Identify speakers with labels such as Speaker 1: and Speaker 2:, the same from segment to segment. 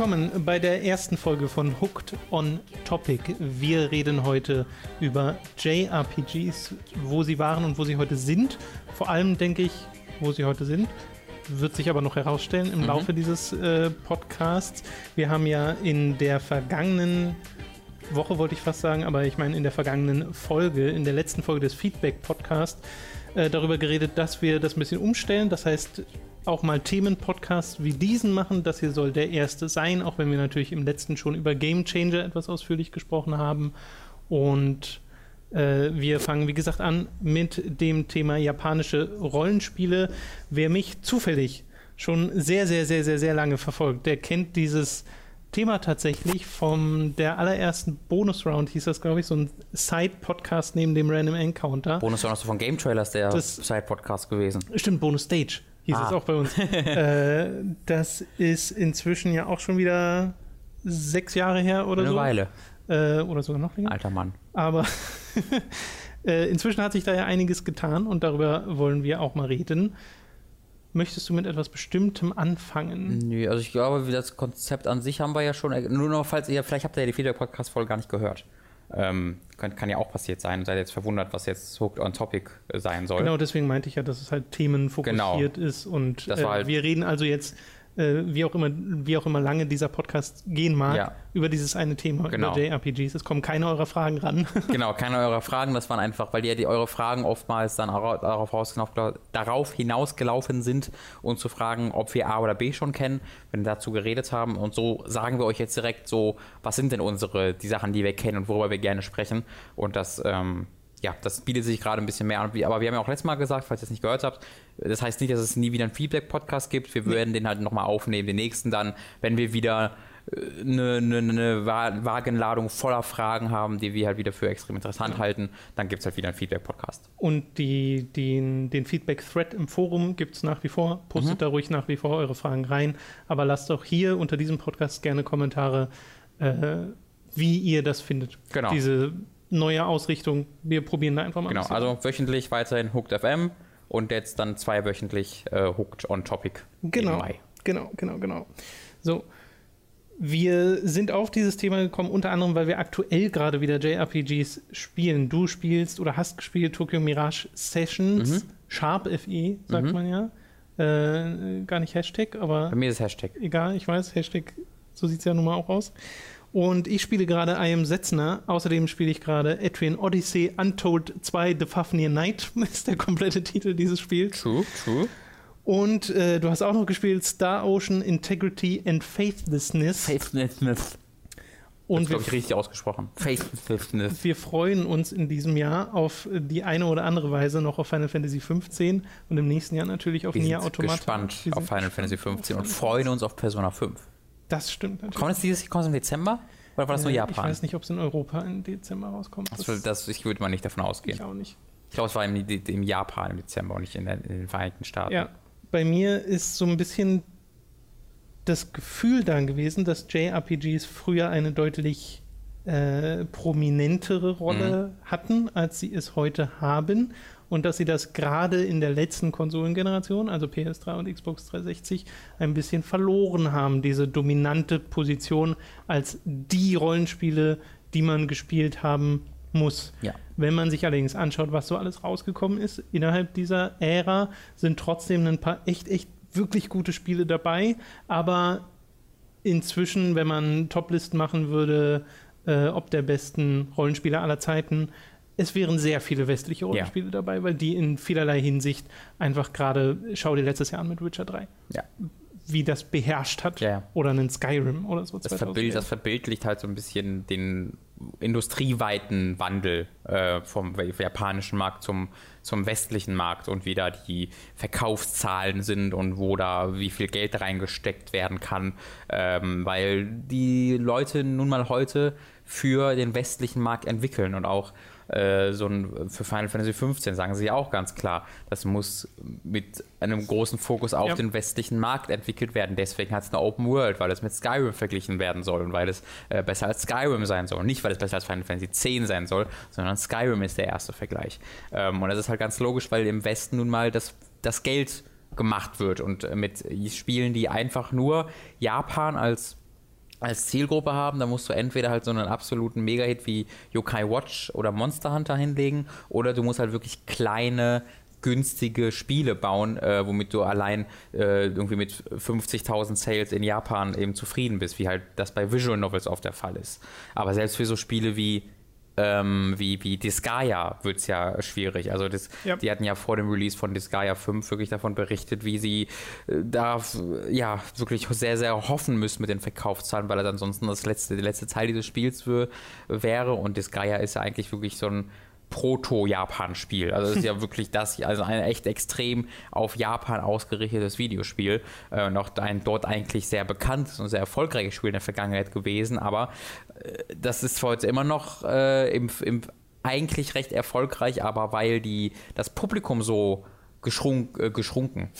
Speaker 1: willkommen bei der ersten Folge von Hooked on Topic. Wir reden heute über JRPGs, wo sie waren und wo sie heute sind. Vor allem denke ich, wo sie heute sind. Wird sich aber noch herausstellen im mhm. Laufe dieses äh, Podcasts. Wir haben ja in der vergangenen Woche, wollte ich fast sagen, aber ich meine in der vergangenen Folge, in der letzten Folge des Feedback-Podcasts, äh, darüber geredet, dass wir das ein bisschen umstellen. Das heißt, auch mal Themenpodcasts wie diesen machen. Das hier soll der erste sein, auch wenn wir natürlich im letzten schon über Game Changer etwas ausführlich gesprochen haben. Und äh, wir fangen, wie gesagt, an mit dem Thema japanische Rollenspiele. Wer mich zufällig schon sehr, sehr, sehr, sehr, sehr lange verfolgt, der kennt dieses Thema tatsächlich von der allerersten Bonus-Round, hieß das, glaube ich, so ein Side-Podcast neben dem Random Encounter.
Speaker 2: Bonus-Round ist von Game Trailers der Side-Podcast gewesen.
Speaker 1: Stimmt, Bonus-Stage hieß ah. es auch bei uns. äh, das ist inzwischen ja auch schon wieder sechs Jahre her oder
Speaker 2: Eine
Speaker 1: so.
Speaker 2: Eine Weile.
Speaker 1: Äh, oder sogar noch länger.
Speaker 2: Alter Mann.
Speaker 1: Aber äh, inzwischen hat sich da ja einiges getan und darüber wollen wir auch mal reden. Möchtest du mit etwas Bestimmtem anfangen?
Speaker 2: Nö, also ich glaube, das Konzept an sich haben wir ja schon. Nur noch, falls ihr, vielleicht habt ihr ja die Feedback-Podcast-Folge gar nicht gehört. Ähm, kann, kann, ja auch passiert sein. Seid jetzt verwundert, was jetzt Hooked on Topic äh, sein soll.
Speaker 1: Genau, deswegen meinte ich ja, dass es halt themenfokussiert genau. ist. Und
Speaker 2: äh, halt
Speaker 1: wir reden also jetzt äh, wie, auch immer, wie auch immer lange dieser Podcast gehen mag, ja. über dieses eine Thema,
Speaker 2: genau.
Speaker 1: über JRPGs. Es kommen keine eurer Fragen ran.
Speaker 2: genau, keine eurer Fragen. Das waren einfach, weil ja die eure Fragen oftmals dann darauf, hinausgelaufen sind, uns zu fragen, ob wir A oder B schon kennen, wenn wir dazu geredet haben. Und so sagen wir euch jetzt direkt so, was sind denn unsere, die Sachen, die wir kennen und worüber wir gerne sprechen. Und das ähm, ja, das bietet sich gerade ein bisschen mehr an. Aber wir haben ja auch letztes Mal gesagt, falls ihr es nicht gehört habt, das heißt nicht, dass es nie wieder einen Feedback-Podcast gibt. Wir werden den halt nochmal aufnehmen, den nächsten dann, wenn wir wieder eine, eine, eine Wagenladung voller Fragen haben, die wir halt wieder für extrem interessant ja. halten, dann gibt es halt wieder einen Feedback-Podcast.
Speaker 1: Und die, den, den Feedback-Thread im Forum gibt es nach wie vor. Postet mhm. da ruhig nach wie vor eure Fragen rein. Aber lasst auch hier unter diesem Podcast gerne Kommentare, äh, wie ihr das findet.
Speaker 2: Genau.
Speaker 1: Diese neue Ausrichtung. Wir probieren da einfach mal.
Speaker 2: Genau, also wöchentlich weiterhin Hooked FM und jetzt dann zweiwöchentlich äh, Hooked on Topic
Speaker 1: genau,
Speaker 2: im Mai.
Speaker 1: Genau, genau, genau. So, wir sind auf dieses Thema gekommen, unter anderem, weil wir aktuell gerade wieder JRPGs spielen. Du spielst oder hast gespielt Tokyo Mirage Sessions, mhm. Sharp FE, sagt mhm. man ja. Äh, gar nicht Hashtag, aber.
Speaker 2: Bei mir ist es Hashtag.
Speaker 1: Egal, ich weiß, Hashtag, so sieht es ja nun mal auch aus. Und ich spiele gerade I Am Setzner. Außerdem spiele ich gerade Etrian Odyssey Untold 2 The Fafnir Night. ist der komplette Titel dieses Spiels.
Speaker 2: True, true.
Speaker 1: Und äh, du hast auch noch gespielt Star Ocean Integrity and Faithlessness.
Speaker 2: Faithlessness.
Speaker 1: Und
Speaker 2: das ich richtig ausgesprochen.
Speaker 1: Faithlessness. Wir freuen uns in diesem Jahr auf die eine oder andere Weise noch auf Final Fantasy 15 und im nächsten Jahr natürlich auf Nier Automata.
Speaker 2: Wir sind gespannt auf Final Fantasy 15 und freuen uns auf Persona 5.
Speaker 1: Das stimmt
Speaker 2: natürlich. Kommt es dieses kommt im Dezember? Oder war das nur Japan?
Speaker 1: Ich weiß nicht, ob es in Europa im Dezember rauskommt.
Speaker 2: Das, das, das, ich würde mal nicht davon ausgehen.
Speaker 1: Ich auch nicht.
Speaker 2: Ich glaube, es war im, im, Japan im Dezember und nicht in, der, in, den Vereinigten Staaten.
Speaker 1: Ja, bei mir ist so ein bisschen das Gefühl dann gewesen, dass JRPGs früher eine deutlich äh, prominentere Rolle mhm. hatten, als sie es heute haben und dass sie das gerade in der letzten Konsolengeneration, also PS3 und Xbox 360, ein bisschen verloren haben, diese dominante Position als die Rollenspiele, die man gespielt haben muss.
Speaker 2: Ja.
Speaker 1: Wenn man sich allerdings anschaut, was so alles rausgekommen ist innerhalb dieser Ära, sind trotzdem ein paar echt, echt wirklich gute Spiele dabei, aber inzwischen, wenn man Toplisten machen würde, äh, ob der besten Rollenspieler aller Zeiten, es wären sehr viele westliche Rollenspiele ja. dabei, weil die in vielerlei Hinsicht einfach gerade, schau dir letztes Jahr an mit Witcher 3.
Speaker 2: Ja.
Speaker 1: Wie das beherrscht hat.
Speaker 2: Ja.
Speaker 1: Oder einen Skyrim oder so.
Speaker 2: Das, verbild, das verbildlicht halt so ein bisschen den industrieweiten Wandel äh, vom japanischen Markt zum, zum westlichen Markt und wie da die Verkaufszahlen sind und wo da wie viel Geld reingesteckt werden kann, ähm, weil die Leute nun mal heute für den westlichen Markt entwickeln und auch äh, so ein, für Final Fantasy 15 sagen sie ja auch ganz klar, das muss mit einem großen Fokus auf ja. den westlichen Markt entwickelt werden. Deswegen hat es eine Open World, weil es mit Skyrim verglichen werden soll und weil es äh, besser als Skyrim sein soll. Nicht, weil es besser als Final Fantasy 10 sein soll, sondern Skyrim ist der erste Vergleich. Ähm, und das ist halt ganz logisch, weil im Westen nun mal das, das Geld gemacht wird und mit Spielen, die einfach nur Japan als als Zielgruppe haben, da musst du entweder halt so einen absoluten Mega-Hit wie Yokai Watch oder Monster Hunter hinlegen oder du musst halt wirklich kleine günstige Spiele bauen, äh, womit du allein äh, irgendwie mit 50.000 Sales in Japan eben zufrieden bist, wie halt das bei Visual Novels oft der Fall ist. Aber selbst für so Spiele wie ähm, wie, wie Disgaea wird es ja schwierig. Also das, ja. die hatten ja vor dem Release von Disgaea 5 wirklich davon berichtet, wie sie äh, da ja wirklich sehr, sehr hoffen müssen mit den Verkaufszahlen, weil das ansonsten das letzte, die letzte Teil dieses Spiels wäre. Und Disgaea ist ja eigentlich wirklich so ein Proto-Japan-Spiel. Also es ist ja wirklich das, also ein echt extrem auf Japan ausgerichtetes Videospiel äh, und auch ein dort eigentlich sehr bekanntes und sehr erfolgreiches Spiel in der Vergangenheit gewesen, aber äh, das ist heute immer noch äh, im, im eigentlich recht erfolgreich, aber weil die, das Publikum so geschrunk, äh, geschrunken.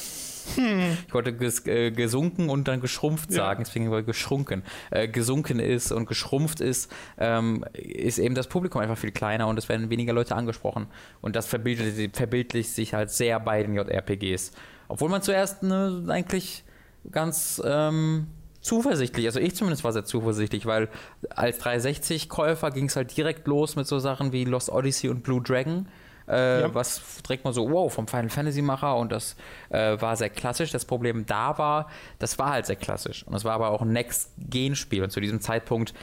Speaker 2: Hm. Ich wollte ges, äh, gesunken und dann geschrumpft sagen, ja. deswegen war geschrunken. Äh, gesunken ist und geschrumpft ist, ähm, ist eben das Publikum einfach viel kleiner und es werden weniger Leute angesprochen. Und das verbildlicht, verbildlicht sich halt sehr bei den JRPGs. Obwohl man zuerst ne, eigentlich ganz ähm, zuversichtlich, also ich zumindest war sehr zuversichtlich, weil als 360-Käufer ging es halt direkt los mit so Sachen wie Lost Odyssey und Blue Dragon äh, ja. was direkt mal so, wow, vom Final Fantasy Macher und das äh, war sehr klassisch. Das Problem da war, das war halt sehr klassisch und es war aber auch ein Next-Gen-Spiel und zu diesem Zeitpunkt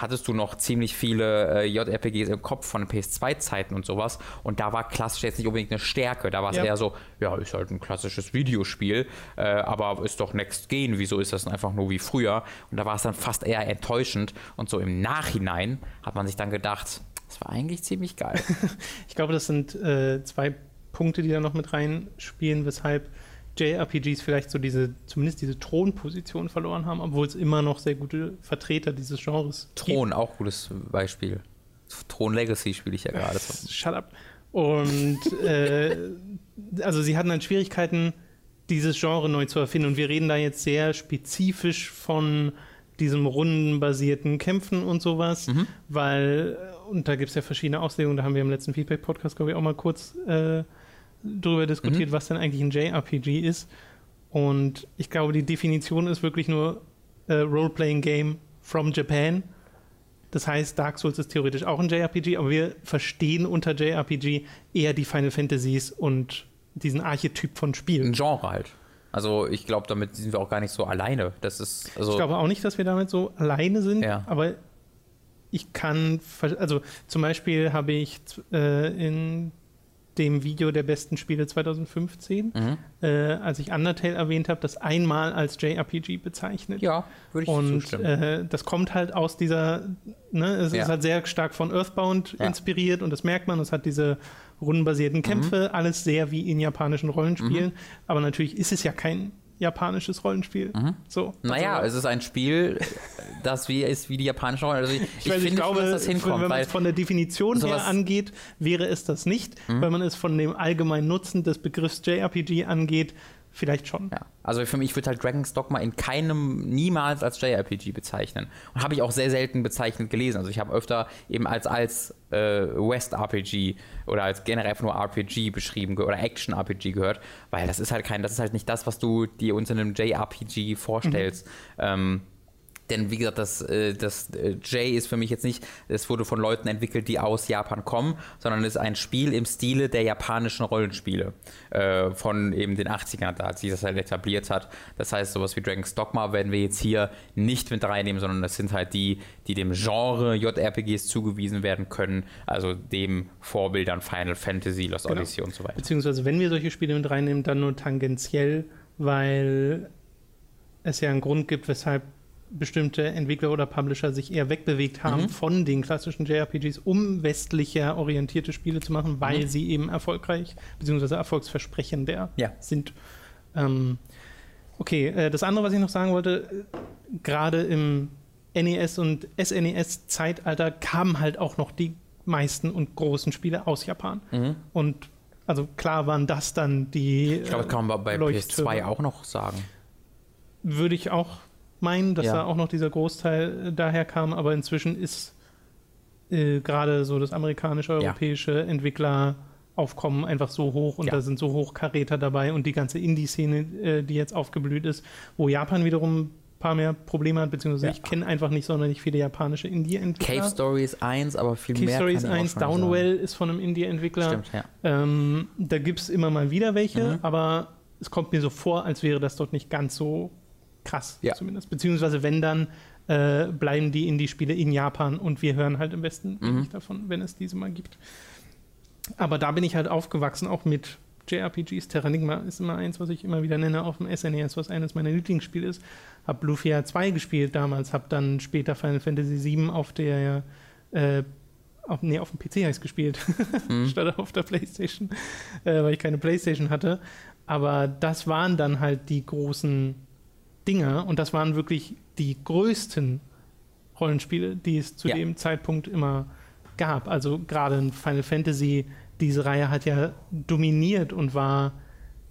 Speaker 2: hattest du noch ziemlich viele äh, JRPGs im Kopf von PS2-Zeiten und sowas. Und da war klassisch jetzt nicht unbedingt eine Stärke. Da war es ja. eher so, ja, ist halt ein klassisches Videospiel, äh, aber ist doch Next Gen. Wieso ist das einfach nur wie früher? Und da war es dann fast eher enttäuschend. Und so im Nachhinein hat man sich dann gedacht, das war eigentlich ziemlich geil.
Speaker 1: ich glaube, das sind äh, zwei Punkte, die da noch mit reinspielen, weshalb JRPGs vielleicht so diese, zumindest diese Thronposition verloren haben, obwohl es immer noch sehr gute Vertreter dieses Genres
Speaker 2: Thron, gibt. auch gutes Beispiel. Thron Legacy spiele ich ja gerade.
Speaker 1: Shut up. Und äh, also sie hatten dann Schwierigkeiten, dieses Genre neu zu erfinden. Und wir reden da jetzt sehr spezifisch von diesem rundenbasierten Kämpfen und sowas, mhm. weil und da gibt es ja verschiedene Auslegungen, da haben wir im letzten Feedback-Podcast, glaube ich, auch mal kurz äh, drüber diskutiert, mhm. was denn eigentlich ein JRPG ist. Und ich glaube, die Definition ist wirklich nur äh, Role-Playing-Game from Japan. Das heißt, Dark Souls ist theoretisch auch ein JRPG, aber wir verstehen unter JRPG eher die Final Fantasies und diesen Archetyp von Spielen.
Speaker 2: Ein Genre halt. Also ich glaube, damit sind wir auch gar nicht so alleine. Das ist, also
Speaker 1: ich glaube auch nicht, dass wir damit so alleine sind, ja. aber ich kann, also zum Beispiel habe ich äh, in dem Video der besten Spiele 2015, mhm. äh, als ich Undertale erwähnt habe, das einmal als JRPG bezeichnet.
Speaker 2: Ja, würde ich
Speaker 1: Und zustimmen. Äh, das kommt halt aus dieser, ne, es ja. ist halt sehr stark von Earthbound ja. inspiriert und das merkt man, es hat diese rundenbasierten Kämpfe, mhm. alles sehr wie in japanischen Rollenspielen, mhm. aber natürlich ist es ja kein japanisches Rollenspiel. Mhm. So,
Speaker 2: naja, also, es ist ein Spiel, das wie ist wie die japanische Rollenspiel. Also
Speaker 1: ich, ich, finde, ich glaube, dass das hinkommt. Wenn man es von der Definition her angeht, wäre es das nicht. Mhm. Wenn man es von dem allgemeinen Nutzen des Begriffs JRPG angeht, Vielleicht schon.
Speaker 2: Ja. Also für mich würde halt Dragon's Dogma in keinem niemals als JRPG bezeichnen. Und habe ich auch sehr selten bezeichnet gelesen. Also ich habe öfter eben als, als äh, West-RPG oder als generell einfach nur RPG beschrieben oder Action-RPG gehört, weil das ist halt kein, das ist halt nicht das, was du dir unter einem JRPG vorstellst. Mhm. Ähm, denn wie gesagt, das, äh, das äh, J ist für mich jetzt nicht, es wurde von Leuten entwickelt, die aus Japan kommen, sondern es ist ein Spiel im Stile der japanischen Rollenspiele äh, von eben den 80ern, da sich das halt etabliert hat. Das heißt, sowas wie Dragon's Dogma werden wir jetzt hier nicht mit reinnehmen, sondern das sind halt die, die dem Genre JRPGs zugewiesen werden können, also dem Vorbildern Final Fantasy, Lost genau. Odyssey und so weiter.
Speaker 1: Beziehungsweise, wenn wir solche Spiele mit reinnehmen, dann nur tangentiell, weil es ja einen Grund gibt, weshalb bestimmte Entwickler oder Publisher sich eher wegbewegt haben mhm. von den klassischen JRPGs, um westlicher orientierte Spiele zu machen, weil mhm. sie eben erfolgreich bzw. erfolgsversprechender ja. sind. Ähm, okay, äh, das andere, was ich noch sagen wollte, äh, gerade im NES und SNES-Zeitalter kamen halt auch noch die meisten und großen Spiele aus Japan. Mhm. Und also klar waren das dann die.
Speaker 2: Ich glaube, das kann man bei PS2 auch noch sagen.
Speaker 1: Würde ich auch meinen, dass ja. da auch noch dieser Großteil äh, daher kam, aber inzwischen ist äh, gerade so das amerikanische, europäische ja. Entwickleraufkommen einfach so hoch und ja. da sind so Hochkaräter dabei und die ganze Indie-Szene, äh, die jetzt aufgeblüht ist, wo Japan wiederum ein paar mehr Probleme hat, beziehungsweise ich kenne einfach nicht sonderlich viele japanische Indie-Entwickler.
Speaker 2: Cave Story ist 1, aber viel
Speaker 1: Cave
Speaker 2: mehr
Speaker 1: Story ist
Speaker 2: kann ich auch
Speaker 1: 1,
Speaker 2: schon nicht
Speaker 1: Downwell ist von einem
Speaker 2: sagen.
Speaker 1: Indie-Entwickler.
Speaker 2: Stimmt, ja.
Speaker 1: Ähm, da gibt es immer mal wieder welche,
Speaker 2: Mhm.
Speaker 1: aber es kommt mir so vor, als wäre das dort nicht ganz so krass,
Speaker 2: Ja.
Speaker 1: zumindest. Beziehungsweise wenn dann, äh, bleiben die Indie-Spiele in Japan und wir hören halt im Westen
Speaker 2: Mhm.
Speaker 1: wenig davon, wenn es diese mal gibt. Aber da bin ich halt aufgewachsen, auch mit JRPGs. Terranigma ist immer eins, was ich immer wieder nenne auf dem SNES, was eines meiner Lieblingsspiele ist. Hab Lufia 2 gespielt damals, hab dann später Final Fantasy 7 auf der äh, auf, nee, auf dem PC ich gespielt,
Speaker 2: Mhm.
Speaker 1: statt auf der Playstation, äh, weil ich keine Playstation hatte. Aber das waren dann halt die großen Dinger und das waren wirklich die größten Rollenspiele, die es zu
Speaker 2: Ja.
Speaker 1: dem Zeitpunkt immer gab. Also gerade in Final Fantasy, diese Reihe hat ja dominiert und war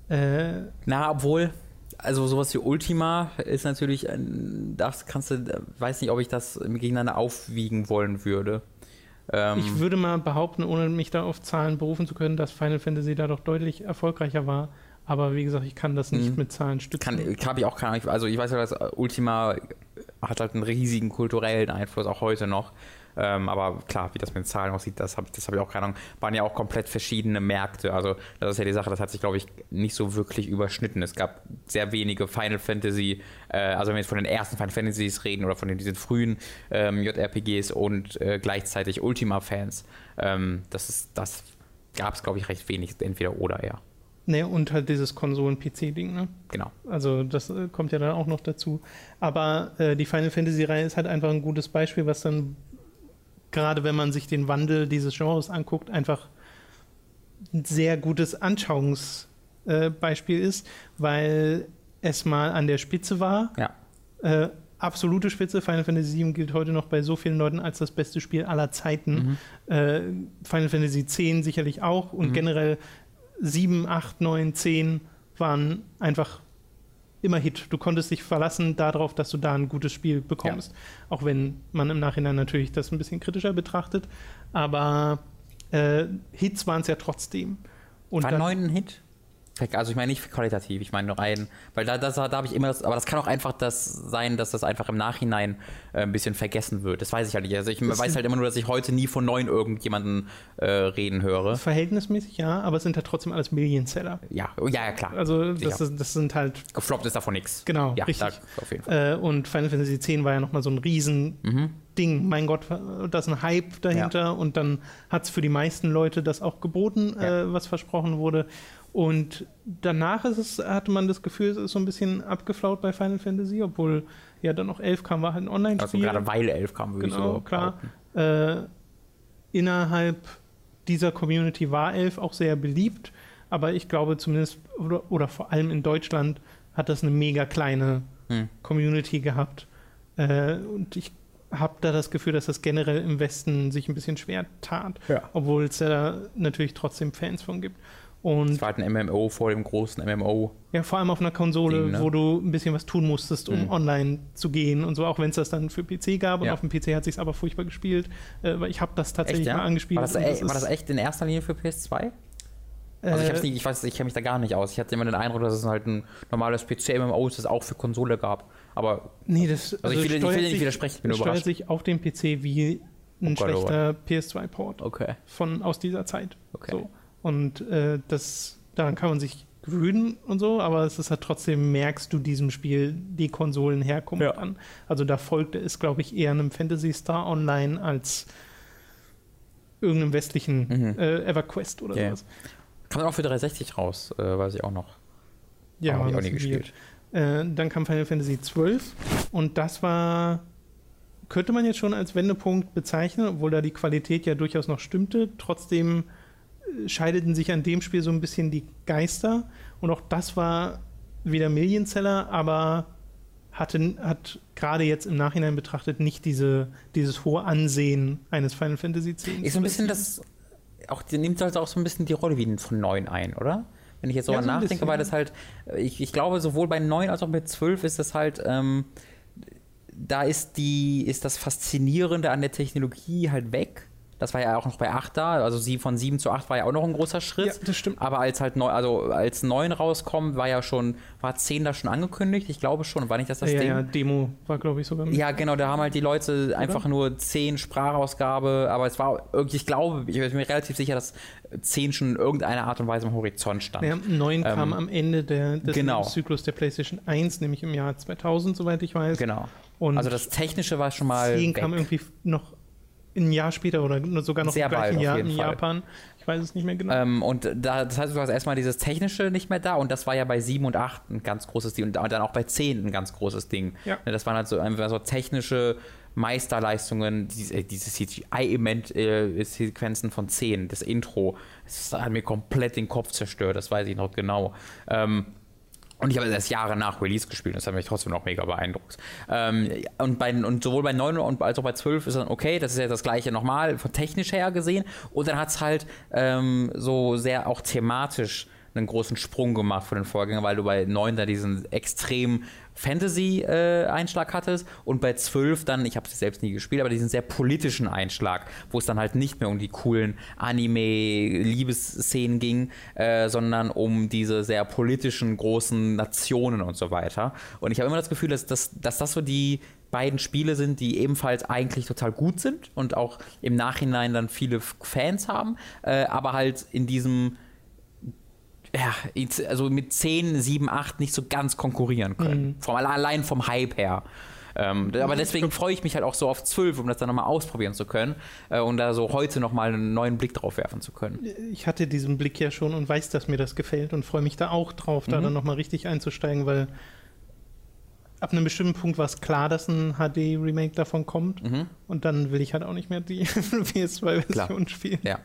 Speaker 1: äh,
Speaker 2: Na, obwohl, also sowas wie Ultima ist natürlich, ein- das kannst du, weiß nicht, ob ich das gegeneinander aufwiegen wollen würde. Ähm,
Speaker 1: Ich würde mal behaupten, ohne mich da auf Zahlen berufen zu können, dass Final Fantasy da doch deutlich erfolgreicher war. Aber wie gesagt, ich kann das nicht
Speaker 2: Mhm.
Speaker 1: mit Zahlen stützen.
Speaker 2: kann, habe ich auch keine Ahnung. Also ich weiß ja, dass Ultima hat halt einen riesigen kulturellen Einfluss, auch heute noch. Ähm, aber klar, wie das mit den Zahlen aussieht, das habe das hab ich auch keine Ahnung. Waren ja auch komplett verschiedene Märkte. Also das ist ja die Sache, das hat sich, glaube ich, nicht so wirklich überschnitten. Es gab sehr wenige Final Fantasy, äh, also wenn wir jetzt von den ersten Final Fantasies reden oder von den, diesen frühen ähm, JRPGs und äh, gleichzeitig Ultima-Fans. Ähm, das ist, das gab es, glaube ich, recht wenig, entweder oder eher.
Speaker 1: Nee, und halt dieses Konsolen-PC-Ding, ne?
Speaker 2: Genau.
Speaker 1: Also das äh, kommt ja dann auch noch dazu. Aber äh, die Final Fantasy-Reihe ist halt einfach ein gutes Beispiel, was dann, gerade wenn man sich den Wandel dieses Genres anguckt, einfach ein sehr gutes Anschauungsbeispiel äh, ist, weil es mal an der Spitze war.
Speaker 2: Ja.
Speaker 1: Äh, absolute Spitze. Final Fantasy VII gilt heute noch bei so vielen Leuten als das beste Spiel aller Zeiten.
Speaker 2: Mhm.
Speaker 1: Äh, Final Fantasy X sicherlich auch und
Speaker 2: Mhm.
Speaker 1: generell 7, 8, 9, 10 waren einfach immer Hit. Du konntest dich verlassen darauf, dass du da ein gutes Spiel bekommst. Auch wenn man im Nachhinein natürlich das ein bisschen kritischer betrachtet. Aber äh, Hits waren es ja trotzdem. Und
Speaker 2: War neun ein Hit? Also ich meine nicht qualitativ, ich meine nur rein, weil da, das, da habe ich immer das, aber das kann auch einfach das sein, dass das einfach im Nachhinein äh, ein bisschen vergessen wird. Das weiß ich halt nicht. Also ich
Speaker 1: Das
Speaker 2: weiß halt immer nur, dass ich heute nie von neun irgendjemanden äh, reden höre.
Speaker 1: Verhältnismäßig ja, aber es sind ja trotzdem alles Million-Seller.
Speaker 2: Ja, oh, ja, ja klar.
Speaker 1: Also das, ist, das sind halt
Speaker 2: Gefloppt ist davon nichts.
Speaker 1: Genau,
Speaker 2: ja,
Speaker 1: richtig.
Speaker 2: Da, auf jeden Fall.
Speaker 1: Äh, und Final Fantasy X war ja nochmal so ein riesen
Speaker 2: Mhm.
Speaker 1: Ding. Mein Gott, da ist ein Hype dahinter und dann hat es für die meisten Leute das auch geboten,
Speaker 2: Ja.
Speaker 1: äh, was versprochen wurde. Und danach ist es, hatte man das Gefühl, es ist so ein bisschen abgeflaut bei Final Fantasy, obwohl ja dann noch 11 kam, war halt ein
Speaker 2: Also
Speaker 1: Online-Spiel.
Speaker 2: gerade weil elf kam, würde
Speaker 1: Genau,
Speaker 2: ich so
Speaker 1: klar. äh, innerhalb dieser Community war Elf auch sehr beliebt, aber ich glaube zumindest, oder, oder vor allem in Deutschland, hat das eine mega kleine
Speaker 2: Hm.
Speaker 1: Community gehabt. Äh, und ich habe da das Gefühl, dass das generell im Westen sich ein bisschen schwer tat,
Speaker 2: Ja.
Speaker 1: obwohl es ja da natürlich trotzdem Fans von gibt. Und
Speaker 2: Es war halt ein MMO vor dem großen MMO.
Speaker 1: ja, vor allem auf einer Konsole,
Speaker 2: Ding, ne?
Speaker 1: wo du ein bisschen was tun musstest, um
Speaker 2: Mhm.
Speaker 1: online zu gehen und so, auch wenn es das dann für PC gab. Und
Speaker 2: Ja.
Speaker 1: auf dem PC hat sich aber furchtbar gespielt, äh, weil ich habe das tatsächlich
Speaker 2: Echt, ja?
Speaker 1: mal angespielt.
Speaker 2: War das,
Speaker 1: und
Speaker 2: ey, war das echt in erster Linie für PS2? Also ich,
Speaker 1: äh,
Speaker 2: hab's nicht, ich weiß, ich kenne mich da gar nicht aus. Ich hatte immer den Eindruck, dass es halt ein normales PC-MMO ist, das auch für Konsole gab. Aber
Speaker 1: Nee, das
Speaker 2: Also ich will- ich will nicht
Speaker 1: sich-
Speaker 2: widersprechen, ich bin
Speaker 1: es steuert
Speaker 2: überrascht.
Speaker 1: sich auf dem PC wie ein
Speaker 2: Oh Gott, oh
Speaker 1: schlechter PS2-Port
Speaker 2: okay.
Speaker 1: von aus dieser Zeit.
Speaker 2: Okay.
Speaker 1: So. Und äh, das, daran kann man sich gewöhnen und so, aber es ist halt trotzdem, merkst du diesem Spiel die Konsolenherkunft
Speaker 2: Ja.
Speaker 1: an. Also da folgte es, glaube ich, eher einem Phantasy Star Online als irgendeinem westlichen
Speaker 2: Mhm.
Speaker 1: äh, EverQuest oder
Speaker 2: Ja.
Speaker 1: sowas.
Speaker 2: Kam dann auch für 360 raus, äh, weiß ich auch noch.
Speaker 1: Ja,
Speaker 2: habe ich auch nie gespielt.
Speaker 1: Äh, dann kam Final Fantasy XII und das war, könnte man jetzt schon als Wendepunkt bezeichnen, obwohl da die Qualität ja durchaus noch stimmte. Trotzdem scheideten sich an dem Spiel so ein bisschen die Geister und auch das war wieder Millionseller, aber hatte, hat gerade jetzt im Nachhinein betrachtet nicht diese, dieses hohe Ansehen eines Final Fantasy X.
Speaker 2: Ist so ein bisschen das, auch, die nimmt halt auch so ein bisschen die Rolle wie von 9 ein, oder? Wenn ich jetzt
Speaker 1: Ja,
Speaker 2: darüber
Speaker 1: so
Speaker 2: nachdenke,
Speaker 1: bisschen,
Speaker 2: weil
Speaker 1: ja.
Speaker 2: das halt, ich, ich glaube, sowohl bei 9 als auch bei 12 ist das halt, ähm, da ist die, ist das Faszinierende an der Technologie halt weg. Das war ja auch noch bei 8 da. Also sie von 7 zu 8 war ja auch noch ein großer Schritt. Ja,
Speaker 1: das stimmt.
Speaker 2: Aber als halt neu, also als 9 rauskommt, war ja schon, war 10 da schon angekündigt? Ich glaube schon. War nicht das das
Speaker 1: ja,
Speaker 2: Ding?
Speaker 1: Ja, Demo war, glaube ich, sogar.
Speaker 2: Ja, genau, da haben halt die Leute Oder? einfach nur 10 Sprachausgabe, aber es war irgendwie, ich glaube, ich bin mir relativ sicher, dass 10 schon in irgendeiner Art und Weise im Horizont stand.
Speaker 1: Ja, 9 ähm, kam am Ende der, des genau. Zyklus der PlayStation 1, nämlich im Jahr 2000, soweit ich weiß.
Speaker 2: Genau. Und also das Technische war schon mal.
Speaker 1: 10 kam irgendwie noch ein Jahr später oder sogar noch
Speaker 2: Sehr
Speaker 1: im gleichen Jahr in
Speaker 2: Fall.
Speaker 1: Japan. Ich weiß es nicht mehr genau.
Speaker 2: Ähm, und da, das heißt, du hast erstmal dieses Technische nicht mehr da und das war ja bei 7 und 8 ein ganz großes Ding und dann auch bei 10 ein ganz großes Ding. Ja. Ne, das waren halt so einfach so technische Meisterleistungen, diese, diese CGI-Sequenzen von 10, das Intro, das hat mir komplett den Kopf zerstört, das weiß ich noch genau. Ähm, und ich habe erst Jahre nach Release gespielt, das hat mich trotzdem noch mega beeindruckt. Ähm, und, bei, und sowohl bei 9 und als auch bei 12 ist dann okay, das ist ja das gleiche nochmal, von technisch her gesehen. Und dann hat es halt ähm, so sehr auch thematisch einen großen Sprung gemacht von den Vorgängern, weil du bei 9 da diesen extrem Fantasy-Einschlag äh, hattest und bei 12 dann, ich habe es selbst nie gespielt, aber diesen sehr politischen Einschlag, wo es dann halt nicht mehr um die coolen Anime-Liebesszenen ging, äh, sondern um diese sehr politischen großen Nationen und so weiter. Und ich habe immer das Gefühl, dass, dass, dass das so die beiden Spiele sind, die ebenfalls eigentlich total gut sind und auch im Nachhinein dann viele Fans haben, äh, aber halt in diesem ja, also mit 10, 7, 8 nicht so ganz konkurrieren können. Mhm. Vom, allein vom Hype her. Ähm, aber deswegen freue ich mich halt auch so auf 12, um das dann nochmal ausprobieren zu können äh, und da so heute nochmal einen neuen Blick drauf werfen zu können.
Speaker 1: Ich hatte diesen Blick ja schon und weiß, dass mir das gefällt und freue mich da auch drauf, mhm. da dann nochmal richtig einzusteigen, weil ab einem bestimmten Punkt war es klar, dass ein HD-Remake davon kommt mhm. und dann will ich halt auch nicht mehr die PS2-Version spielen.
Speaker 2: Ja.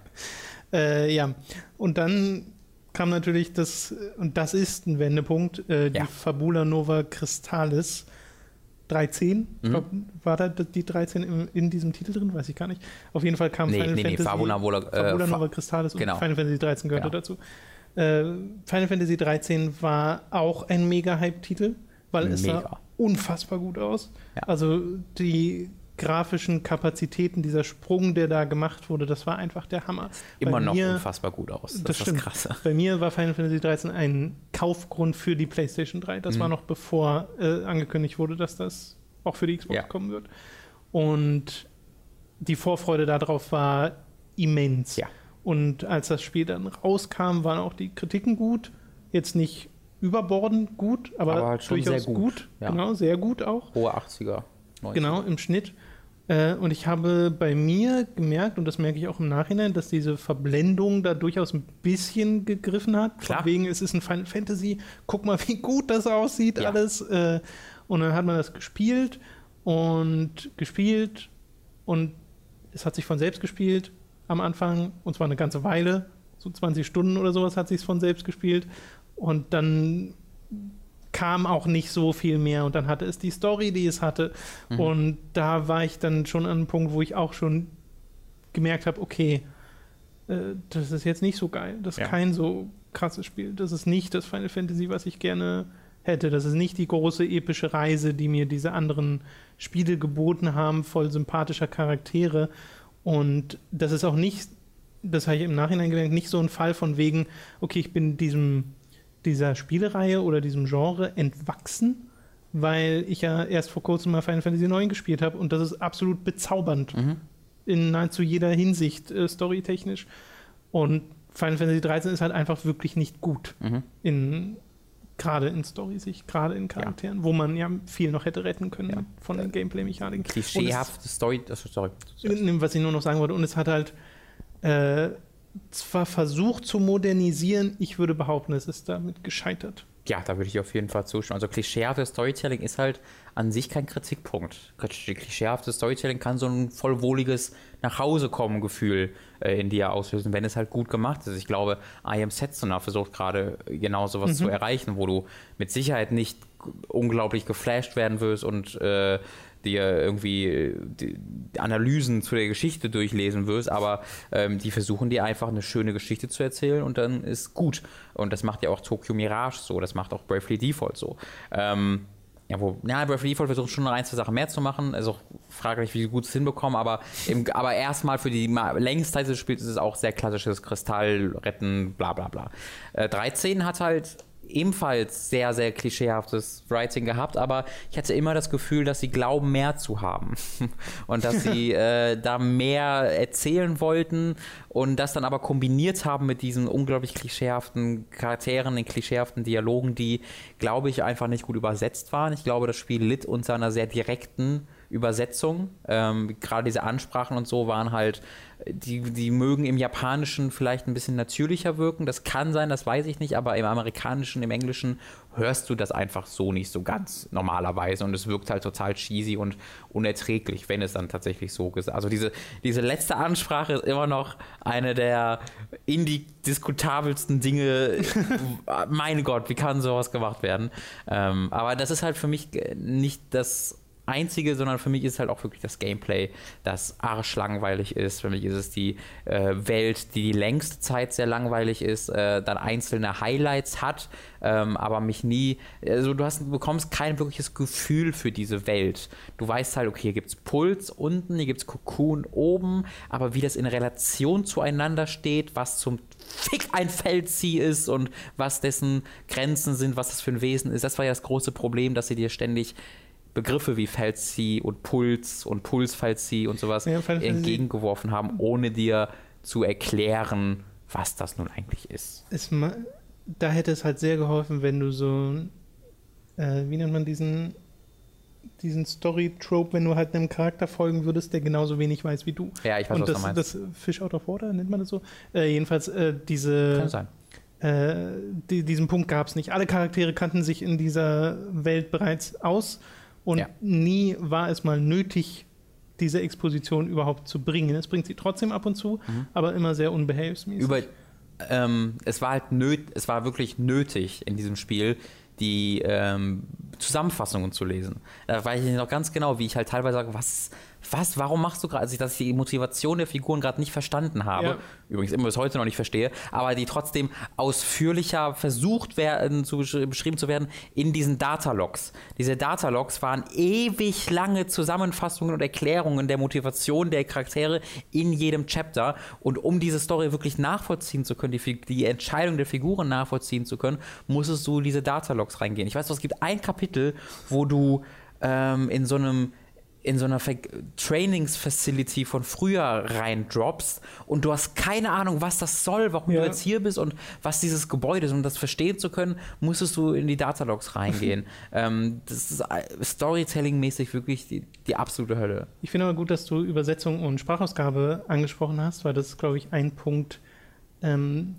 Speaker 1: Äh, ja, und dann kam natürlich das, und das ist ein Wendepunkt, äh, die ja. Fabula Nova Crystallis 13. Mhm. War da die 13 in, in, diesem Titel drin? Weiß ich gar nicht. Auf jeden Fall kam
Speaker 2: nee, Final nee,
Speaker 1: Fantasy.
Speaker 2: Nee, Fabula, Vola,
Speaker 1: äh, Fabula Nova Crystallis
Speaker 2: genau.
Speaker 1: und Final Fantasy 13 gehörte genau. dazu. Äh, Final Fantasy 13 war auch ein Mega-Hype-Titel, weil es mega. sah unfassbar gut aus. Ja. Also die grafischen Kapazitäten, dieser Sprung, der da gemacht wurde, das war einfach der Hammer.
Speaker 2: Immer Bei noch mir, unfassbar gut aus.
Speaker 1: Das, das ist stimmt. krass. Bei mir war Final Fantasy 13 ein Kaufgrund für die PlayStation 3. Das mhm. war noch bevor äh, angekündigt wurde, dass das auch für die Xbox ja. kommen wird. Und die Vorfreude darauf war immens.
Speaker 2: Ja.
Speaker 1: Und als das Spiel dann rauskam, waren auch die Kritiken gut. Jetzt nicht überbordend gut, aber, aber halt durchaus gut. gut. Ja. Genau, sehr gut auch.
Speaker 2: Hohe 80er.
Speaker 1: 90. Genau, im Schnitt. Äh, und ich habe bei mir gemerkt, und das merke ich auch im Nachhinein, dass diese Verblendung da durchaus ein bisschen gegriffen hat.
Speaker 2: Klar.
Speaker 1: Von wegen, es ist ein Final Fantasy, guck mal, wie gut das aussieht, ja. alles. Äh, und dann hat man das gespielt und gespielt und es hat sich von selbst gespielt am Anfang, und zwar eine ganze Weile, so 20 Stunden oder sowas hat sich von selbst gespielt. Und dann kam auch nicht so viel mehr und dann hatte es die Story, die es hatte. Mhm. Und da war ich dann schon an einem Punkt, wo ich auch schon gemerkt habe, okay, äh, das ist jetzt nicht so geil. Das ist ja. kein so krasses Spiel. Das ist nicht das Final Fantasy, was ich gerne hätte. Das ist nicht die große epische Reise, die mir diese anderen Spiele geboten haben, voll sympathischer Charaktere. Und das ist auch nicht, das habe ich im Nachhinein gemerkt, nicht so ein Fall von wegen, okay, ich bin diesem dieser Spielereihe oder diesem Genre entwachsen, weil ich ja erst vor kurzem mal Final Fantasy IX gespielt habe und das ist absolut bezaubernd. Mhm. In nahezu jeder Hinsicht, äh, storytechnisch. Und Final Fantasy 13 ist halt einfach wirklich nicht gut. Mhm. In, gerade in Story-Sicht, gerade in Charakteren, ja. wo man ja viel noch hätte retten können ja. von den Gameplay-Mechaniken.
Speaker 2: Klischeehafte Story, sorry.
Speaker 1: Was ich nur noch sagen wollte, und es hat halt äh, zwar versucht zu modernisieren, ich würde behaupten, es ist damit gescheitert.
Speaker 2: Ja, da würde ich auf jeden Fall zustimmen. Also klischeehaftes Storytelling ist halt an sich kein Kritikpunkt. Klischeehaftes Storytelling kann so ein vollwohliges Nachhausekommen-Gefühl äh, in dir auslösen, wenn es halt gut gemacht ist. Ich glaube, I Am Setsuna versucht gerade genau sowas mhm. zu erreichen, wo du mit Sicherheit nicht unglaublich geflasht werden wirst und äh, dir irgendwie die Analysen zu der Geschichte durchlesen wirst, aber ähm, die versuchen dir einfach eine schöne Geschichte zu erzählen und dann ist gut. Und das macht ja auch Tokyo Mirage so, das macht auch Bravely Default so. Ähm, ja, wo, ja, Bravely Default versucht schon noch ein, zwei Sachen mehr zu machen. Also fraglich, wie gut es hinbekommen, aber, aber erstmal für die längste Zeit des Spiels ist es auch sehr klassisches Kristall retten, bla bla bla. Äh, 13 hat halt ebenfalls sehr, sehr klischeehaftes Writing gehabt, aber ich hatte immer das Gefühl, dass sie glauben, mehr zu haben und dass sie äh, da mehr erzählen wollten und das dann aber kombiniert haben mit diesen unglaublich klischeehaften Charakteren, den klischeehaften Dialogen, die, glaube ich, einfach nicht gut übersetzt waren. Ich glaube, das Spiel litt unter einer sehr direkten Übersetzung. Ähm, Gerade diese Ansprachen und so waren halt, die, die mögen im Japanischen vielleicht ein bisschen natürlicher wirken. Das kann sein, das weiß ich nicht, aber im Amerikanischen, im Englischen hörst du das einfach so nicht so ganz normalerweise und es wirkt halt total cheesy und unerträglich, wenn es dann tatsächlich so gesagt Also diese, diese letzte Ansprache ist immer noch eine der indiskutabelsten Dinge. mein Gott, wie kann sowas gemacht werden? Ähm, aber das ist halt für mich nicht das einzige, sondern für mich ist halt auch wirklich das Gameplay, das arschlangweilig ist. Für mich ist es die äh, Welt, die die längste Zeit sehr langweilig ist, äh, dann einzelne Highlights hat, ähm, aber mich nie, also du, hast, bekommst kein wirkliches Gefühl für diese Welt. Du weißt halt, okay, hier gibt es Puls unten, hier gibt es Cocoon oben, aber wie das in Relation zueinander steht, was zum Fick ein Feldzieh ist und was dessen Grenzen sind, was das für ein Wesen ist, das war ja das große Problem, dass sie dir ständig Begriffe wie Felsi und Puls und Pulsfalsi und sowas ja, entgegengeworfen haben, ohne dir zu erklären, was das nun eigentlich ist.
Speaker 1: Es, da hätte es halt sehr geholfen, wenn du so, äh, wie nennt man diesen, diesen Story-Trope, wenn du halt einem Charakter folgen würdest, der genauso wenig weiß wie du.
Speaker 2: Ja, ich weiß,
Speaker 1: Und
Speaker 2: was
Speaker 1: das, du meinst. das Fish out of water, nennt man das so? Äh, jedenfalls äh, diese...
Speaker 2: Kann sein.
Speaker 1: Äh, die, diesen Punkt gab es nicht. Alle Charaktere kannten sich in dieser Welt bereits aus und ja. nie war es mal nötig, diese Exposition überhaupt zu bringen. Es bringt sie trotzdem ab und zu, mhm. aber immer sehr unbehelfsmäßig.
Speaker 2: Über, ähm, es war halt nöt, es war wirklich nötig in diesem Spiel, die ähm, Zusammenfassungen zu lesen. Da weiß ich noch ganz genau, wie ich halt teilweise sage, was, was, warum machst du gerade, also dass ich die Motivation der Figuren gerade nicht verstanden habe, ja. übrigens immer bis heute noch nicht verstehe, aber die trotzdem ausführlicher versucht werden, zu beschrieben zu werden in diesen Datalogs. Diese Datalogs waren ewig lange Zusammenfassungen und Erklärungen der Motivation der Charaktere in jedem Chapter und um diese Story wirklich nachvollziehen zu können, die, die Entscheidung der Figuren nachvollziehen zu können, musstest du diese Datalogs reingehen. Ich weiß, es gibt ein Kapitel, wo du ähm, in so einem in so einer Trainingsfacility von früher reindroppst und du hast keine Ahnung, was das soll, warum ja. du jetzt hier bist und was dieses Gebäude ist. Um das verstehen zu können, musstest du in die Datalogs reingehen. ähm, das ist äh, Storytelling-mäßig wirklich die, die, absolute Hölle.
Speaker 1: Ich finde aber gut, dass du Übersetzung und Sprachausgabe angesprochen hast, weil das ist, glaube ich, ein Punkt, ähm,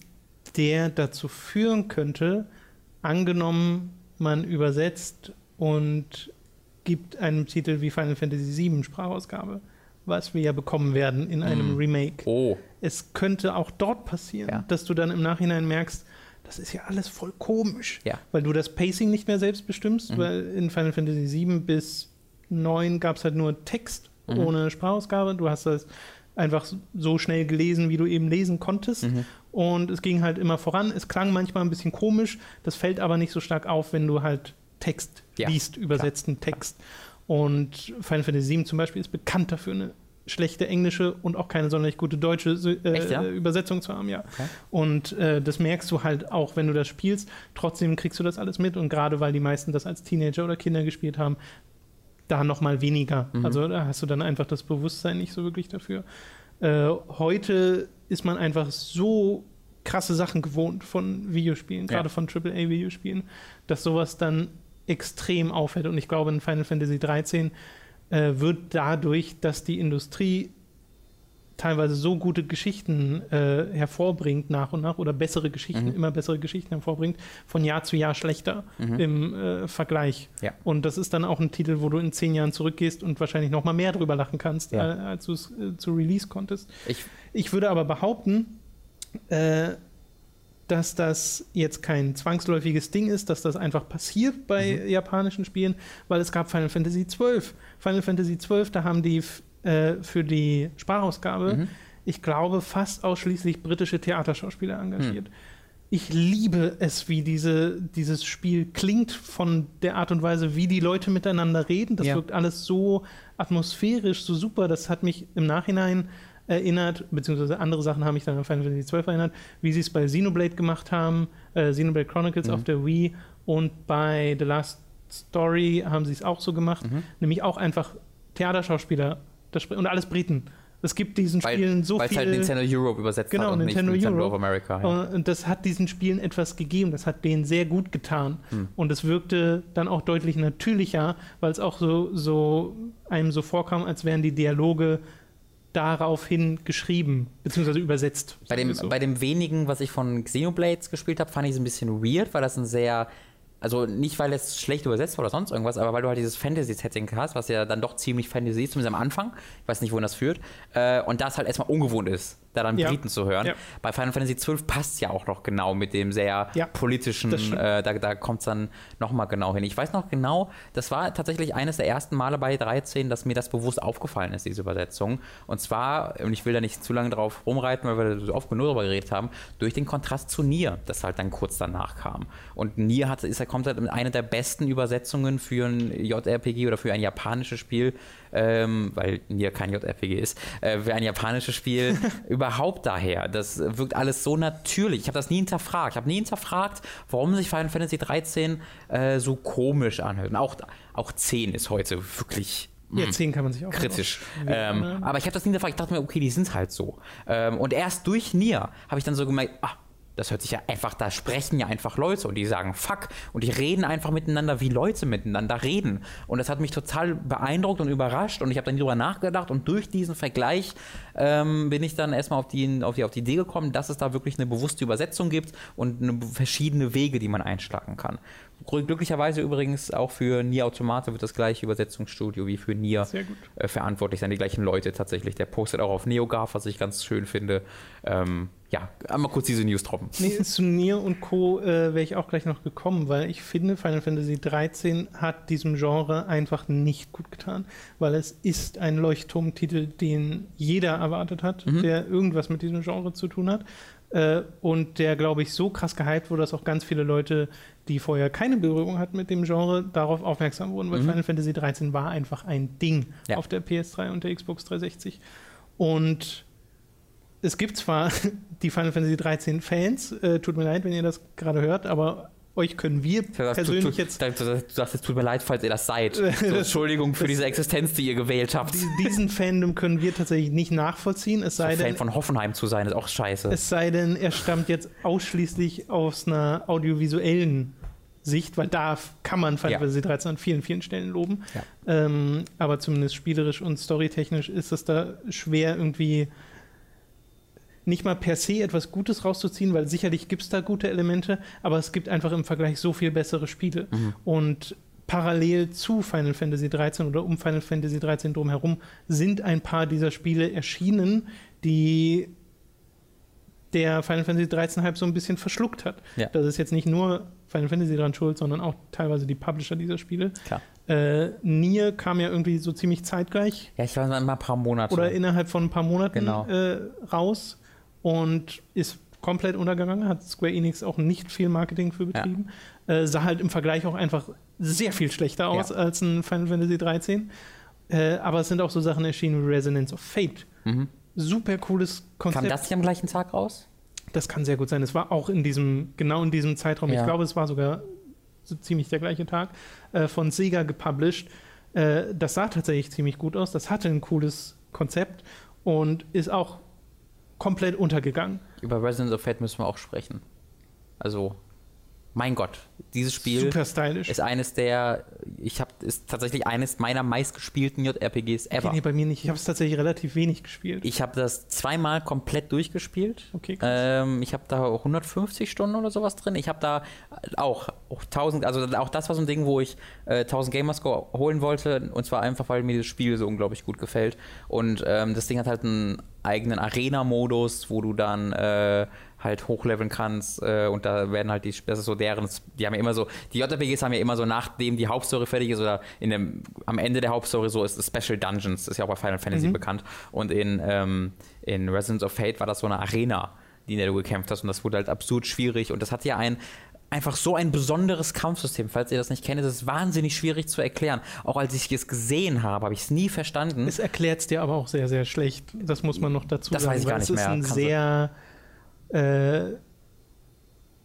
Speaker 1: der dazu führen könnte, angenommen, man übersetzt und gibt einem Titel wie Final Fantasy VII Sprachausgabe, was wir ja bekommen werden in einem mm. Remake.
Speaker 2: Oh.
Speaker 1: Es könnte auch dort passieren, ja. dass du dann im Nachhinein merkst, das ist ja alles voll komisch,
Speaker 2: ja.
Speaker 1: weil du das Pacing nicht mehr selbst bestimmst, mhm. weil in Final Fantasy VII bis 9 gab es halt nur Text mhm. ohne Sprachausgabe. Du hast das einfach so schnell gelesen, wie du eben lesen konntest. Mhm. Und es ging halt immer voran. Es klang manchmal ein bisschen komisch, das fällt aber nicht so stark auf, wenn du halt Text ja, liest, übersetzten klar, Text. Und Final Fantasy VII zum Beispiel ist bekannt dafür, eine schlechte englische und auch keine sonderlich gute deutsche äh, Echt, ja? Übersetzung zu haben, ja. Okay. Und äh, das merkst du halt auch, wenn du das spielst. Trotzdem kriegst du das alles mit und gerade weil die meisten das als Teenager oder Kinder gespielt haben, da noch mal weniger. Mhm. Also da hast du dann einfach das Bewusstsein nicht so wirklich dafür. Äh, heute ist man einfach so krasse Sachen gewohnt von Videospielen, ja. gerade von AAA-Videospielen, dass sowas dann extrem auffällt. Und ich glaube, in Final Fantasy 13 äh, wird dadurch, dass die Industrie teilweise so gute Geschichten äh, hervorbringt nach und nach oder bessere Geschichten, mhm. immer bessere Geschichten hervorbringt, von Jahr zu Jahr schlechter mhm. im äh, Vergleich.
Speaker 2: Ja.
Speaker 1: Und das ist dann auch ein Titel, wo du in zehn Jahren zurückgehst und wahrscheinlich noch mal mehr drüber lachen kannst, ja. äh, als du es äh, zu Release konntest.
Speaker 2: Ich,
Speaker 1: ich würde aber behaupten, äh, dass das jetzt kein zwangsläufiges Ding ist, dass das einfach passiert bei mhm. japanischen Spielen, weil es gab Final Fantasy XII. Final Fantasy XII, da haben die äh, für die Sprachausgabe, mhm. ich glaube, fast ausschließlich britische Theaterschauspieler engagiert. Mhm. ich liebe es, wie diese, dieses Spiel klingt von der Art und Weise, wie die Leute miteinander reden. Das
Speaker 2: Ja.
Speaker 1: wirkt alles so atmosphärisch, so super. Das hat mich im Nachhinein erinnert, beziehungsweise andere Sachen haben mich dann an Final Fantasy XII erinnert, wie sie es bei Xenoblade gemacht haben, äh, Xenoblade Chronicles
Speaker 2: Mhm.
Speaker 1: auf der Wii und bei The Last Story haben sie es auch so gemacht,
Speaker 2: Mhm.
Speaker 1: nämlich auch einfach Theaterschauspieler das und alles Briten. Es gibt diesen Spielen so
Speaker 2: Weil es
Speaker 1: viel...
Speaker 2: halt Nintendo Europe übersetzt
Speaker 1: Genau,
Speaker 2: hat und
Speaker 1: Nintendo
Speaker 2: nicht Nintendo
Speaker 1: Europe.
Speaker 2: of America. Ja.
Speaker 1: Und das hat diesen Spielen etwas gegeben. Das hat denen sehr gut getan. Und es wirkte dann auch deutlich natürlicher, weil es auch so, so einem so vorkam, als wären die Dialoge daraufhin geschrieben, beziehungsweise übersetzt.
Speaker 2: Bei dem,
Speaker 1: so.
Speaker 2: bei dem wenigen, was ich von Xenoblades gespielt habe, fand ich es ein bisschen weird, weil das ein sehr. Also nicht, weil es schlecht übersetzt war oder sonst irgendwas, aber weil du halt dieses Fantasy-Setting hast, was ja dann doch ziemlich Fantasy ist, zumindest am Anfang. Ich weiß nicht, wohin das führt. Äh, und das halt erstmal ungewohnt ist, da dann
Speaker 1: Ja.
Speaker 2: Briten zu hören.
Speaker 1: Ja.
Speaker 2: Bei Final Fantasy XII passt ja auch noch genau mit dem sehr
Speaker 1: Ja,
Speaker 2: politischen, äh, da, da kommt es dann nochmal genau hin. Ich weiß noch genau, das war tatsächlich eines der ersten Male bei 13, dass mir das bewusst aufgefallen ist, diese Übersetzung. Und zwar, und ich will da nicht zu lange drauf rumreiten, weil wir da so oft genug darüber geredet haben, durch den Kontrast zu Nier, das halt dann kurz danach kam. Und Nier hat, ist, kommt halt mit einer der besten Übersetzungen für ein JRPG oder für ein japanisches Spiel, ähm, weil Nier kein JRPG ist, äh, ein japanisches Spiel überhaupt daher. Das wirkt alles so natürlich. Ich habe das nie hinterfragt. Ich habe nie hinterfragt, warum sich Final Fantasy 13 äh, so komisch anhört. Und auch, auch 10 ist heute wirklich
Speaker 1: ja, 10 kann man sich auch
Speaker 2: kritisch. Ähm,
Speaker 1: Ja.
Speaker 2: aber ich habe das nie hinterfragt. Ich dachte mir, okay, die sind halt so. Ähm, und erst durch Nier habe ich dann so gemerkt, ah, das hört sich ja einfach, da sprechen ja einfach Leute und die sagen Fuck und die reden einfach miteinander, wie Leute miteinander reden. Und das hat mich total beeindruckt und überrascht und ich habe dann drüber nachgedacht und durch diesen Vergleich ähm, bin ich dann erstmal auf die, auf, die, auf die Idee gekommen, dass es da wirklich eine bewusste Übersetzung gibt und eine, verschiedene Wege, die man einschlagen kann. Glücklicherweise übrigens auch für Nier Automata wird das gleiche Übersetzungsstudio wie für Nier äh, verantwortlich sein. Die gleichen Leute tatsächlich. Der postet auch auf NeoGAF, was ich ganz schön finde. Ähm, ja, einmal kurz diese News droppen.
Speaker 1: Nee, zu Nier und Co. Äh, wäre ich auch gleich noch gekommen, weil ich finde, Final Fantasy 13 hat diesem Genre einfach nicht gut getan, weil es ist ein Leuchtturmtitel, den jeder erwartet hat, der irgendwas mit diesem Genre zu tun hat. Äh, und der, glaube ich, so krass gehypt wurde, dass auch ganz viele Leute, die vorher keine Berührung hatten mit dem Genre, darauf aufmerksam wurden, weil Final Fantasy 13 war einfach ein Ding
Speaker 2: Ja.
Speaker 1: auf der PS3 und der Xbox 360. Und es gibt zwar die Final Fantasy 13 Fans, äh, tut mir leid, wenn ihr das gerade hört, aber euch können wir persönlich
Speaker 2: du, du,
Speaker 1: jetzt
Speaker 2: Du, sagst, es tut mir leid, falls ihr das seid. So, Entschuldigung für diese Existenz, die ihr gewählt habt.
Speaker 1: die- diesen Fandom können wir tatsächlich nicht nachvollziehen, es sei
Speaker 2: Fan
Speaker 1: denn,
Speaker 2: von Hoffenheim zu sein, ist auch scheiße.
Speaker 1: es sei denn, er stammt jetzt ausschließlich aus einer audiovisuellen Sicht, weil da kann man Final
Speaker 2: Ja.
Speaker 1: Fantasy 13 an vielen, vielen Stellen loben.
Speaker 2: Ja.
Speaker 1: Ähm, aber zumindest spielerisch und storytechnisch ist es da schwer irgendwie nicht mal per se etwas Gutes rauszuziehen, weil sicherlich gibt es da gute Elemente, aber es gibt einfach im Vergleich so viel bessere Spiele.
Speaker 2: Mhm.
Speaker 1: Und parallel zu Final Fantasy 13 oder um Final Fantasy 13 drumherum sind ein paar dieser Spiele erschienen, die der Final Fantasy 13 Hype so ein bisschen verschluckt hat.
Speaker 2: Ja.
Speaker 1: Das ist jetzt nicht nur Final Fantasy dran schuld, sondern auch teilweise die Publisher dieser Spiele.
Speaker 2: Klar.
Speaker 1: Äh, Nier kam ja irgendwie so ziemlich zeitgleich
Speaker 2: Ja, ich war mal ein paar Monate.
Speaker 1: oder innerhalb von ein paar Monaten
Speaker 2: Genau.
Speaker 1: äh, raus und ist komplett untergegangen, hat Square Enix auch nicht viel Marketing für betrieben. Äh, sah halt im Vergleich auch einfach sehr viel schlechter aus
Speaker 2: Ja.
Speaker 1: als ein Final Fantasy 13. Äh, aber es sind auch so Sachen erschienen wie Resonance of Fate.
Speaker 2: Mhm.
Speaker 1: Super cooles Konzept.
Speaker 2: Kam das nicht am gleichen Tag raus?
Speaker 1: Das kann sehr gut sein. Es war auch in diesem, genau in diesem Zeitraum,
Speaker 2: Ja.
Speaker 1: ich glaube, es war sogar so ziemlich der gleiche Tag, äh, von Sega gepublished. Äh, das sah tatsächlich ziemlich gut aus. Das hatte ein cooles Konzept und ist auch komplett untergegangen.
Speaker 2: Über Resident of Fate müssen wir auch sprechen. Also, mein Gott, dieses Spiel ist eines der, ich habe, ist tatsächlich eines meiner meistgespielten JRPGs ever.
Speaker 1: Nee, bei mir nicht. Ich habe es tatsächlich relativ wenig gespielt.
Speaker 2: Ich habe das zweimal komplett durchgespielt.
Speaker 1: Okay, krass.
Speaker 2: Ähm, ich habe da 150 Stunden oder sowas drin. Ich habe da auch, auch 1000, also auch das war so ein Ding, wo ich äh, 1000 Gamerscore holen wollte. Und zwar einfach, weil mir das Spiel so unglaublich gut gefällt. Und ähm, das Ding hat halt einen eigenen Arena-Modus, wo du dann äh, halt hochleveln kannst. Äh, und da werden halt die, das ist so deren, die haben ja immer so, die JRPGs haben ja immer so, nachdem die Hauptstory fertig ist oder in dem, am Ende der Hauptstory so ist Special Dungeons, ist ja auch bei Final Fantasy bekannt. Und in, ähm, in Residence of Fate war das so eine Arena in der du gekämpft hast. Und das wurde halt absurd schwierig. Und das hat ja ein einfach so ein besonderes Kampfsystem. Falls ihr das nicht kennt, ist es wahnsinnig schwierig zu erklären. Auch als ich es gesehen habe, habe ich es nie verstanden.
Speaker 1: Es erklärt es dir aber auch sehr, sehr schlecht. Das muss man noch dazu
Speaker 2: das
Speaker 1: sagen.
Speaker 2: Weiß ich gar nicht
Speaker 1: es ist
Speaker 2: mehr.
Speaker 1: ein
Speaker 2: Kannst
Speaker 1: sehr. Äh,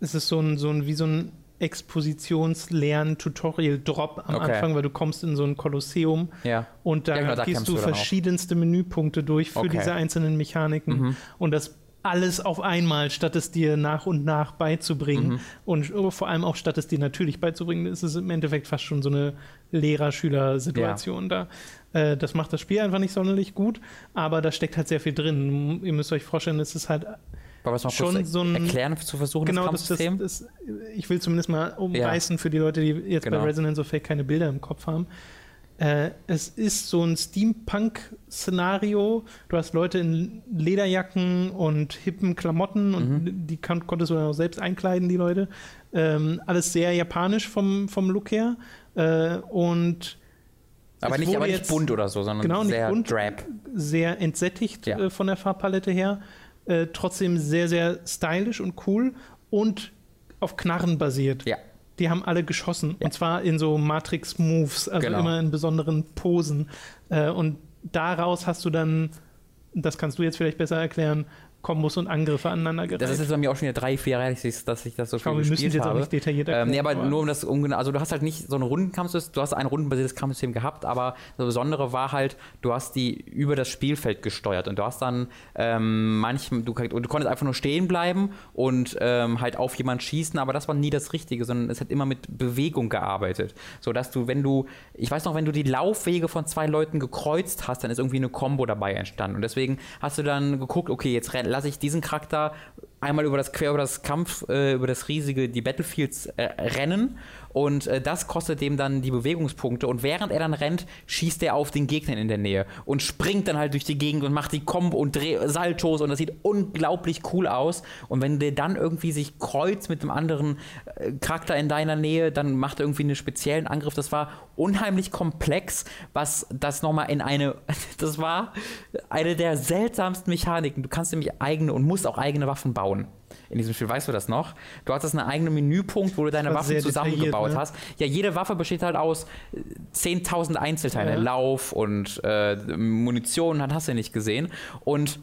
Speaker 1: es ist so ein, so ein, wie so ein Expositions-Lern-Tutorial-Drop am
Speaker 2: Okay.
Speaker 1: Anfang, weil du kommst in so ein Kolosseum
Speaker 2: ja.
Speaker 1: und da
Speaker 2: Ja, genau, da
Speaker 1: gehst du
Speaker 2: du
Speaker 1: verschiedenste Menüpunkte durch für
Speaker 2: Okay.
Speaker 1: diese einzelnen Mechaniken
Speaker 2: Mhm.
Speaker 1: und das alles auf einmal, statt es dir nach und nach beizubringen
Speaker 2: Mhm.
Speaker 1: und vor allem auch statt es dir natürlich beizubringen, ist es im Endeffekt fast schon so eine Lehrer-Schüler-Situation da. Äh, das macht das Spiel einfach nicht sonderlich gut, aber da steckt halt sehr viel drin. Ihr müsst euch vorstellen, es ist halt
Speaker 2: Wollen wir es mal
Speaker 1: Schon
Speaker 2: kurz
Speaker 1: so ein-
Speaker 2: erklären zu versuchen,
Speaker 1: genau
Speaker 2: das
Speaker 1: das, das,
Speaker 2: Kampfsystem?
Speaker 1: das, ich will zumindest mal umreißen für die Leute, die jetzt
Speaker 2: Genau.
Speaker 1: bei Resonance of Fate keine Bilder im Kopf haben. Äh, es ist so ein Steampunk-Szenario. Du hast Leute in Lederjacken und hippen Klamotten und
Speaker 2: Mhm.
Speaker 1: die kann, konntest du dann auch selbst einkleiden, die Leute. Ähm, alles sehr japanisch vom, vom Look her. Äh, und
Speaker 2: aber nicht, aber nicht bunt oder so, sondern
Speaker 1: Genau,
Speaker 2: sehr
Speaker 1: bunt.
Speaker 2: drab.
Speaker 1: sehr entsättigt
Speaker 2: Ja.
Speaker 1: äh, von der Farbpalette her. Äh, trotzdem sehr, sehr stylisch und cool und auf Knarren basiert.
Speaker 2: Ja.
Speaker 1: Die haben alle geschossen.
Speaker 2: Ja.
Speaker 1: Und zwar in so Matrix-Moves, also
Speaker 2: Genau.
Speaker 1: immer in besonderen Posen. Äh, und daraus hast du dann, das kannst du jetzt vielleicht besser erklären, Kombos und Angriffe aneinander gereiht.
Speaker 2: Das ist jetzt bei mir auch schon wieder drei, vier Jahre, dass ich, das so
Speaker 1: ich glaube,
Speaker 2: viel
Speaker 1: wir müssen jetzt auch
Speaker 2: habe.
Speaker 1: nicht detailliert
Speaker 2: Ähm,
Speaker 1: erklären.
Speaker 2: nee, aber nur um das ungenau, also du hast halt nicht so ein Rundenkampfsystem, du hast ein rundenbasiertes Kampfsystem gehabt, aber das Besondere war halt, du hast die über das Spielfeld gesteuert und du hast dann ähm, manchmal, du, du konntest einfach nur stehen bleiben und ähm, halt auf jemanden schießen, aber das war nie das Richtige, sondern es hat immer mit Bewegung gearbeitet, so dass du, wenn du, ich weiß noch, wenn du die Laufwege von zwei Leuten gekreuzt hast, dann ist irgendwie eine Combo dabei entstanden und deswegen hast du dann geguckt, okay, jetzt lasse ich diesen Charakter einmal über das quer über das Kampf, äh, über das riesige, die Battlefields äh, rennen. Und äh, das kostet dem dann die Bewegungspunkte. Und während er dann rennt, schießt er auf den Gegner in der Nähe und springt dann halt durch die Gegend und macht die Combo und Dreh Saltos. Und das sieht unglaublich cool aus. Und wenn der dann irgendwie sich kreuzt mit einem anderen äh, Charakter in deiner Nähe, dann macht er irgendwie einen speziellen Angriff, das war unheimlich komplex, was das nochmal in eine, das war eine der seltsamsten Mechaniken, du kannst nämlich eigene und musst auch eigene Waffen bauen in diesem Spiel. Weißt du das noch? Du hattest einen eigenen Menüpunkt, wo du deine Waffen zusammengebaut
Speaker 1: ne?
Speaker 2: hast. Ja, jede Waffe besteht halt aus äh, 10.000 Einzelteilen.
Speaker 1: Ja.
Speaker 2: Lauf und äh, Munition, dann hast du nicht gesehen. Und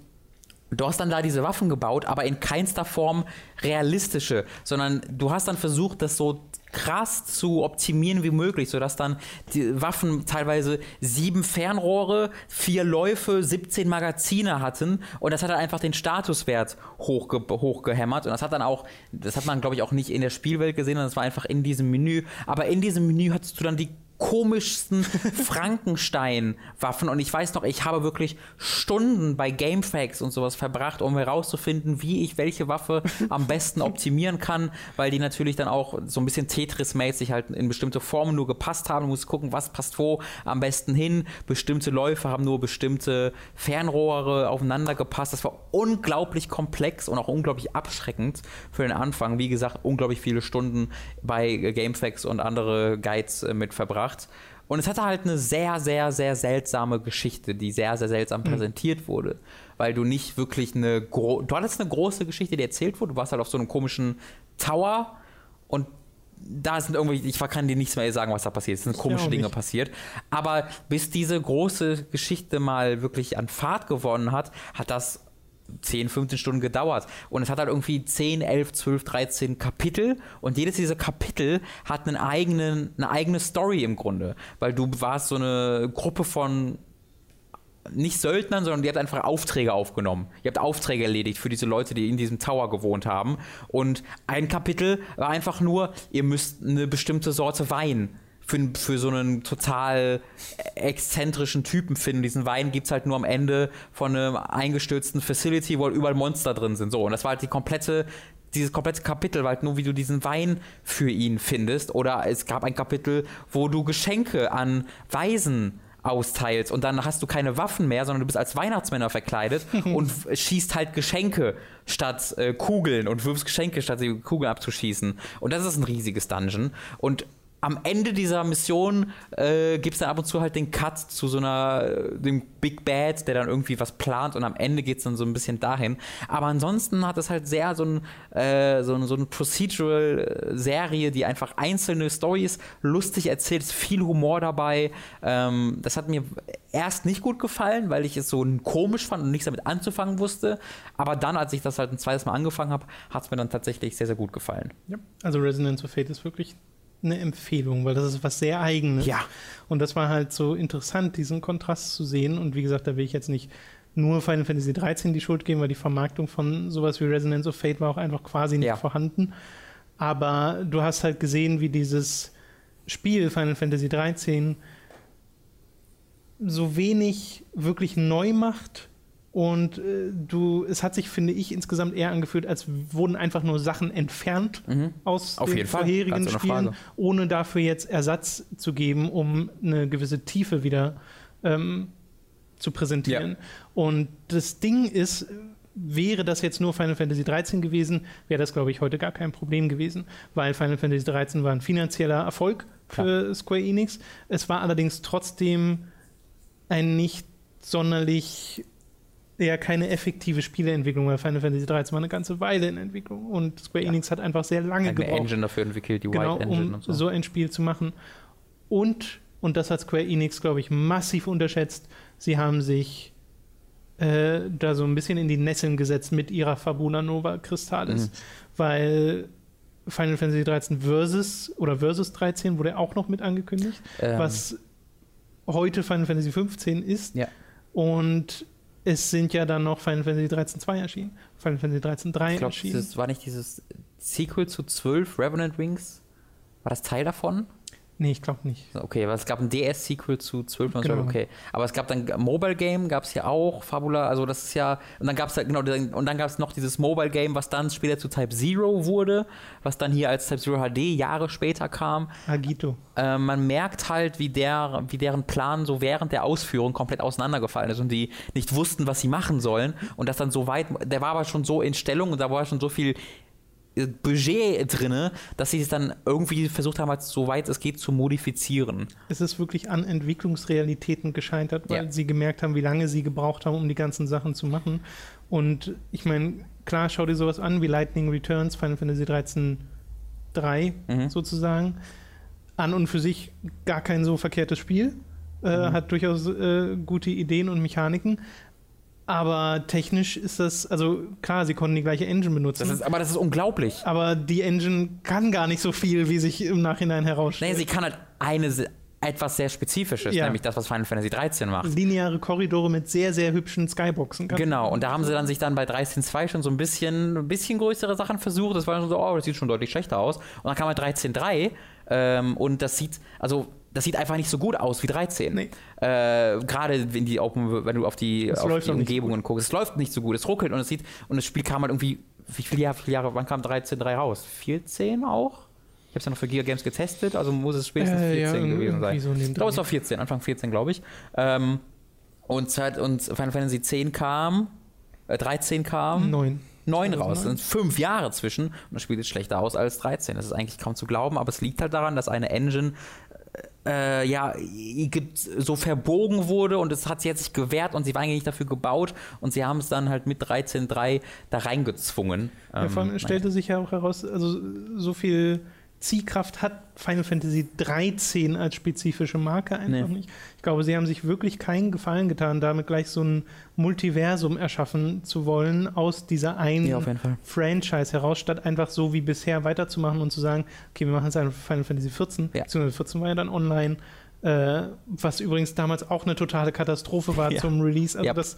Speaker 2: Du hast dann da diese Waffen gebaut, aber in keinster Form realistische, sondern du hast dann versucht, das so krass zu optimieren wie möglich, sodass dann die Waffen teilweise sieben Fernrohre, vier Läufe, 17 Magazine hatten und das hat dann einfach den Statuswert hochge hochgehämmert und das hat dann auch, das hat man glaube ich auch nicht in der Spielwelt gesehen, sondern das war einfach in diesem Menü, aber in diesem Menü hattest du dann die komischsten Frankenstein-Waffen. Und ich weiß noch, ich habe wirklich Stunden bei Gamefax und sowas verbracht, um herauszufinden, wie ich welche Waffe am besten optimieren kann, weil die natürlich dann auch so ein bisschen Tetris-mäßig halt in bestimmte Formen nur gepasst haben. Du musst gucken, was passt wo am besten hin. Bestimmte Läufe haben nur bestimmte Fernrohre aufeinander gepasst. Das war unglaublich komplex und auch unglaublich abschreckend für den Anfang. Wie gesagt, unglaublich viele Stunden bei Gamefax und andere Guides äh, mit verbracht. Und es hatte halt eine sehr, sehr, sehr seltsame Geschichte, die sehr, sehr seltsam präsentiert wurde. Weil du nicht wirklich eine. Gro du hattest eine große Geschichte, die erzählt wurde. Du warst halt auf so einem komischen Tower und da sind irgendwie, ich kann dir nichts mehr sagen, was da passiert. Es sind komische Dinge
Speaker 1: nicht.
Speaker 2: passiert. Aber bis diese große Geschichte mal wirklich an Fahrt gewonnen hat, hat das 10, 15 Stunden gedauert. Und es hat halt irgendwie 10, 11, 12, 13 Kapitel. Und jedes dieser Kapitel hat einen eigenen, eine eigene Story im Grunde. Weil du warst so eine Gruppe von nicht Söldnern, sondern die hat einfach Aufträge aufgenommen. Ihr habt Aufträge erledigt für diese Leute, die in diesem Tower gewohnt haben. Und ein Kapitel war einfach nur, ihr müsst eine bestimmte Sorte Wein für, für so einen total exzentrischen Typen finden. Diesen Wein gibt es halt nur am Ende von einem eingestürzten Facility, wo halt überall Monster drin sind. So, und das war halt die komplette dieses komplette Kapitel war halt nur, wie du diesen Wein für ihn findest. Oder es gab ein Kapitel, wo du Geschenke an Waisen austeilst und dann hast du keine Waffen mehr, sondern du bist als Weihnachtsmänner verkleidet und schießt halt Geschenke statt äh, Kugeln und wirfst Geschenke statt die Kugeln abzuschießen. Und das ist ein riesiges Dungeon. Und am Ende dieser Mission äh, gibt es dann ab und zu halt den Cut zu so einer, äh, dem Big Bad, der dann irgendwie was plant und am Ende geht es dann so ein bisschen dahin. Aber ansonsten hat es halt sehr so ein, äh, so ein, so ein Procedural-Serie, die einfach einzelne Stories lustig erzählt, ist viel Humor dabei. Ähm, das hat mir erst nicht gut gefallen, weil ich es so komisch fand und nichts damit anzufangen wusste. Aber dann, als ich das halt ein zweites Mal angefangen habe, hat es mir dann tatsächlich sehr, sehr gut gefallen.
Speaker 1: Ja, also Resonance of Fate ist wirklich eine Empfehlung, weil das ist was sehr Eigenes.
Speaker 2: Ja.
Speaker 1: Und das war halt so interessant, diesen Kontrast zu sehen. Und wie gesagt, da will ich jetzt nicht nur Final Fantasy 13 die Schuld geben, weil die Vermarktung von sowas wie Resonance of Fate war auch einfach quasi nicht
Speaker 2: Ja.
Speaker 1: vorhanden. Aber du hast halt gesehen, wie dieses Spiel Final Fantasy 13 so wenig wirklich neu macht. Und äh, du, es hat sich, finde ich, insgesamt eher angefühlt, als wurden einfach nur Sachen entfernt
Speaker 2: Mhm.
Speaker 1: aus
Speaker 2: Auf
Speaker 1: den vorherigen Spielen, ohne dafür jetzt Ersatz zu geben, um eine gewisse Tiefe wieder ähm, zu präsentieren. Und das Ding ist, wäre das jetzt nur Final Fantasy 13 gewesen, wäre das, glaube ich, heute gar kein Problem gewesen, weil Final Fantasy 13 war ein finanzieller Erfolg für Square Enix. Es war allerdings trotzdem ein nicht sonderlich ja keine effektive Spieleentwicklung, weil Final Fantasy 13 war eine ganze Weile in Entwicklung und Square
Speaker 2: Ja.
Speaker 1: Enix hat einfach sehr lange
Speaker 2: Eine
Speaker 1: gebraucht,
Speaker 2: Engine dafür entwickelt, die
Speaker 1: genau,
Speaker 2: White Engine
Speaker 1: um
Speaker 2: und
Speaker 1: so.
Speaker 2: so.
Speaker 1: ein Spiel zu machen. Und, und das hat Square Enix, glaube ich, massiv unterschätzt, sie haben sich äh, da so ein bisschen in die Nesseln gesetzt mit ihrer Fabula Nova Crystallis,
Speaker 2: Mhm.
Speaker 1: weil Final Fantasy 13 Versus oder Versus 13 wurde auch noch mit angekündigt,
Speaker 2: Ähm,
Speaker 1: was heute Final Fantasy 15 ist.
Speaker 2: Ja.
Speaker 1: Und es sind ja dann noch Final Fantasy 13 2 erschienen, Final Fantasy 13 3
Speaker 2: Ich glaube,
Speaker 1: erschienen.
Speaker 2: das war nicht dieses Sequel zu 12, Revenant Wings. War das Teil davon?
Speaker 1: Nee, ich glaube nicht.
Speaker 2: Okay, weil es gab ein DS-Sequel zu 12 und
Speaker 1: Genau.
Speaker 2: okay. Aber es gab dann ein Mobile Game, gab es ja auch, Fabula, also das ist ja, und dann gab es genau, und dann gab es noch dieses Mobile Game, was dann später zu Type Zero wurde, was dann hier als Type Zero HD Jahre später kam.
Speaker 1: Agito.
Speaker 2: Äh, man merkt halt, wie, der, wie deren Plan so während der Ausführung komplett auseinandergefallen ist und die nicht wussten, was sie machen sollen. Und das dann so weit, der war aber schon so in Stellung und da war schon so viel Budget drinne, dass sie es dann irgendwie versucht haben, als so weit es geht, zu modifizieren.
Speaker 1: Es ist wirklich an Entwicklungsrealitäten gescheitert, weil
Speaker 2: Ja.
Speaker 1: sie gemerkt haben, wie lange sie gebraucht haben, um die ganzen Sachen zu machen. Und ich meine, klar, schau dir sowas an wie Lightning Returns, Final Fantasy 13 3
Speaker 2: Mhm.
Speaker 1: sozusagen. An und für sich gar kein so verkehrtes Spiel. Äh,
Speaker 2: Mhm.
Speaker 1: Hat durchaus äh, gute Ideen und Mechaniken. Aber technisch ist das, also klar, sie konnten die gleiche Engine benutzen.
Speaker 2: Das ist, aber das ist unglaublich.
Speaker 1: aber die Engine kann gar nicht so viel, wie sich im Nachhinein herausstellt.
Speaker 2: Naja, sie kann halt eine etwas sehr Spezifisches,
Speaker 1: Ja.
Speaker 2: nämlich das, was Final Fantasy 13 macht.
Speaker 1: lineare Korridore mit sehr, sehr hübschen Skyboxen.
Speaker 2: Genau, und da haben sie dann sich dann bei 13.2 schon so ein bisschen, ein bisschen größere Sachen versucht. Das war dann so, oh, das sieht schon deutlich schlechter aus. Und dann kam halt 13.3 ähm, und das sieht, also das sieht einfach nicht so gut aus wie 13.
Speaker 1: Nee.
Speaker 2: Äh, Gerade wenn die Open, wenn du auf die, auf die Umgebungen guckst. Es läuft nicht so gut, es ruckelt und es sieht, und das Spiel kam halt irgendwie, wie viele Jahre, viele Jahre wann kam 13.3 raus? 14 auch? Ich habe es ja noch für Giga Games getestet, also muss es spätestens
Speaker 1: Äh,
Speaker 2: 14
Speaker 1: ja,
Speaker 2: gewesen sein.
Speaker 1: so
Speaker 2: ich glaube, es war 14, Anfang 14, glaube ich. Ähm, und, Zeit, und Final Fantasy 10 kam, äh, 13 kam,
Speaker 1: Neun.
Speaker 2: 9 raus. Es
Speaker 1: 2009.
Speaker 2: sind fünf Jahre zwischen und das Spiel sieht schlechter aus als 13. Das ist eigentlich kaum zu glauben, aber es liegt halt daran, dass eine Engine äh, ja so verbogen wurde und es hat sie jetzt sich gewehrt und sie war eigentlich nicht dafür gebaut und sie haben es dann halt mit 13.3 da reingezwungen.
Speaker 1: Ja, vor allem
Speaker 2: Ähm,
Speaker 1: stellte sich ja auch heraus, also so viel Ziehkraft hat Final Fantasy 13 als spezifische Marke einfach
Speaker 2: Nee.
Speaker 1: nicht. Ich glaube, sie haben sich wirklich keinen Gefallen getan, damit gleich so ein Multiversum erschaffen zu wollen aus dieser einen
Speaker 2: Ja.
Speaker 1: Franchise heraus, statt einfach so wie bisher weiterzumachen und zu sagen, okay, wir machen jetzt einfach Final Fantasy 14,
Speaker 2: Ja.
Speaker 1: beziehungsweise 14 war ja dann online, äh, was übrigens damals auch eine totale Katastrophe war
Speaker 2: Ja.
Speaker 1: zum Release. Also
Speaker 2: Ja.
Speaker 1: das,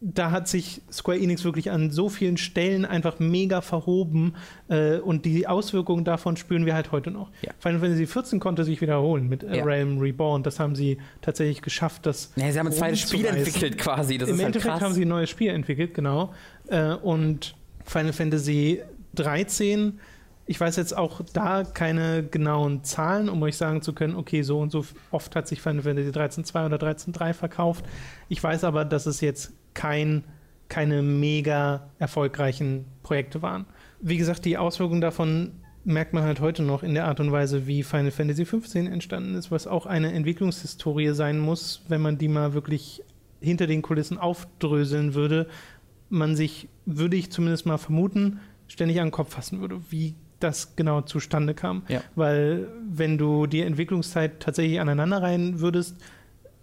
Speaker 1: da hat sich Square Enix wirklich an so vielen Stellen einfach mega verhoben äh, und die Auswirkungen davon spüren wir halt heute noch.
Speaker 2: Ja.
Speaker 1: Final Fantasy 14 konnte sich wiederholen mit
Speaker 2: Ja.
Speaker 1: Realm Reborn. Das haben sie tatsächlich geschafft, das
Speaker 2: Ja, sie haben ein zweites Spiel entwickelt quasi. Das
Speaker 1: Im
Speaker 2: halt
Speaker 1: Endeffekt
Speaker 2: krass.
Speaker 1: haben sie ein neues Spiel entwickelt, genau. Äh, und Final Fantasy 13, ich weiß jetzt auch da keine genauen Zahlen, um euch sagen zu können, okay, so und so oft hat sich Final Fantasy 13.2 oder 13.3 verkauft. Ich weiß aber, dass es jetzt kein, keine mega erfolgreichen Projekte waren. Wie gesagt, die Auswirkungen davon merkt man halt heute noch in der Art und Weise, wie Final Fantasy XV entstanden ist, was auch eine Entwicklungshistorie sein muss, wenn man die mal wirklich hinter den Kulissen aufdröseln würde, man sich, würde ich zumindest mal vermuten, ständig an den Kopf fassen würde, wie das genau zustande kam.
Speaker 2: Ja.
Speaker 1: Weil wenn du die Entwicklungszeit tatsächlich aneinander rein würdest,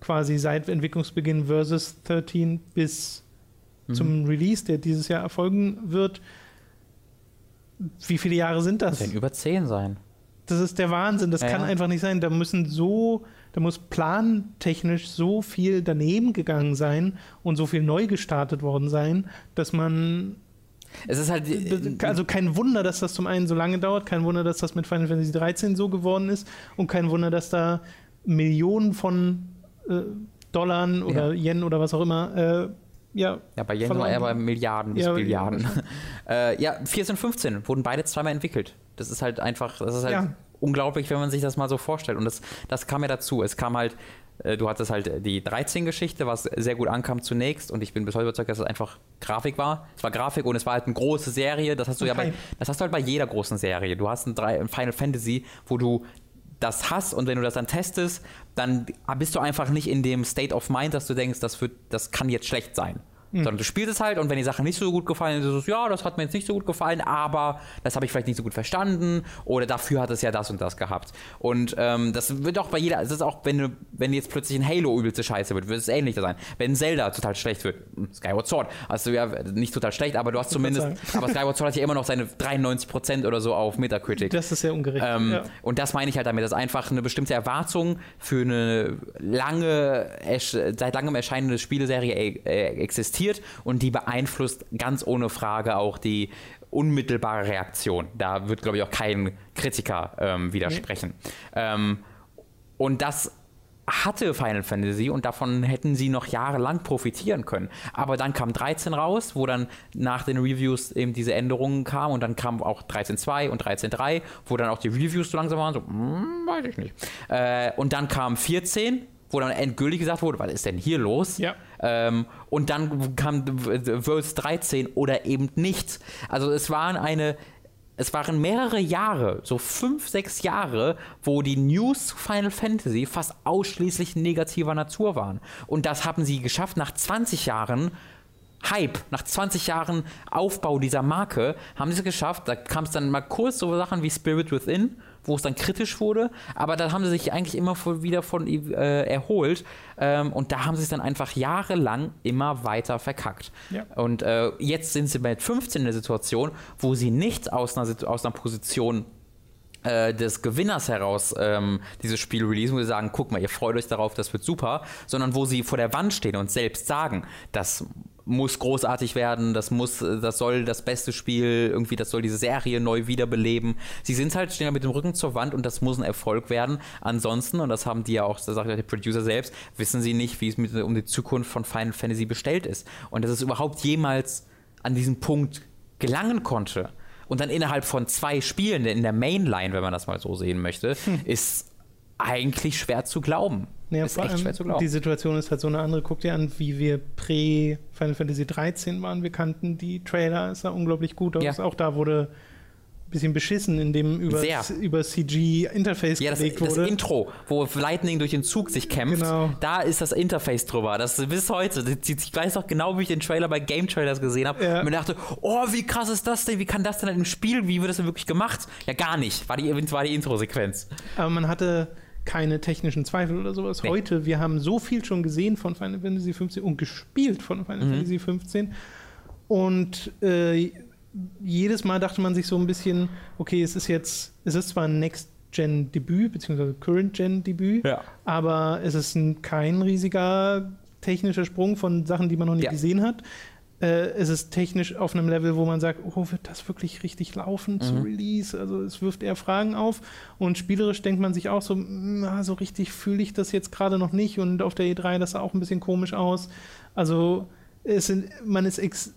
Speaker 1: quasi seit Entwicklungsbeginn versus 13 bis
Speaker 2: Mhm.
Speaker 1: zum Release, der dieses Jahr erfolgen wird, wie viele Jahre sind das?
Speaker 2: Das werden über 10 sein.
Speaker 1: Das ist der Wahnsinn. Das
Speaker 2: Ja,
Speaker 1: kann
Speaker 2: ja.
Speaker 1: einfach nicht sein. Da müssen so, da muss plantechnisch so viel daneben gegangen sein und so viel neu gestartet worden sein, dass man
Speaker 2: Es ist halt.
Speaker 1: also kein Wunder, dass das zum einen so lange dauert, kein Wunder, dass das mit Final Fantasy 13 so geworden ist und kein Wunder, dass da Millionen von äh, Dollar oder Yen oder was auch immer äh, ja,
Speaker 2: Ja, bei Yen
Speaker 1: verloren
Speaker 2: eher bei. Milliarden bis
Speaker 1: Ja,
Speaker 2: Billiarden. äh, ja, 14, 15 wurden beide zweimal entwickelt. Das ist halt einfach, das ist halt
Speaker 1: Ja.
Speaker 2: unglaublich, wenn man sich das mal so vorstellt. Und das, das kam ja dazu. Es kam halt, äh, du hattest halt die 13-Geschichte, was sehr gut ankam zunächst. Und ich bin bis heute überzeugt, dass es einfach Grafik war. Es war Grafik und es war halt eine große Serie. Das hast du ja bei,
Speaker 1: Okay.
Speaker 2: das hast du halt bei jeder großen Serie. Du hast ein, drei- ein Final Fantasy, wo du das hast und wenn du das dann testest, dann bist du einfach nicht in dem State of Mind, dass du denkst, das, wird, das kann jetzt schlecht sein. Sondern du spielst es halt und wenn die Sache nicht so gut gefallen ist, ist es, ja, das hat mir jetzt nicht so gut gefallen, aber das habe ich vielleicht nicht so gut verstanden oder dafür hat es ja das und das gehabt. Und ähm, das wird auch bei jeder, das ist auch, wenn du, wenn jetzt plötzlich ein Halo übelste Scheiße wird, wird es ähnlich sein. Wenn Zelda total schlecht wird, Skyward Sword, also ja, nicht total schlecht, aber du hast zumindest, aber Skyward Sword hat ja immer noch seine 93% oder so auf Metacritic.
Speaker 1: das ist sehr ungerecht.
Speaker 2: Ähm,
Speaker 1: ja.
Speaker 2: Und das meine ich halt damit, dass einfach eine bestimmte Erwartung für eine lange, seit langem erscheinende Spieleserie äh, existiert und die beeinflusst ganz ohne Frage auch die unmittelbare Reaktion. Da wird, glaube ich, auch kein Kritiker ähm, widersprechen. Ähm, und das hatte Final Fantasy und davon hätten sie noch jahrelang profitieren können. Aber dann kam 13 raus, wo dann nach den Reviews eben diese Änderungen kamen und dann kam auch 13.2 und 13.3, wo dann auch die Reviews so langsam waren, so, hm, weiß ich nicht. Äh, und dann kam 14, wo dann endgültig gesagt wurde, was ist denn hier los?
Speaker 1: Ja.
Speaker 2: Ähm, und dann kam Verse 13 oder eben nicht. Also es waren eine, es waren mehrere Jahre, so fünf, sechs Jahre, wo die News zu Final Fantasy fast ausschließlich negativer Natur waren. Und das haben sie geschafft nach 20 Jahren. Hype, nach 20 Jahren Aufbau dieser Marke, haben sie es geschafft. Da kam es dann mal kurz so Sachen wie Spirit Within, wo es dann kritisch wurde, aber da haben sie sich eigentlich immer wieder von äh, erholt ähm, und da haben sie es dann einfach jahrelang immer weiter verkackt.
Speaker 1: Ja.
Speaker 2: Und äh, jetzt sind sie mit 15 in der Situation, wo sie nicht aus einer, aus einer Position des Gewinners heraus ähm, dieses Spiel releasen, wo sie sagen, guck mal, ihr freut euch darauf, das wird super, sondern wo sie vor der Wand stehen und selbst sagen, das muss großartig werden, das muss, äh, das soll das beste Spiel, irgendwie, das soll diese Serie neu wiederbeleben. Sie sind halt, stehen halt mit dem Rücken zur Wand und das muss ein Erfolg werden. Ansonsten, und das haben die ja auch, das sagt der Producer selbst, wissen sie nicht, wie es mit, um die Zukunft von Final Fantasy bestellt ist. Und dass es überhaupt jemals an diesen Punkt gelangen konnte und dann innerhalb von zwei Spielen in der Mainline, wenn man das mal so sehen möchte, ist eigentlich schwer zu glauben.
Speaker 1: Ja,
Speaker 2: ist
Speaker 1: vor
Speaker 2: echt
Speaker 1: allem
Speaker 2: schwer zu glauben.
Speaker 1: Die Situation ist halt so eine andere. Guck dir an, wie wir prä Final Fantasy 13 waren. Wir kannten die Trailer, es sah unglaublich gut aus.
Speaker 2: Ja.
Speaker 1: Auch da wurde bisschen beschissen, indem über,
Speaker 2: Sehr.
Speaker 1: über CG Interface
Speaker 2: ja, das,
Speaker 1: gelegt
Speaker 2: das
Speaker 1: wurde.
Speaker 2: Intro, wo Lightning durch den Zug sich kämpft,
Speaker 1: Genau.
Speaker 2: da ist das Interface drüber. Das bis heute. Ich ich weiß noch genau, wie ich den Trailer bei Game Trailers gesehen habe.
Speaker 1: Ja.
Speaker 2: Und mir dachte, oh, wie krass ist das denn? Wie kann das denn im Spiel? Wie wird das denn wirklich gemacht? Ja, gar nicht. War die, war die Intro-Sequenz.
Speaker 1: Aber man hatte keine technischen Zweifel oder sowas.
Speaker 2: Nee.
Speaker 1: Heute, wir haben so viel schon gesehen von Final Fantasy 15 und gespielt von Final
Speaker 2: Mhm.
Speaker 1: Fantasy 15. Und äh, jedes Mal dachte man sich so ein bisschen, okay, es ist jetzt, es ist zwar ein Next-Gen-Debüt, beziehungsweise Current-Gen-Debüt,
Speaker 2: Ja.
Speaker 1: aber es ist ein, kein riesiger technischer Sprung von Sachen, die man noch nicht
Speaker 2: Ja.
Speaker 1: gesehen hat. Äh, es ist technisch auf einem Level, wo man sagt, oh, wird das wirklich richtig laufen zu
Speaker 2: Mhm.
Speaker 1: Release? Also es wirft eher Fragen auf. Und spielerisch denkt man sich auch so, na, so richtig fühle ich das jetzt gerade noch nicht. Und auf der E3, das sah auch ein bisschen komisch aus. Also es sind, man ist ex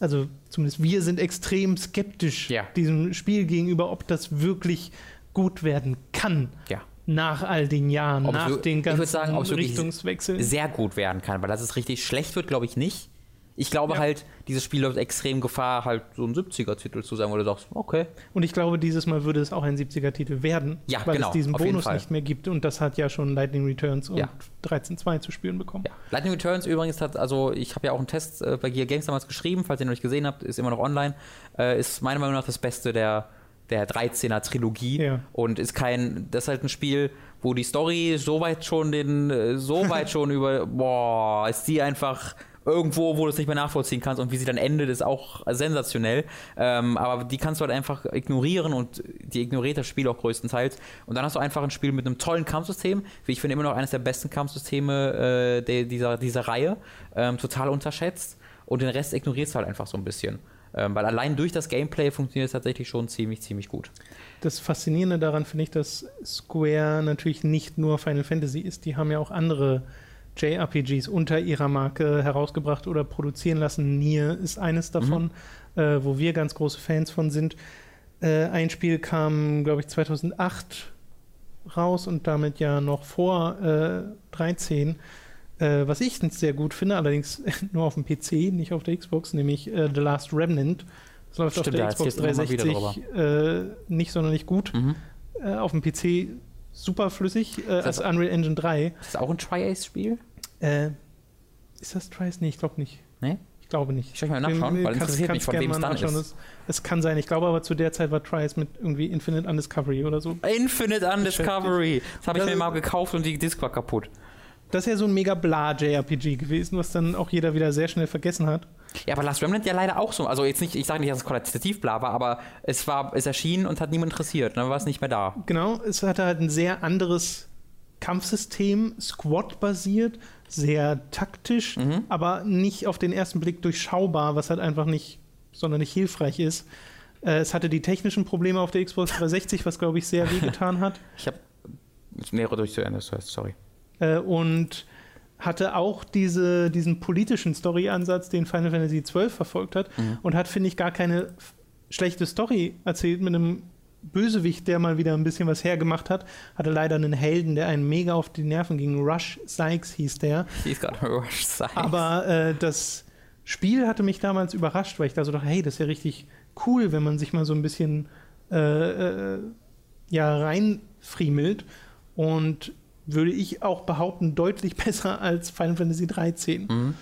Speaker 1: also zumindest wir sind extrem skeptisch
Speaker 2: Ja.
Speaker 1: diesem Spiel gegenüber, ob das wirklich gut werden kann
Speaker 2: Ja.
Speaker 1: nach all den Jahren,
Speaker 2: Ob
Speaker 1: nach
Speaker 2: wir-
Speaker 1: den
Speaker 2: ich
Speaker 1: ganzen
Speaker 2: sagen, ob
Speaker 1: Richtungswechseln.
Speaker 2: Sehr gut werden kann, weil dass es richtig schlecht wird, glaube ich nicht. Ich glaube
Speaker 1: Ja.
Speaker 2: halt, dieses Spiel läuft extrem Gefahr, halt so ein 70er-Titel zu sein, wo du sagst, okay.
Speaker 1: Und ich glaube, dieses Mal würde es auch ein 70er-Titel werden,
Speaker 2: Ja,
Speaker 1: weil
Speaker 2: genau,
Speaker 1: es diesen Bonus nicht mehr gibt. Und das hat ja schon Lightning Returns und
Speaker 2: Ja.
Speaker 1: 13.2 zu spüren bekommen.
Speaker 2: Ja. Lightning Returns übrigens hat, also ich habe ja auch einen Test äh, bei Gear Games damals geschrieben, falls ihr noch nicht gesehen habt, ist immer noch online. Äh, ist meiner Meinung nach das Beste der, der 13er Trilogie
Speaker 1: Ja.
Speaker 2: und ist kein, das ist halt ein Spiel, wo die Story so weit schon den, äh, so weit schon über, boah, ist die einfach irgendwo, wo du es nicht mehr nachvollziehen kannst und wie sie dann endet, ist auch sensationell. Ähm, aber die kannst du halt einfach ignorieren und die ignoriert das Spiel auch größtenteils. Und dann hast du einfach ein Spiel mit einem tollen Kampfsystem, wie ich finde immer noch eines der besten Kampfsysteme äh, der, dieser, dieser Reihe, ähm, total unterschätzt. Und den Rest ignorierst du halt einfach so ein bisschen. Ähm, weil allein durch das Gameplay funktioniert es tatsächlich schon ziemlich, ziemlich gut.
Speaker 1: Das Faszinierende daran finde ich, dass Square natürlich nicht nur Final Fantasy ist. Die haben ja auch andere JRPGs unter ihrer Marke herausgebracht oder produzieren lassen. Nier ist eines davon, äh, wo wir ganz große Fans von sind. Äh, ein Spiel kam, glaube ich, 2008 raus und damit ja noch vor äh, 13. Äh, was ich sehr gut finde, allerdings nur auf dem PC, nicht auf der Xbox, nämlich äh, The Last Remnant. Das läuft
Speaker 2: Stimmt,
Speaker 1: auf der Xbox
Speaker 2: erzählst du immer wieder
Speaker 1: 360 äh, nicht sonderlich gut.
Speaker 2: Mhm.
Speaker 1: Äh, auf dem PC super flüssig äh, als Unreal Engine 3.
Speaker 2: Ist das auch ein Tri-Ace-Spiel?
Speaker 1: Äh, ist das Trice? Nee, ich glaube nicht.
Speaker 2: Nee?
Speaker 1: Ich glaube nicht.
Speaker 2: Ich schau mal nachschauen, weil
Speaker 1: kannst-
Speaker 2: interessiert mich, von wem es dann ist.
Speaker 1: Es, kann sein. Ich glaube aber zu der Zeit war Trice mit irgendwie Infinite Undiscovery oder so.
Speaker 2: Infinite Undiscovery. Das habe ich mir mal gekauft und die Disk war kaputt.
Speaker 1: Das ist ja so ein mega bla JRPG gewesen, was dann auch jeder wieder sehr schnell vergessen hat.
Speaker 2: Ja, aber Last Remnant ja leider auch so. Also jetzt nicht, ich sage nicht, dass es qualitativ bla war, aber es war, es erschien und hat niemand interessiert. Dann war es nicht mehr da.
Speaker 1: Genau, es hatte halt ein sehr anderes Kampfsystem, Squad-basiert, sehr taktisch,
Speaker 2: Mhm.
Speaker 1: aber nicht auf den ersten Blick durchschaubar, was halt einfach nicht sonderlich hilfreich ist. Äh, es hatte die technischen Probleme auf der Xbox 360, was glaube ich sehr wehgetan hat.
Speaker 2: Ich habe mehrere durch zu Ende, sorry.
Speaker 1: Äh, und hatte auch diese, diesen politischen Story-Ansatz, den Final Fantasy XII verfolgt hat
Speaker 2: Mhm.
Speaker 1: und hat, finde ich, gar keine schlechte Story erzählt mit einem Bösewicht, der mal wieder ein bisschen was hergemacht hat. Hatte leider einen Helden, der einen mega auf die Nerven ging. Rush Sykes hieß der.
Speaker 2: He's got rush size.
Speaker 1: Aber äh, das Spiel hatte mich damals überrascht, weil ich da so dachte, hey, das ist ja richtig cool, wenn man sich mal so ein bisschen äh, äh, ja, reinfriemelt. Und würde ich auch behaupten, deutlich besser als Final Fantasy 13.
Speaker 2: Mhm.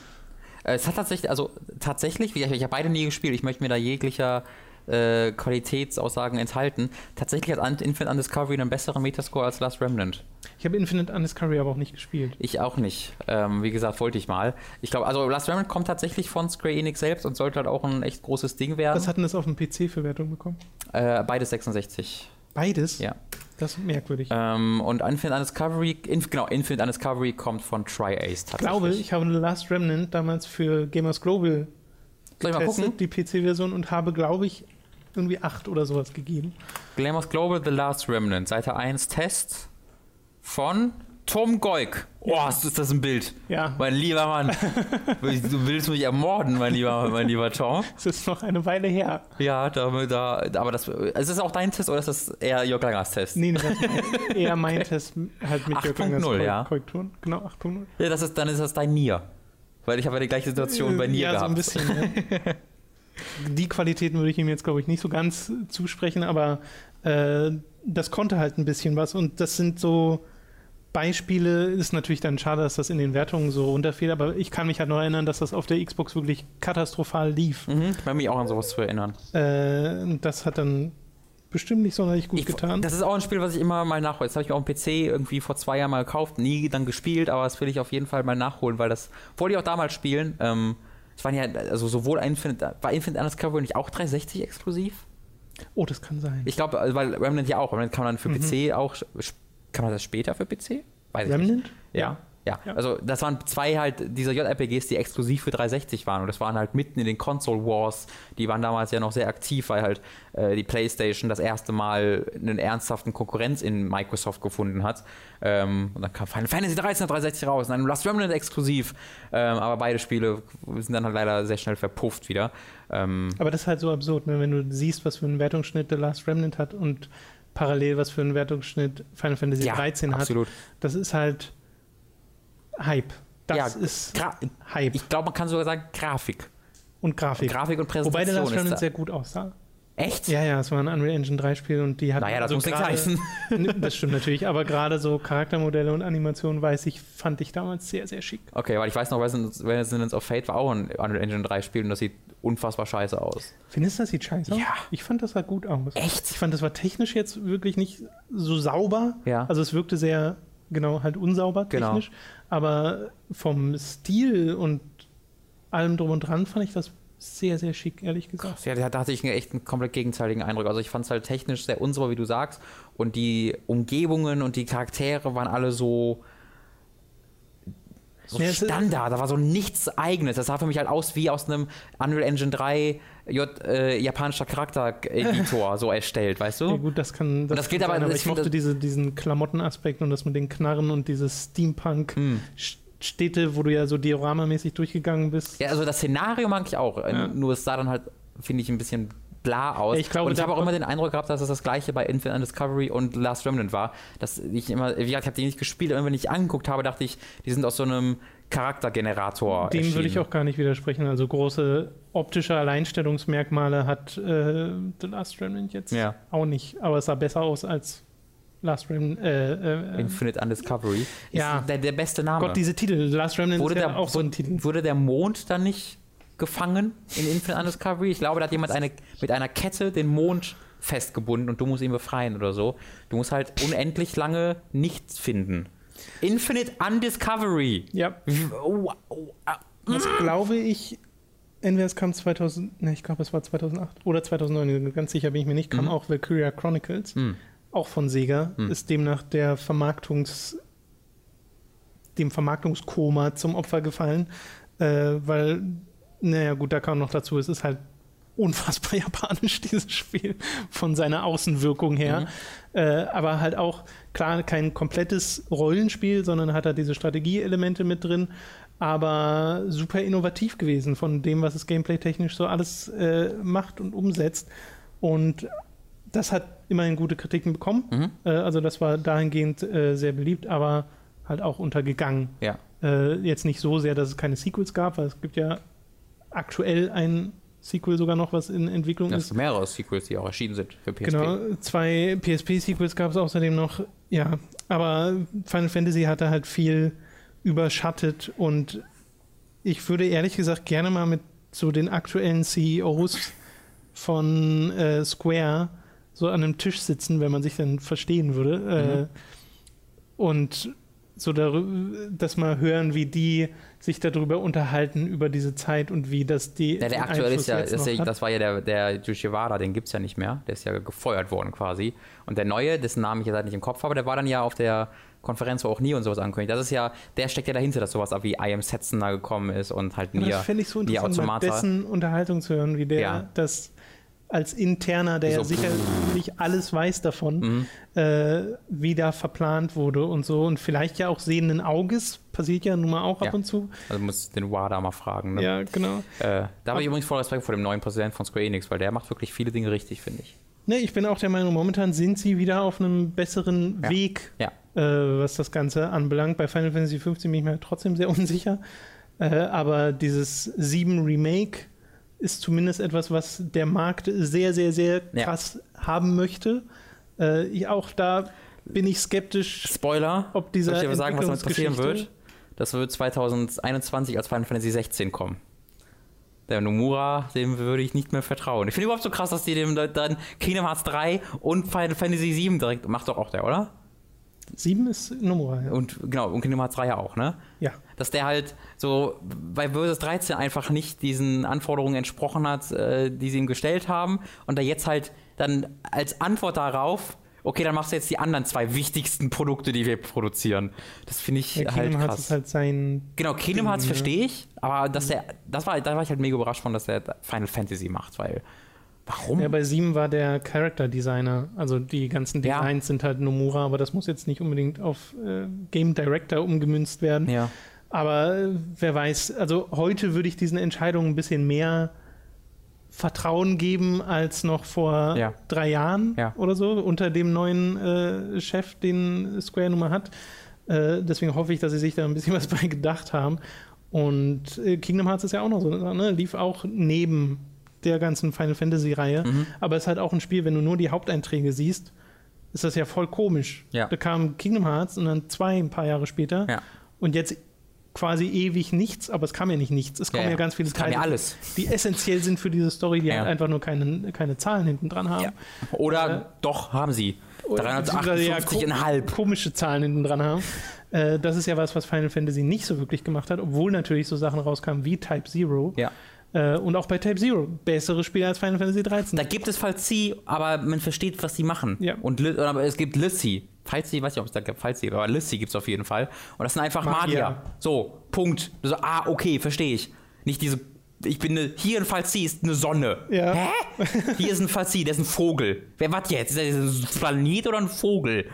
Speaker 2: Äh, Es hat tatsächlich, also tatsächlich, wie- ich habe beide nie gespielt, ich möchte mir da jeglicher äh, Qualitätsaussagen enthalten. Tatsächlich hat Infinite Undiscovery einen besseren Metascore als Last Remnant.
Speaker 1: Ich habe Infinite Undiscovery aber auch nicht gespielt.
Speaker 2: Ich auch nicht. Ähm, wie gesagt, wollte ich mal. Ich glaube, also Last Remnant kommt tatsächlich von Square Enix selbst und sollte halt auch ein echt großes Ding werden.
Speaker 1: Was hat denn das auf dem PC für Wertung bekommen?
Speaker 2: Äh, beides 66.
Speaker 1: Beides?
Speaker 2: Ja.
Speaker 1: Das ist merkwürdig.
Speaker 2: Ähm, und Infinite Undiscovery, Inf genau, Infinite Undiscovery kommt von Tri-Ace
Speaker 1: ich glaube, ich habe The Last Remnant damals für Gamers Global getestet, die PC-Version, und habe, glaube ich, irgendwie 8 oder sowas gegeben.
Speaker 2: Glamours Global The Last Remnant, Seite 1 Test von Tom Goik. Oh, ist ist das ein Bild.
Speaker 1: Ja,
Speaker 2: Mein lieber Mann. du willst mich ermorden, mein lieber, mein lieber Tom.
Speaker 1: es ist noch eine Weile her.
Speaker 2: Ja, da, da, aber das, ist das auch dein Test oder ist das eher Jörg Langers Test?
Speaker 1: Nee, das war eher mein Test halt mit Jörg
Speaker 2: 8.0,
Speaker 1: Langers Korre-
Speaker 2: ja.
Speaker 1: Korrekturen. Genau, 8.0.
Speaker 2: Ja, das ist, dann ist das dein Nier. Weil ich habe ja die gleiche Situation bei Nier
Speaker 1: ja,
Speaker 2: gehabt.
Speaker 1: so ein bisschen. Ja. Die Qualitäten würde ich ihm jetzt, glaube ich, nicht so ganz zusprechen, aber äh, das konnte halt ein bisschen was. Und das sind so Beispiele. Ist natürlich dann schade, dass das in den Wertungen so runterfiel, aber ich kann mich halt noch erinnern, dass das auf der Xbox wirklich katastrophal lief.
Speaker 2: Mhm, ich kann mich auch an sowas zu erinnern.
Speaker 1: Äh, das hat dann bestimmt nicht sonderlich gut
Speaker 2: Ich,
Speaker 1: getan.
Speaker 2: Das ist auch ein Spiel, was ich immer mal nachhole. Das habe ich mir auf dem PC irgendwie vor zwei Jahren mal gekauft, nie dann gespielt, aber das will ich auf jeden Fall mal nachholen, weil das wollte ich auch damals spielen. Ähm, es waren ja, also sowohl Infinite, war Infinite Undiscovery nicht auch 360 exklusiv?
Speaker 1: oh, das kann sein.
Speaker 2: Ich glaube, also, weil Remnant ja auch. Remnant kann man für
Speaker 1: Mhm.
Speaker 2: PC auch. Kann man das später für PC? Weiß ich nicht.
Speaker 1: Remnant?
Speaker 2: Ja. Ja.
Speaker 1: Ja.
Speaker 2: also das waren zwei halt dieser JRPGs, die exklusiv für 360 waren und das waren halt mitten in den Console Wars, die waren damals ja noch sehr aktiv, weil halt äh, die PlayStation das erste Mal einen ernsthaften Konkurrenz in Microsoft gefunden hat. Ähm, und dann kam Final Fantasy 13 auf 360 raus, und dann Last Remnant exklusiv, ähm, aber beide Spiele sind dann halt leider sehr schnell verpufft wieder. Ähm,
Speaker 1: Aber das ist halt so absurd, ne? wenn du siehst, was für einen Wertungsschnitt The Last Remnant hat und parallel was für einen Wertungsschnitt Final Fantasy
Speaker 2: ja,
Speaker 1: 13 hat.
Speaker 2: absolut.
Speaker 1: Das ist halt Hype. Das
Speaker 2: ja,
Speaker 1: ist
Speaker 2: Gra
Speaker 1: Hype.
Speaker 2: Ich glaube, man kann sogar sagen Grafik.
Speaker 1: und Grafik.
Speaker 2: Grafik und Präsentation
Speaker 1: Wobei der Last
Speaker 2: ist
Speaker 1: Remnant
Speaker 2: da.
Speaker 1: sehr gut aussah.
Speaker 2: Echt?
Speaker 1: Ja, ja, es war ein Unreal Engine 3 Spiel und die hat
Speaker 2: Naja, das
Speaker 1: also
Speaker 2: muss nichts heißen.
Speaker 1: Das stimmt natürlich, aber gerade so Charaktermodelle und Animationen, weiß ich, fand ich damals sehr, sehr schick.
Speaker 2: Okay, weil ich weiß noch, Resonance of Fate war auch ein Unreal Engine 3 Spiel und das sieht unfassbar scheiße aus.
Speaker 1: Findest du, das sieht scheiße aus?
Speaker 2: Ja.
Speaker 1: Ich fand, das sah gut aus.
Speaker 2: Echt?
Speaker 1: Ich fand, das war technisch jetzt wirklich nicht so sauber.
Speaker 2: Ja.
Speaker 1: Also es wirkte sehr, genau, halt unsauber
Speaker 2: Genau.
Speaker 1: technisch. Aber vom Stil und allem drum und dran fand ich das sehr, sehr schick, ehrlich gesagt.
Speaker 2: Ja, da hatte ich einen echt einen komplett gegenteiligen Eindruck. Also ich fand es halt technisch sehr unsauber, wie du sagst. Und die Umgebungen und die Charaktere waren alle so, so
Speaker 1: Ja,
Speaker 2: Standard. Da war so nichts Eigenes. Das sah für mich halt aus wie aus einem Unreal Engine 3 J, äh, japanischer Charaktereditor so erstellt, weißt du?
Speaker 1: Ja gut, das kann
Speaker 2: das gilt
Speaker 1: kann
Speaker 2: aber-
Speaker 1: sein,
Speaker 2: ich
Speaker 1: ich mochte
Speaker 2: das-
Speaker 1: diese, diesen Klamottenaspekt und das mit den Knarren und dieses Steampunk
Speaker 2: Hm.
Speaker 1: Städte, wo du ja so dioramamäßig durchgegangen bist.
Speaker 2: Ja, also das Szenario mag ich auch.
Speaker 1: Ja.
Speaker 2: Nur es sah dann halt, finde ich, ein bisschen bla aus.
Speaker 1: Ich glaube,
Speaker 2: und ich habe auch immer den Eindruck gehabt, dass es das gleiche bei Infinite Discovery und Last Remnant war. Dass ich immer, wie gesagt, ich habe die nicht gespielt, aber wenn ich angeguckt habe, dachte ich, die sind aus so einem Charaktergenerator.
Speaker 1: Dem würde ich auch gar nicht widersprechen. Also große optische Alleinstellungsmerkmale hat äh, The Last Remnant jetzt
Speaker 2: Ja.
Speaker 1: auch nicht. Aber es sah besser aus als Last Remnant. Äh, äh,
Speaker 2: Infinite Undiscovery. Ist
Speaker 1: Ja.
Speaker 2: der, der beste Name.
Speaker 1: Gott, diese Titel. Last Remnant
Speaker 2: wurde,
Speaker 1: ist ja
Speaker 2: der,
Speaker 1: auch so ein Titel.
Speaker 2: wurde der Mond dann nicht gefangen in Infinite Undiscovery? Ich glaube, da hat jemand eine, mit einer Kette den Mond festgebunden und du musst ihn befreien oder so. Du musst halt unendlich lange nichts finden. Infinite Undiscovery.
Speaker 1: Ja,
Speaker 2: Oh, oh, ah.
Speaker 1: das glaube ich. Entweder es kam 2000, ne, ich glaube es war 2008 oder 2009, ganz sicher bin ich mir nicht, kam
Speaker 2: Mhm.
Speaker 1: auch Valkyria Chronicles,
Speaker 2: Hm.
Speaker 1: Auch von Sega,
Speaker 2: Mhm.
Speaker 1: ist demnach der Vermarktungs, dem Vermarktungskoma zum Opfer gefallen, äh, weil, naja gut, da kam noch dazu, es ist halt unfassbar japanisch, dieses Spiel, von seiner Außenwirkung her.
Speaker 2: Mhm.
Speaker 1: Äh, aber halt auch, klar, kein komplettes Rollenspiel, sondern hat er diese Strategieelemente mit drin, aber super innovativ gewesen von dem, was es gameplay-technisch so alles äh, macht und umsetzt. Und das hat immerhin gute Kritiken bekommen.
Speaker 2: Mhm.
Speaker 1: Äh, also das war dahingehend äh, sehr beliebt, aber halt auch untergegangen.
Speaker 2: Ja.
Speaker 1: Äh, jetzt nicht so sehr, dass es keine Sequels gab, weil es gibt ja aktuell ein Sequel sogar noch, was in Entwicklung
Speaker 2: Das
Speaker 1: ist.
Speaker 2: mehrere Sequels, die auch erschienen sind für PSP.
Speaker 1: Genau, zwei PSP-Sequels gab es außerdem noch. Ja, aber Final Fantasy hatte halt viel überschattet und ich würde ehrlich gesagt gerne mal mit so den aktuellen CEOs von äh, Square so an einem Tisch sitzen, wenn man sich dann verstehen würde. Äh, und so darüber, dass mal hören, wie die sich darüber unterhalten, über diese Zeit und wie das die.
Speaker 2: Ja, der aktuelle ist ja, ist ja das war ja der, der Yoshiwara, den gibt es ja nicht mehr. Der ist ja gefeuert worden quasi. Und der neue, dessen Namen ich jetzt halt nicht im Kopf habe, der war dann ja auf der Konferenz, wo auch Nie und sowas ankündigt. Das ist ja, der steckt ja dahinter, dass sowas wie I Am Setzen da gekommen ist und halt
Speaker 1: Aber
Speaker 2: Nier.
Speaker 1: das fände ich so interessant, dessen Unterhaltung zu hören, wie der
Speaker 2: Ja.
Speaker 1: das als Interner, der ja sicherlich alles weiß davon,
Speaker 2: Mhm.
Speaker 1: äh, wie da verplant wurde und so. Und vielleicht ja auch sehenden Auges, passiert ja nun mal auch ab
Speaker 2: Ja.
Speaker 1: und zu.
Speaker 2: Also muss den Wada mal fragen. Ne?
Speaker 1: Ja, genau.
Speaker 2: Äh, da habe ich übrigens voll Respekt vor dem neuen Präsidenten von Square Enix, weil der macht wirklich viele Dinge richtig, finde ich.
Speaker 1: Ne, ich bin auch der Meinung, momentan sind sie wieder auf einem besseren
Speaker 2: Ja.
Speaker 1: Weg,
Speaker 2: Ja.
Speaker 1: äh, was das Ganze anbelangt. Bei Final Fantasy 15 bin ich mir trotzdem sehr unsicher. Äh, aber dieses 7 Remake ist zumindest etwas, was der Markt sehr, sehr, sehr
Speaker 2: Ja.
Speaker 1: krass haben möchte. Äh, ich, auch da bin ich skeptisch,
Speaker 2: Spoiler,
Speaker 1: ob dieser
Speaker 2: soll ich dir sagen, was damit passieren wird? Das wird 2021 als Final Fantasy 16 kommen. Der Nomura, dem würde ich nicht mehr vertrauen. Ich finde überhaupt so krass, dass die dem dann Kingdom Hearts 3 und Final Fantasy 7 direkt, macht doch auch der, oder?
Speaker 1: 7 ist Nomura, ja.
Speaker 2: Und genau, und Kingdom Hearts 3 ja auch, ne?
Speaker 1: ja.
Speaker 2: Dass der halt so bei Versus 13 einfach nicht diesen Anforderungen entsprochen hat, äh, die sie ihm gestellt haben. Und der jetzt halt dann als Antwort darauf, okay, dann machst du jetzt die anderen zwei wichtigsten Produkte, die wir produzieren. Das finde ich
Speaker 1: ja
Speaker 2: halt
Speaker 1: Kingdom Hearts
Speaker 2: krass.
Speaker 1: ist halt sein.
Speaker 2: genau, Kingdom Hearts
Speaker 1: ne?
Speaker 2: verstehe ich, aber dass der, das war, da war ich halt mega überrascht von, dass der Final Fantasy macht, weil warum?
Speaker 1: Ja, bei 7 war der Character Designer, also die ganzen
Speaker 2: Ja.
Speaker 1: Designs sind halt Nomura, aber das muss jetzt nicht unbedingt auf äh, Game Director umgemünzt werden.
Speaker 2: ja.
Speaker 1: Aber äh, wer weiß, also heute würde ich diesen Entscheidungen ein bisschen mehr Vertrauen geben als noch vor
Speaker 2: Ja.
Speaker 1: drei Jahren
Speaker 2: Ja.
Speaker 1: oder so, unter dem neuen äh, Chef, den Square nun mal hat. Äh, deswegen hoffe ich, dass sie sich da ein bisschen was bei gedacht haben. Und äh, Kingdom Hearts ist ja auch noch so, ne? lief auch neben der ganzen Final Fantasy-Reihe. Mhm. Aber es ist halt auch ein Spiel, wenn du nur die Haupteinträge siehst, ist das ja voll komisch.
Speaker 2: Ja.
Speaker 1: Da kam Kingdom Hearts und dann zwei ein paar Jahre später. Und jetzt quasi ewig nichts, aber es kam ja nicht nichts. Es kommen ja, ja ganz viele
Speaker 2: Teile,
Speaker 1: ja die essentiell sind für diese Story, die halt einfach nur keine, keine Zahlen hinten dran haben.
Speaker 2: Oder äh, doch, haben sie. 358,5.
Speaker 1: komische Zahlen hinten dran haben. Äh, das ist ja was, was Final Fantasy nicht so wirklich gemacht hat, obwohl natürlich so Sachen rauskamen wie Type Zero.
Speaker 2: Ja.
Speaker 1: Äh, und auch bei Type Zero. Bessere Spiele als Final Fantasy 13.
Speaker 2: Da gibt es Falsi, aber man versteht, was sie machen.
Speaker 1: Ja.
Speaker 2: Und aber es gibt Lissy. Falsi, weiß ich, ob es da gibt, Falsi, aber Lissy gibt es auf jeden Fall. Und das sind einfach Magier. Magier. So, Punkt. So, ah, okay, verstehe ich. Nicht diese ich bin eine, hier ein Falsi ist eine Sonne.
Speaker 1: Ja.
Speaker 2: Hä? Hier ist ein Falsi, der ist ein Vogel. Wer was jetzt? Ist das ein Planet oder ein Vogel?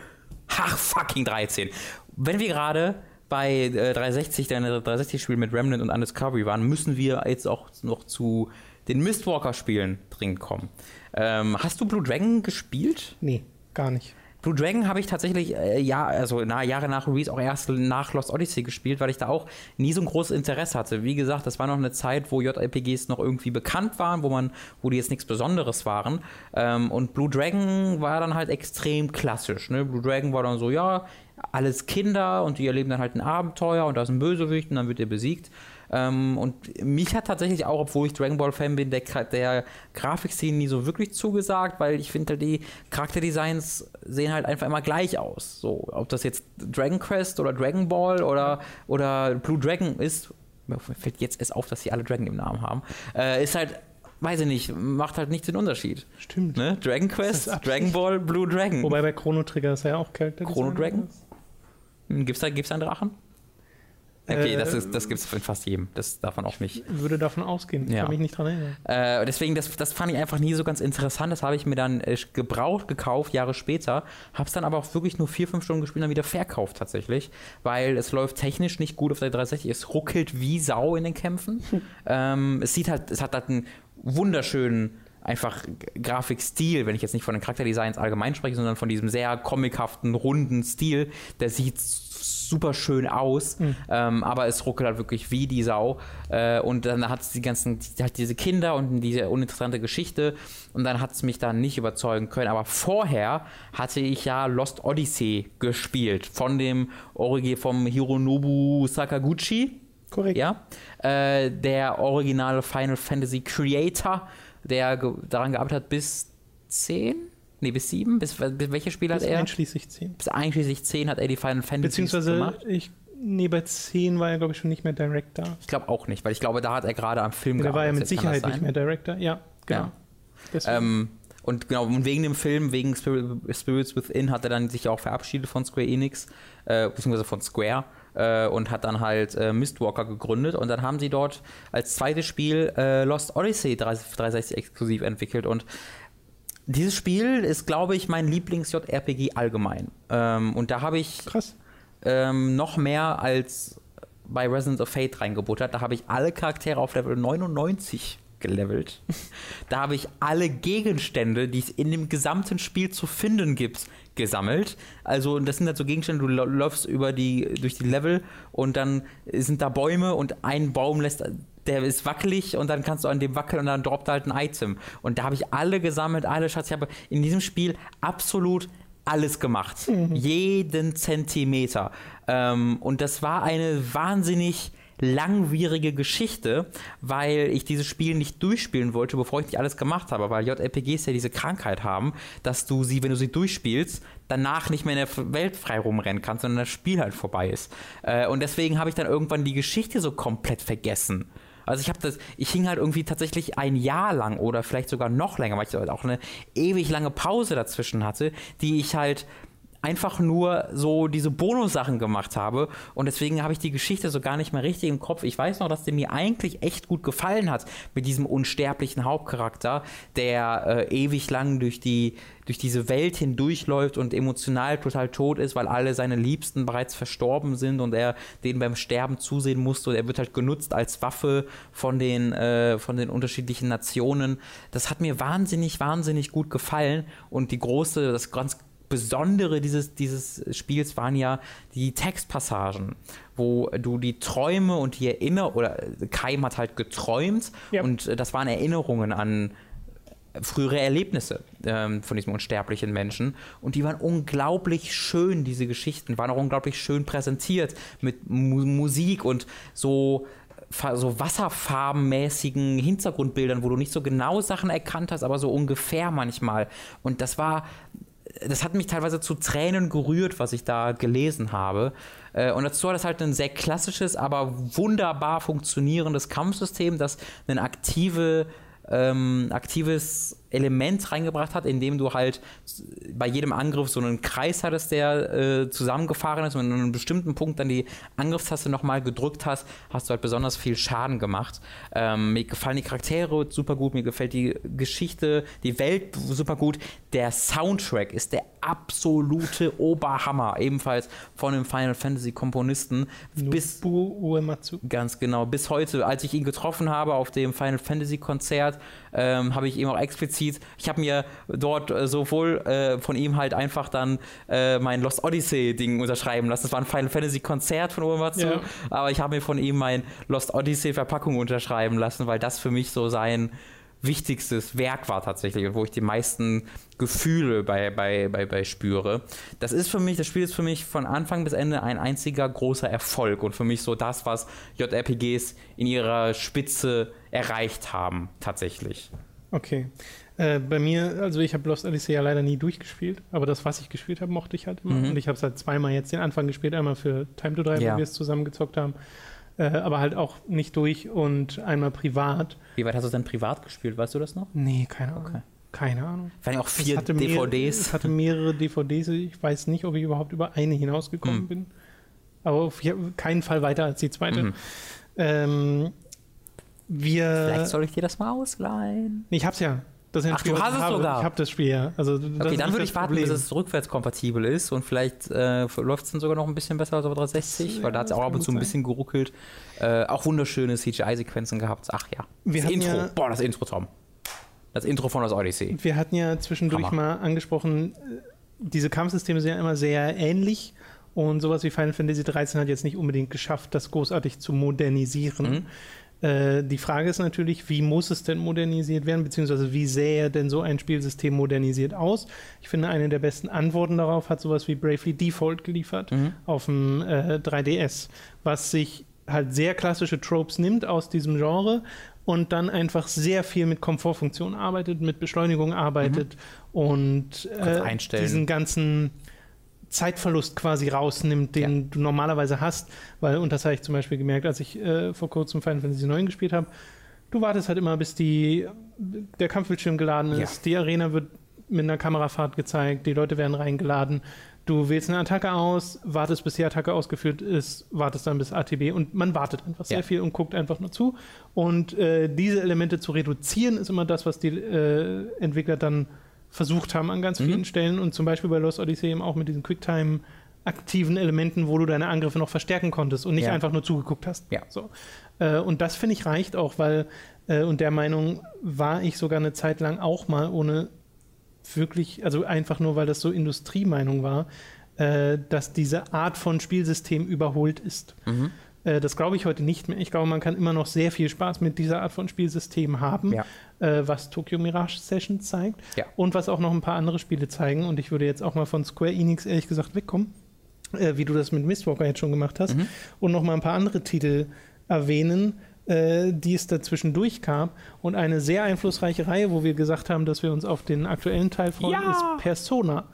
Speaker 2: Ach, fucking 13. Wenn wir gerade bei äh, 360, deine 360-Spiel mit Remnant und Undiscovery waren, müssen wir jetzt auch noch zu den Mistwalker-Spielen dringend kommen. Ähm, hast du Blue Dragon gespielt?
Speaker 1: Nee, gar nicht.
Speaker 2: Blue Dragon habe ich tatsächlich äh, ja, also na, Jahre nach Release auch erst nach Lost Odyssey gespielt, weil ich da auch nie so ein großes Interesse hatte. Wie gesagt, das war noch eine Zeit, wo JRPGs noch irgendwie bekannt waren, wo man, wo die jetzt nichts Besonderes waren. Ähm, und Blue Dragon war dann halt extrem klassisch. Ne? Blue Dragon war dann so, ja, alles Kinder und die erleben dann halt ein Abenteuer und da ist ein Bösewicht und dann wird er besiegt. Ähm, und mich hat tatsächlich auch, obwohl ich Dragon Ball Fan bin, der, der Grafikstil nie so wirklich zugesagt, weil ich finde, die Charakterdesigns sehen halt einfach immer gleich aus. So, ob das jetzt Dragon Quest oder Dragon Ball oder, oder Blue Dragon ist, mir fällt jetzt erst auf, dass sie alle Dragon im Namen haben, äh, ist halt weiß ich nicht, macht halt nicht den Unterschied.
Speaker 1: Stimmt.
Speaker 2: Ne? Dragon Quest, Dragon Ball, Blue Dragon.
Speaker 1: Wobei bei Chrono Trigger ist ja auch Charakter.
Speaker 2: Chrono Dragon? Gibt es da, gibt's da einen Drachen? Okay, das, ist, das gibt es in fast jedem. Das darf man auch nicht.
Speaker 1: Ich würde davon ausgehen. Ich
Speaker 2: ja.
Speaker 1: kann mich nicht dran erinnern.
Speaker 2: Äh, deswegen, das, das fand ich einfach nie so ganz interessant. Das habe ich mir dann äh, gebraucht gekauft, Jahre später. Habe es dann aber auch wirklich nur vier, fünf Stunden gespielt und dann wieder verkauft tatsächlich. Weil es läuft technisch nicht gut auf der 360. Es ruckelt wie Sau in den Kämpfen. Hm. Ähm, es sieht halt, es hat halt einen wunderschönen einfach Grafikstil, wenn ich jetzt nicht von den Charakterdesigns allgemein spreche, sondern von diesem sehr comichaften, runden Stil, der sieht super schön aus, mhm. ähm, aber es ruckelt halt wirklich wie die Sau. Äh, und dann hat es die ganzen, halt diese Kinder und diese uninteressante Geschichte und dann hat es mich da nicht überzeugen können. Aber vorher hatte ich ja Lost Odyssey gespielt von dem Origi vom Hironobu Sakaguchi.
Speaker 1: Korrekt.
Speaker 2: Ja. Äh, der originale Final Fantasy Creator, der ge daran gearbeitet hat bis 10 Nee, bis sieben? Bis, bis welche Spiele
Speaker 1: bis
Speaker 2: hat er?
Speaker 1: einschließlich zehn.
Speaker 2: Bis einschließlich zehn hat er die Final Fantasy
Speaker 1: Beziehungsweise gemacht. Ich, nee, bei zehn war er, glaube ich, schon nicht mehr Director.
Speaker 2: Ich glaube auch nicht, weil ich glaube, da hat er gerade am Film
Speaker 1: ja, gearbeitet. Da war er mit Sicherheit nicht mehr Director, ja,
Speaker 2: genau. Ja. Ähm, und genau, und wegen dem Film, wegen Spirits Within, hat er dann sich auch verabschiedet von Square Enix, äh, beziehungsweise von Square. Äh, und hat dann halt äh, Mistwalker gegründet und dann haben sie dort als zweites Spiel äh, Lost Odyssey 360 exklusiv entwickelt und dieses Spiel ist, glaube ich, mein Lieblings-JRPG allgemein. Ähm, und da habe ich ähm, noch mehr als bei Resident of Fate reingebuttert. Da habe ich alle Charaktere auf Level 99 gelevelt. da habe ich alle Gegenstände, die es in dem gesamten Spiel zu finden gibt, gesammelt. Also das sind halt so Gegenstände, du läufst über die, durch die Level und dann sind da Bäume und ein Baum lässt der ist wackelig und dann kannst du an dem wackeln und dann droppt halt ein Item. Und da habe ich alle gesammelt, alle Schatz. Ich habe in diesem Spiel absolut alles gemacht. Mhm. Jeden Zentimeter. Ähm, und das war eine wahnsinnig langwierige Geschichte, weil ich dieses Spiel nicht durchspielen wollte, bevor ich nicht alles gemacht habe, weil JRPGs ja diese Krankheit haben, dass du sie, wenn du sie durchspielst, danach nicht mehr in der Welt frei rumrennen kannst, sondern das Spiel halt vorbei ist. Äh, und deswegen habe ich dann irgendwann die Geschichte so komplett vergessen. Also ich habe das, ich hing halt irgendwie tatsächlich ein Jahr lang oder vielleicht sogar noch länger, weil ich halt auch eine ewig lange Pause dazwischen hatte, die ich halt einfach nur so diese Bonussachen gemacht habe und deswegen habe ich die Geschichte so gar nicht mehr richtig im Kopf. Ich weiß noch, dass der mir eigentlich echt gut gefallen hat mit diesem unsterblichen Hauptcharakter, der äh, ewig lang durch die durch diese Welt hindurchläuft und emotional total tot ist, weil alle seine Liebsten bereits verstorben sind und er denen beim Sterben zusehen musste und er wird halt genutzt als Waffe von den, äh, von den unterschiedlichen Nationen. Das hat mir wahnsinnig, wahnsinnig gut gefallen und die große, das ganz Besondere dieses, dieses Spiels waren ja die Textpassagen, wo du die Träume und die Erinnerungen, oder Keim hat halt geträumt
Speaker 1: Ja.
Speaker 2: und äh, das waren Erinnerungen an frühere Erlebnisse ähm, von diesem unsterblichen Menschen. Und die waren unglaublich schön, diese Geschichten, waren auch unglaublich schön präsentiert mit Mu Musik und so, so wasserfarbenmäßigen Hintergrundbildern, wo du nicht so genau Sachen erkannt hast, aber so ungefähr manchmal. Und das war. Das hat mich teilweise zu Tränen gerührt, was ich da gelesen habe. Äh, Und dazu hat es halt ein sehr klassisches, aber wunderbar funktionierendes Kampfsystem, das eine aktive ähm, aktives Element reingebracht hat, indem du halt bei jedem Angriff so einen Kreis hattest, der äh, zusammengefahren ist und an einem bestimmten Punkt dann die Angriffstaste nochmal gedrückt hast, hast du halt besonders viel Schaden gemacht. Ähm, mir gefallen die Charaktere super gut, mir gefällt die Geschichte, die Welt super gut. Der Soundtrack ist der absolute Oberhammer, ebenfalls von dem Final Fantasy Komponisten. Bis
Speaker 1: Uematsu.
Speaker 2: Ganz genau. Bis heute, als ich ihn getroffen habe auf dem Final Fantasy Konzert, ähm, habe ich ihm auch explizit, ich habe mir dort äh, sowohl äh, von ihm halt einfach dann äh, mein Lost Odyssey Ding unterschreiben lassen. Das war ein Final Fantasy Konzert von Uematsu,
Speaker 1: Ja.
Speaker 2: aber ich habe mir von ihm mein Lost Odyssey Verpackung unterschreiben lassen, weil das für mich so sein wichtigstes Werk war tatsächlich und wo ich die meisten Gefühle bei, bei, bei, bei spüre. Das ist für mich, das Spiel ist für mich von Anfang bis Ende ein einziger großer Erfolg und für mich so das, was JRPGs in ihrer Spitze erreicht haben, tatsächlich.
Speaker 1: Okay. Äh, bei mir, also ich habe Lost Odyssey ja leider nie durchgespielt, aber das, was ich gespielt habe, mochte ich halt immer.
Speaker 2: Mhm.
Speaker 1: Und ich habe es halt zweimal jetzt den Anfang gespielt, einmal für Time to Drive,
Speaker 2: Ja.
Speaker 1: wo wir es zusammen gezockt haben, äh, aber halt auch nicht durch und einmal privat.
Speaker 2: Wie weit hast du es denn privat gespielt, weißt du das noch?
Speaker 1: Nee, keine Ahnung.
Speaker 2: Okay.
Speaker 1: Keine Ahnung.
Speaker 2: Waren ja auch
Speaker 1: Es
Speaker 2: vier
Speaker 1: hatte mehrere-
Speaker 2: DVDs.
Speaker 1: Es hatte mehrere DVDs. Ich weiß nicht, ob ich überhaupt über eine hinausgekommen
Speaker 2: Hm.
Speaker 1: bin. Aber auf keinen Fall weiter als die zweite.
Speaker 2: Mhm.
Speaker 1: Ähm, wir.
Speaker 2: Vielleicht soll ich dir das mal ausleihen.
Speaker 1: Nee, ich hab's ja. Das
Speaker 2: Ach,
Speaker 1: Spiel,
Speaker 2: du hast es
Speaker 1: habe.
Speaker 2: sogar.
Speaker 1: Ich habe das Spiel ja. Also,
Speaker 2: Okay, dann würde ich warten, bis
Speaker 1: Problem.
Speaker 2: es rückwärtskompatibel ist und vielleicht äh, läuft es dann sogar noch ein bisschen besser als auf 360,
Speaker 1: Das,
Speaker 2: weil da hat es auch ab und zu ein
Speaker 1: sein.
Speaker 2: bisschen geruckelt. Äh, auch wunderschöne CGI-Sequenzen gehabt. Ach ja.
Speaker 1: Wir
Speaker 2: das Intro.
Speaker 1: ja-
Speaker 2: Boah, das Intro, Tom. Das Intro von das Odyssey.
Speaker 1: Wir hatten ja zwischendurch
Speaker 2: Hammer.
Speaker 1: mal angesprochen, äh, diese Kampfsysteme sind ja immer sehr ähnlich und sowas wie Final Fantasy 13 hat jetzt nicht unbedingt geschafft, das großartig zu modernisieren.
Speaker 2: Mhm.
Speaker 1: Äh, die Frage ist natürlich, wie muss es denn modernisiert werden, beziehungsweise wie sähe denn so ein Spielsystem modernisiert aus? Ich finde, eine der besten Antworten darauf hat sowas wie Bravely Default geliefert
Speaker 2: Mhm.
Speaker 1: auf dem äh, 3DS, was sich halt sehr klassische Tropes nimmt aus diesem Genre und dann einfach sehr viel mit Komfortfunktionen arbeitet, mit Beschleunigung arbeitet und
Speaker 2: Kannst
Speaker 1: äh, diesen ganzen Zeitverlust quasi rausnimmt, den du normalerweise hast, weil, und das habe ich zum Beispiel gemerkt, als ich äh, vor kurzem Final Fantasy 9 gespielt habe, du wartest halt immer, bis die, der Kampfbildschirm geladen
Speaker 2: Ja.
Speaker 1: ist, die Arena wird mit einer Kamerafahrt gezeigt, die Leute werden reingeladen, du wählst eine Attacke aus, wartest, bis die Attacke ausgeführt ist, wartest dann bis ATB und man wartet einfach sehr
Speaker 2: Ja.
Speaker 1: viel und guckt einfach nur zu. Und äh, diese Elemente zu reduzieren, ist immer das, was die äh, Entwickler dann versucht haben an ganz
Speaker 2: Mhm.
Speaker 1: vielen Stellen und zum Beispiel bei Lost Odyssey eben auch mit diesen Quicktime aktiven Elementen, wo du deine Angriffe noch verstärken konntest und nicht
Speaker 2: Ja.
Speaker 1: einfach nur zugeguckt hast.
Speaker 2: Ja.
Speaker 1: So. Äh, und das finde ich reicht auch, weil, äh, und der Meinung war ich sogar eine Zeit lang auch mal ohne wirklich, also einfach nur, weil das so Industriemeinung war, äh, dass diese Art von Spielsystem überholt ist.
Speaker 2: Mhm.
Speaker 1: Äh, das glaube ich heute nicht mehr. Ich glaube, man kann immer noch sehr viel Spaß mit dieser Art von Spielsystem haben,
Speaker 2: Ja.
Speaker 1: äh, was Tokyo Mirage Sessions zeigt
Speaker 2: Ja.
Speaker 1: und was auch noch ein paar andere Spiele zeigen. Und ich würde jetzt auch mal von Square Enix ehrlich gesagt wegkommen, äh, wie du das mit Mistwalker jetzt schon gemacht hast,
Speaker 2: Mhm.
Speaker 1: und noch mal ein paar andere Titel erwähnen, äh, die es dazwischendurch gab. Und eine sehr einflussreiche Reihe, wo wir gesagt haben, dass wir uns auf den aktuellen Teil freuen,
Speaker 2: Ja!
Speaker 1: ist Persona.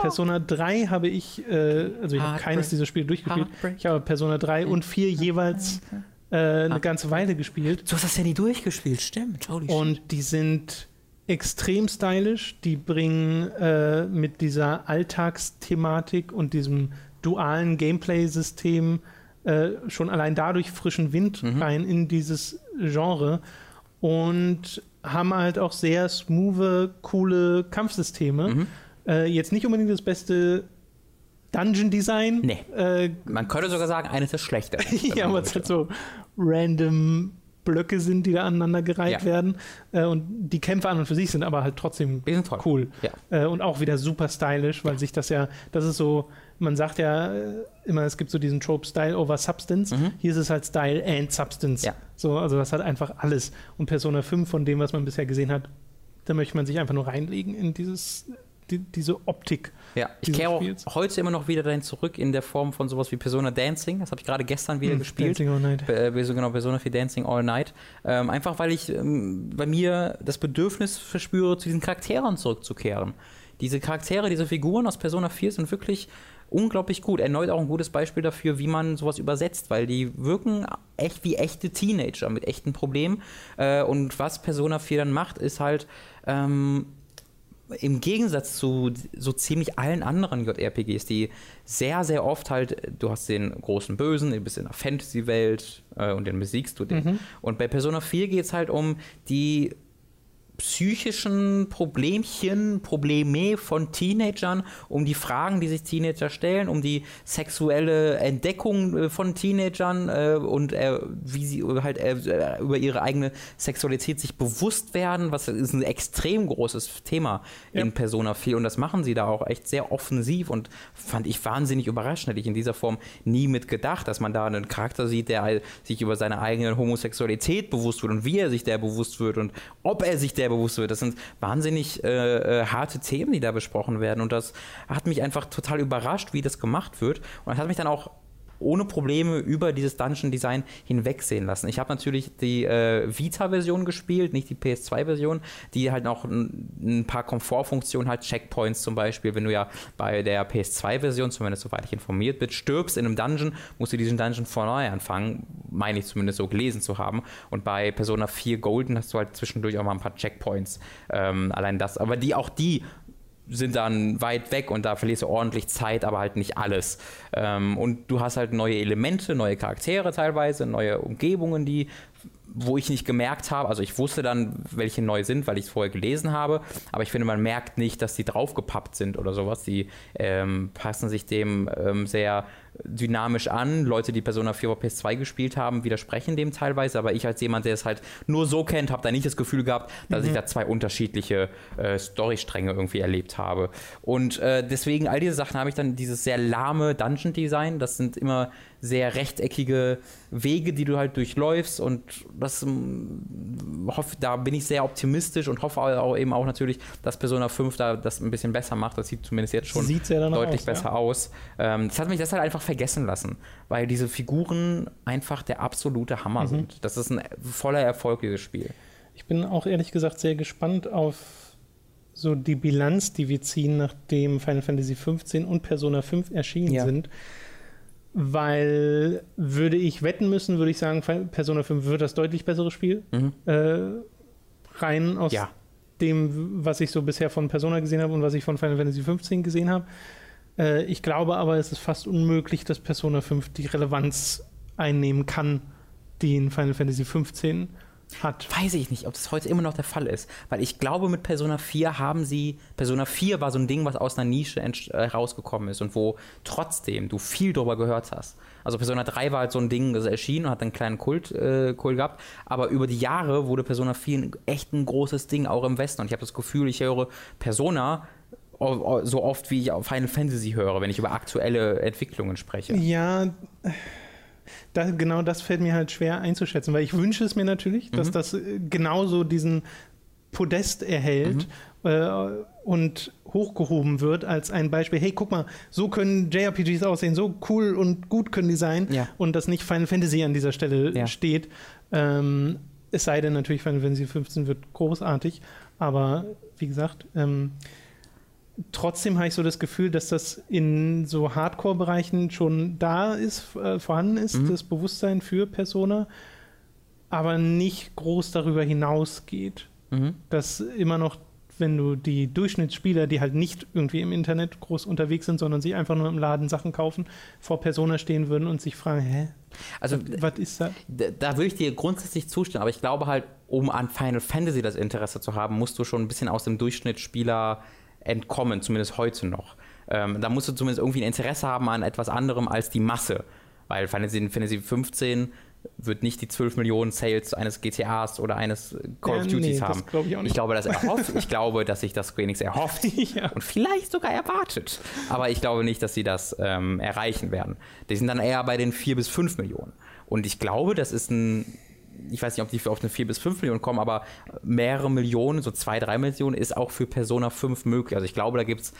Speaker 1: Persona 3 habe ich, äh, also ich habe keines dieser Spiele durchgespielt.
Speaker 2: Heartbreak.
Speaker 1: Ich habe Persona 3 und 4 jeweils äh, eine ganze Weile gespielt.
Speaker 2: Du hast das ja nie durchgespielt, stimmt. Holy shit.
Speaker 1: Und die sind extrem stylisch. Die bringen äh, mit dieser Alltagsthematik und diesem dualen Gameplay-System äh, schon allein dadurch frischen Wind
Speaker 2: Mhm.
Speaker 1: rein in dieses Genre und haben halt auch sehr smooth, coole Kampfsysteme.
Speaker 2: Mhm.
Speaker 1: Äh, jetzt nicht unbedingt das beste Dungeon-Design.
Speaker 2: Nee.
Speaker 1: Äh,
Speaker 2: Man könnte sogar sagen, eines der schlechteren.
Speaker 1: ja, aber es ist halt so random Blöcke sind, die da aneinander gereiht
Speaker 2: Ja.
Speaker 1: werden. Äh, und die Kämpfe an und für sich sind aber halt trotzdem
Speaker 2: sind
Speaker 1: cool.
Speaker 2: Ja.
Speaker 1: Äh, und auch wieder super stylisch, weil sich das ja, das ist so, man sagt ja äh, immer, es gibt so diesen Trope Style over Substance.
Speaker 2: Mhm.
Speaker 1: Hier ist es halt Style and Substance.
Speaker 2: Ja.
Speaker 1: So, also das hat einfach alles. Und Persona 5 von dem, was man bisher gesehen hat, da möchte man sich einfach nur reinlegen in dieses, die, diese Optik.
Speaker 2: Ja, ich kehre auch
Speaker 1: Spiels.
Speaker 2: heute immer noch wieder dahin zurück in der Form von sowas wie Persona Dancing. Das habe ich gerade gestern wieder
Speaker 1: Hm,
Speaker 2: gespielt.
Speaker 1: Dancing All Night.
Speaker 2: Äh, so genau, Persona 4 Dancing All Night. Ähm, einfach weil ich ähm, bei mir das Bedürfnis verspüre, zu diesen Charakteren zurückzukehren. Diese Charaktere, diese Figuren aus Persona 4 sind wirklich unglaublich gut. Erneut auch ein gutes Beispiel dafür, wie man sowas übersetzt, weil die wirken echt wie echte Teenager mit echten Problemen. Äh, und was Persona 4 dann macht, ist halt ähm, im Gegensatz zu so ziemlich allen anderen JRPGs, die sehr, sehr oft halt, du hast den großen Bösen, du bist in einer Fantasy-Welt äh, und den besiegst du den.
Speaker 1: Mhm.
Speaker 2: Und bei Persona 4 geht es halt um die psychischen Problemchen, Probleme von Teenagern, um die Fragen, die sich Teenager stellen, um die sexuelle Entdeckung äh, von Teenagern äh, und äh, wie sie halt äh, über ihre eigene Sexualität sich bewusst werden, was ist ein extrem großes Thema
Speaker 1: Ja.
Speaker 2: in Persona 4 und das machen sie da auch echt sehr offensiv und fand ich wahnsinnig überraschend, hätte ich in dieser Form nie mit gedacht, dass man da einen Charakter sieht, der sich über seine eigene Homosexualität bewusst wird und wie er sich der bewusst wird und ob er sich der bewusst wird. Das sind wahnsinnig äh, äh, harte Themen, die da besprochen werden und das hat mich einfach total überrascht, wie das gemacht wird und das hat mich dann auch ohne Probleme über dieses Dungeon Design hinwegsehen lassen. Ich habe natürlich die äh, Vita-Version gespielt, nicht die PS2-Version, die halt noch ein, ein paar Komfortfunktionen hat, Checkpoints zum Beispiel. Wenn du ja bei der PS2-Version, zumindest soweit ich informiert bin, stirbst in einem Dungeon, musst du diesen Dungeon von neu anfangen, meine ich zumindest so gelesen zu haben. Und bei Persona 4 Golden hast du halt zwischendurch auch mal ein paar Checkpoints. Ähm, allein das, aber die auch die sind dann weit weg und da verlierst du ordentlich Zeit, aber halt nicht alles. Ähm, und du hast halt neue Elemente, neue Charaktere teilweise, neue Umgebungen, die wo ich nicht gemerkt habe, also ich wusste dann, welche neu sind, weil ich es vorher gelesen habe, aber ich finde, man merkt nicht, dass die draufgepappt sind oder sowas. Die ähm, passen sich dem ähm, sehr dynamisch an. Leute, die Persona 4 auf PS2 gespielt haben, widersprechen dem teilweise, aber ich als jemand, der es halt nur so kennt, habe da nicht das Gefühl gehabt, dass ich da zwei unterschiedliche äh, Storystränge irgendwie erlebt habe. Und äh, deswegen, all diese Sachen habe ich dann dieses sehr lahme Dungeon-Design, das sind immer sehr rechteckige Wege, die du halt durchläufst und das ähm, hoffe, da bin ich sehr optimistisch und hoffe auch eben auch natürlich, dass Persona 5 da das ein bisschen besser macht. Das sieht zumindest jetzt schon
Speaker 1: danach
Speaker 2: deutlich
Speaker 1: aus,
Speaker 2: besser
Speaker 1: ja.
Speaker 2: aus. Ähm, das hat mich das halt einfach vergessen lassen, weil diese Figuren einfach der absolute Hammer
Speaker 1: Mhm.
Speaker 2: sind. Das ist ein voller Erfolg, dieses Spiel.
Speaker 1: Ich bin auch ehrlich gesagt sehr gespannt auf so die Bilanz, die wir ziehen, nachdem Final Fantasy 15 und Persona 5 erschienen
Speaker 2: Ja.
Speaker 1: sind. Weil würde ich wetten müssen, würde ich sagen, Persona 5 wird das deutlich bessere Spiel.
Speaker 2: Mhm.
Speaker 1: Äh, rein aus
Speaker 2: Ja.
Speaker 1: dem, was ich so bisher von Persona gesehen habe und was ich von Final Fantasy 15 gesehen habe. Äh, ich glaube aber, es ist fast unmöglich, dass Persona 5 die Relevanz einnehmen kann, die in Final Fantasy 15 hat.
Speaker 2: Weiß ich nicht, ob das heute immer noch der Fall ist. Weil ich glaube, mit Persona 4 haben sie. Persona 4 war so ein Ding, was aus einer Nische äh, rausgekommen ist und wo trotzdem du viel drüber gehört hast. Also Persona 3 war halt so ein Ding, das erschien und hat einen kleinen Kult, äh, Kult gehabt. Aber über die Jahre wurde Persona 4 ein, echt ein großes Ding, auch im Westen. Und ich habe das Gefühl, ich höre Persona so oft, wie ich auf Final Fantasy höre, wenn ich über aktuelle Entwicklungen spreche.
Speaker 1: Ja, da, genau das fällt mir halt schwer einzuschätzen, weil ich wünsche es mir natürlich, dass
Speaker 2: Mhm.
Speaker 1: das äh, genauso diesen Podest erhält
Speaker 2: Mhm.
Speaker 1: äh, und hochgehoben wird als ein Beispiel. Hey, guck mal, so können JRPGs aussehen, so cool und gut können die sein
Speaker 2: Ja.
Speaker 1: und dass nicht Final Fantasy an dieser Stelle
Speaker 2: Ja.
Speaker 1: steht. Ähm, es sei denn natürlich, Final Fantasy 15 wird großartig, aber wie gesagt, ähm, trotzdem habe ich so das Gefühl, dass das in so Hardcore-Bereichen schon da ist, äh, vorhanden ist,
Speaker 2: Mhm.
Speaker 1: das Bewusstsein für Persona, aber nicht groß darüber hinausgeht.
Speaker 2: Mhm.
Speaker 1: Dass immer noch, wenn du die Durchschnittsspieler, die halt nicht irgendwie im Internet groß unterwegs sind, sondern sich einfach nur im Laden Sachen kaufen, vor Persona stehen würden und sich fragen, hä,
Speaker 2: Also
Speaker 1: was ist das?
Speaker 2: da, da würde ich dir grundsätzlich zustimmen, aber ich glaube halt, um an Final Fantasy das Interesse zu haben, musst du schon ein bisschen aus dem Durchschnittsspieler entkommen, zumindest heute noch. Ähm, da musst du zumindest irgendwie ein Interesse haben an etwas anderem als die Masse. Weil Final Fantasy 15 wird nicht die 12 Millionen Sales eines GTAs oder eines Call
Speaker 1: Ja,
Speaker 2: of Duties
Speaker 1: nee,
Speaker 2: haben.
Speaker 1: glaub ich
Speaker 2: ich glaube, das erhofft, ich glaube, dass sich das Square Enix erhofft
Speaker 1: Ja.
Speaker 2: und vielleicht sogar erwartet. Aber ich glaube nicht, dass sie das ähm, erreichen werden. Die sind dann eher bei den 4 bis 5 Millionen. Und ich glaube, das ist ein, ich weiß nicht, ob die für auf eine 4 bis 5 Millionen kommen, aber mehrere Millionen, so 2, 3 Millionen, ist auch für Persona 5 möglich. Also ich glaube, da gibt es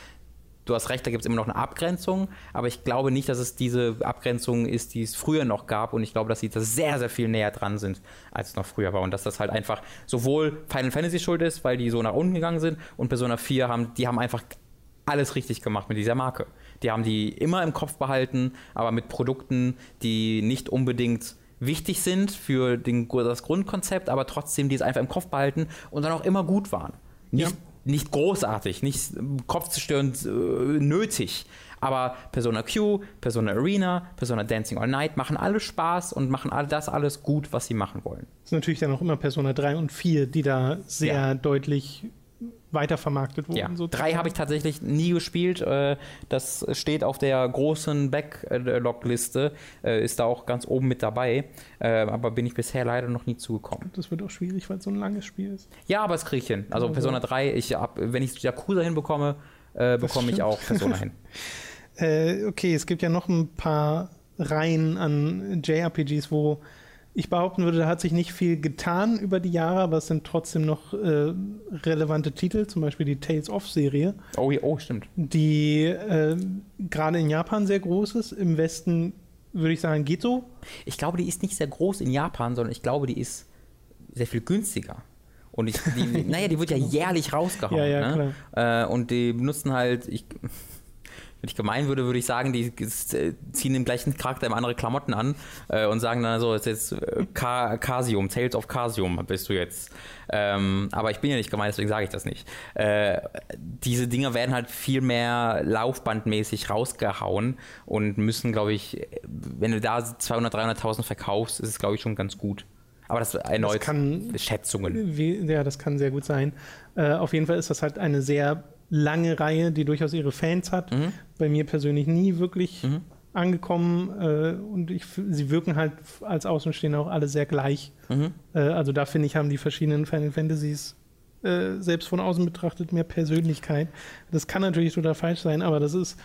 Speaker 2: Du hast recht, da gibt es immer noch eine Abgrenzung, aber ich glaube nicht, dass es diese Abgrenzung ist, die es früher noch gab. Und ich glaube, dass sie da sehr, sehr viel näher dran sind, als es noch früher war. Und dass das halt einfach sowohl Final Fantasy schuld ist, weil die so nach unten gegangen sind, und Persona 4 haben, die haben einfach alles richtig gemacht mit dieser Marke. Die haben die immer im Kopf behalten, aber mit Produkten, die nicht unbedingt wichtig sind für den, das Grundkonzept, aber trotzdem die es einfach im Kopf behalten und dann auch immer gut waren. Nicht,
Speaker 1: Ja.
Speaker 2: nicht großartig, nicht kopfzerstörend äh, nötig. Aber Persona Q, Persona Arena, Persona Dancing All Night machen alle Spaß und machen all das alles gut, was sie machen wollen.
Speaker 1: Es sind natürlich dann auch immer Persona 3 und 4, die da sehr
Speaker 2: Ja.
Speaker 1: deutlich weitervermarktet wurden.
Speaker 2: Ja,
Speaker 1: sozusagen.
Speaker 2: drei habe ich tatsächlich nie gespielt. Äh, Das steht auf der großen Backlog-Liste, äh, ist da auch ganz oben mit dabei. Äh, Aber bin ich bisher leider noch nie zugekommen.
Speaker 1: Das wird auch schwierig, weil es so ein langes Spiel ist.
Speaker 2: Ja, aber es kriege ich hin. Also
Speaker 1: Also-
Speaker 2: Persona 3, ich hab, wenn ich Yakuza hinbekomme, bekomme ich auch Persona hin.
Speaker 1: Okay, es gibt ja noch ein paar Reihen an JRPGs, wo ich behaupten würde, da hat sich nicht viel getan über die Jahre, aber es sind trotzdem noch äh, relevante Titel, zum Beispiel die Tales of-Serie,
Speaker 2: Oh, ja, oh stimmt.
Speaker 1: die äh, gerade in Japan sehr groß ist. Im Westen würde ich sagen, geht so.
Speaker 2: Ich glaube, die ist nicht sehr groß in Japan, sondern ich glaube, die ist sehr viel günstiger. Und ich, die, naja, die wird ja jährlich rausgehauen.
Speaker 1: Ja, ja,
Speaker 2: ne? Äh, und die benutzen halt, ich, wenn ich gemein würde, würde ich sagen, die äh, ziehen den gleichen Charakter im andere Klamotten an äh, und sagen dann so, es ist jetzt äh, Ka Casium, Tales of Casium bist du jetzt. Ähm, aber ich bin ja nicht gemein, deswegen sage ich das nicht. Äh, diese Dinger werden halt viel mehr laufbandmäßig rausgehauen und müssen, glaube ich, wenn du da 200.000, 300.000 verkaufst, ist es, glaube ich, schon ganz gut. Aber das erneut
Speaker 1: kann-
Speaker 2: Schätzungen.
Speaker 1: Wie, ja, das kann sehr gut sein. Äh, auf jeden Fall ist das halt eine sehr lange Reihe, die durchaus ihre Fans hat.
Speaker 2: Mhm.
Speaker 1: Bei mir persönlich nie wirklich angekommen äh, und ich, sie wirken halt als Außenstehender auch alle sehr gleich.
Speaker 2: Mhm.
Speaker 1: Äh, also da finde ich, haben die verschiedenen Final Fantasies äh, selbst von außen betrachtet mehr Persönlichkeit. Das kann natürlich total falsch sein, aber das ist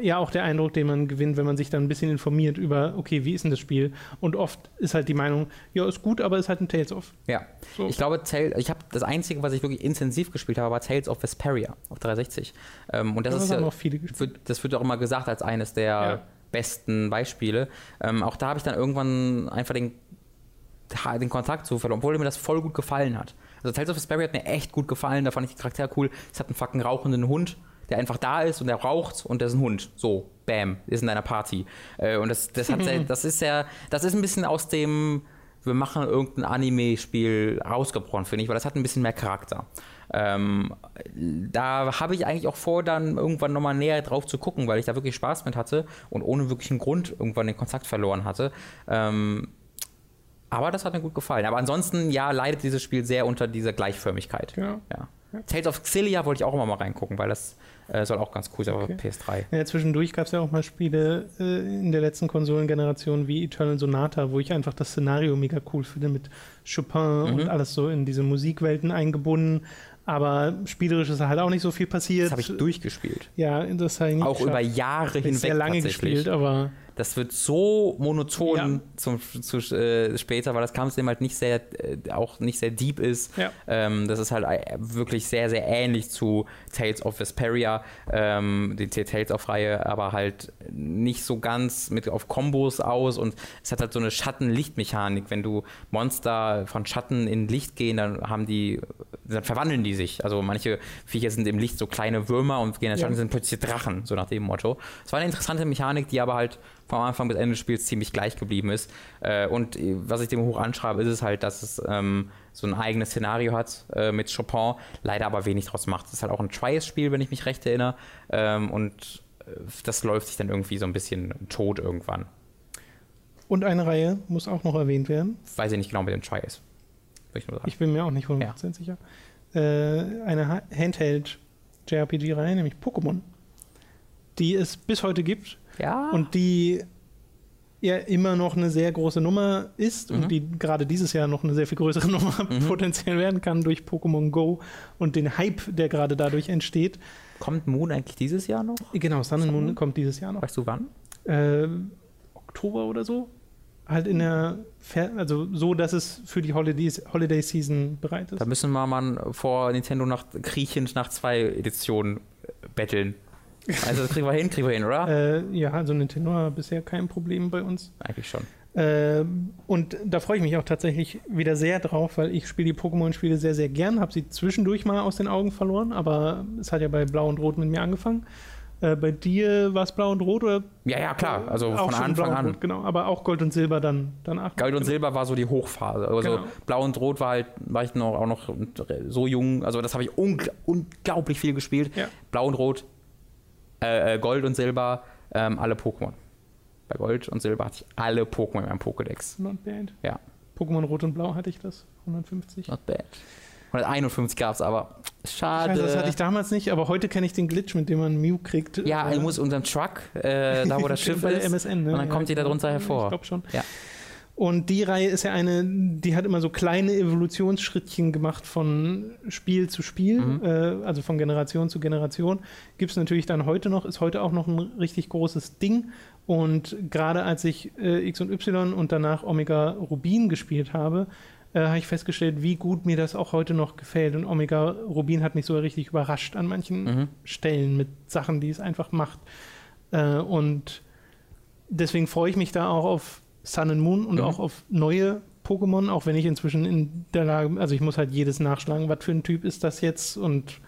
Speaker 1: ja auch der Eindruck, den man gewinnt, wenn man sich dann ein bisschen informiert über, okay, wie ist denn das Spiel? Und oft ist halt die Meinung, ja, ist gut, aber ist halt ein Tales of.
Speaker 2: Ja.
Speaker 1: So.
Speaker 2: Ich glaube, ich habe das einzige, was ich wirklich intensiv gespielt habe, war Tales of Vesperia auf 360. Ähm, und das
Speaker 1: Ja,
Speaker 2: ist
Speaker 1: das
Speaker 2: ja,
Speaker 1: auch viele gespielt.
Speaker 2: wird, das wird auch immer gesagt als eines der
Speaker 1: Ja.
Speaker 2: besten Beispiele. Ähm, auch da habe ich dann irgendwann einfach den, den Kontakt zu verloren, obwohl mir das voll gut gefallen hat. Also Tales of Vesperia hat mir echt gut gefallen, da fand ich die Charaktere cool. Es hat einen fucking rauchenden Hund, der einfach da ist und der raucht und der ist ein Hund. So, bam, ist in deiner Party. Äh, und das, das, hat sehr, das ist ja, das ist ein bisschen aus dem, wir machen irgendein Anime-Spiel rausgebrochen, finde ich, weil das hat ein bisschen mehr Charakter. Ähm, da habe ich eigentlich auch vor, dann irgendwann nochmal näher drauf zu gucken, weil ich da wirklich Spaß mit hatte und ohne wirklichen Grund irgendwann den Kontakt verloren hatte. Ähm, aber das hat mir gut gefallen. Aber ansonsten, ja, leidet dieses Spiel sehr unter dieser Gleichförmigkeit.
Speaker 1: Ja.
Speaker 2: Ja. Tales of Xillia wollte ich auch immer mal reingucken, weil das äh, soll auch ganz cool sein
Speaker 1: Okay.
Speaker 2: auf PS3.
Speaker 1: Ja, zwischendurch gab es ja auch mal Spiele äh, in der letzten Konsolengeneration wie Eternal Sonata, wo ich einfach das Szenario mega cool finde mit Chopin
Speaker 2: Mhm.
Speaker 1: und alles so in diese Musikwelten eingebunden. Aber spielerisch ist halt auch nicht so viel passiert.
Speaker 2: Das habe ich durchgespielt.
Speaker 1: Ja, das habe ich nicht
Speaker 2: Auch über
Speaker 1: geschafft.
Speaker 2: Jahre
Speaker 1: Ich habe
Speaker 2: hinweg
Speaker 1: sehr lange gespielt, aber
Speaker 2: Das wird so monoton
Speaker 1: Ja.
Speaker 2: zum, zu, äh, später, weil das Kampfsystem halt nicht sehr, äh, auch nicht sehr deep ist.
Speaker 1: Ja.
Speaker 2: Ähm, das ist halt äh, wirklich sehr, sehr ähnlich zu Tales of Vesperia, ähm, die Tales of Reihe, aber halt nicht so ganz mit auf Kombos aus und es hat halt so eine Schatten-Licht-Mechanik. Wenn du Monster von Schatten in Licht gehen, dann haben die, dann verwandeln die sich. Also manche Viecher sind im Licht so kleine Würmer und gehen in den
Speaker 1: Ja.
Speaker 2: Schatten sind plötzlich Drachen, so nach dem Motto. Es war eine interessante Mechanik, die aber halt vom Anfang bis Ende des Spiels ziemlich gleich geblieben ist. Äh, und äh, was ich dem hoch anschreibe, ist es halt, dass es ähm, so ein eigenes Szenario hat äh, mit Chopin, leider aber wenig draus macht. Es ist halt auch ein Trials-Spiel, wenn ich mich recht erinnere. Ähm, und äh, das läuft sich dann irgendwie so ein bisschen tot irgendwann.
Speaker 1: und eine Reihe muss auch noch erwähnt werden.
Speaker 2: Weiß ich nicht genau mit dem Trials. Ich.
Speaker 1: Ich bin mir auch nicht 100% sicher. Äh, eine Ha- Handheld-JRPG-Reihe, nämlich Pokémon, die es bis heute gibt
Speaker 2: ja.
Speaker 1: und die ja immer noch eine sehr große Nummer ist
Speaker 2: Mhm.
Speaker 1: und die gerade dieses Jahr noch eine sehr viel größere Nummer potenziell werden kann durch Pokémon Go und den Hype, der gerade dadurch entsteht.
Speaker 2: Kommt Moon eigentlich dieses Jahr noch?
Speaker 1: Genau, Sun and Moon
Speaker 2: Moon?
Speaker 1: kommt dieses Jahr noch.
Speaker 2: Weißt du wann?
Speaker 1: Äh, Oktober oder so. Halt in der, Fer also so, dass es für die Holidays, Holiday Season bereit ist.
Speaker 2: Da müssen wir mal vor Nintendo nach kriechend nach zwei Editionen äh, betteln. Also das kriegen wir hin, kriegen wir hin, oder?
Speaker 1: Äh, ja, also Nintendo hat bisher kein Problem bei uns.
Speaker 2: Eigentlich schon.
Speaker 1: Ähm, und da freue ich mich auch tatsächlich wieder sehr drauf, weil ich spiele die Pokémon-Spiele sehr, sehr gern. Habe sie zwischendurch mal aus den Augen verloren, aber es hat ja bei Blau und Rot mit mir angefangen. Äh, bei dir war es Blau und Rot oder?
Speaker 2: Ja, ja, klar. Also
Speaker 1: auch
Speaker 2: von Anfang
Speaker 1: Blau und
Speaker 2: an.
Speaker 1: Rot, genau. Aber auch Gold und Silber dann danach.
Speaker 2: Gold und Silber war so die Hochphase. Also
Speaker 1: Genau.
Speaker 2: Blau und Rot war halt, war ich noch, auch noch so jung. Also das habe ich ungl unglaublich viel gespielt.
Speaker 1: Ja.
Speaker 2: Blau und Rot, äh, äh, Gold und Silber, ähm, alle Pokémon. Bei Gold und Silber hatte ich alle Pokémon in meinem Pokédex.
Speaker 1: Not bad.
Speaker 2: Ja,
Speaker 1: Pokémon Rot und Blau hatte ich das. 150.
Speaker 2: not bad. 151 gab es aber.
Speaker 1: Ich
Speaker 2: Schade.
Speaker 1: weiß, das hatte ich damals nicht, aber heute kenne ich den Glitch, mit dem man Mew kriegt.
Speaker 2: ja,
Speaker 1: Äh,
Speaker 2: er muss unseren Truck, äh, da wo das Schiff ist.
Speaker 1: MSN, ne?
Speaker 2: und dann kommt die da drunter
Speaker 1: Ich
Speaker 2: hervor.
Speaker 1: glaube schon.
Speaker 2: Ja.
Speaker 1: Und die Reihe ist ja eine, die hat immer so kleine Evolutionsschrittchen gemacht von Spiel zu Spiel,
Speaker 2: Mhm.
Speaker 1: äh, also von Generation zu Generation. Gibt es natürlich dann heute noch, ist heute auch noch ein richtig großes Ding. Und gerade als ich äh, X und Y und danach Omega Rubin gespielt habe, äh, habe ich festgestellt, wie gut mir das auch heute noch gefällt. Und Omega Rubin hat mich so richtig überrascht an manchen
Speaker 2: Mhm.
Speaker 1: Stellen mit Sachen, die es einfach macht. Äh, und deswegen freue ich mich da auch auf Sun and Moon und
Speaker 2: Mhm.
Speaker 1: auch auf neue Pokémon, auch wenn ich inzwischen in der Lage, also ich muss halt jedes nachschlagen, was für ein Typ ist das jetzt und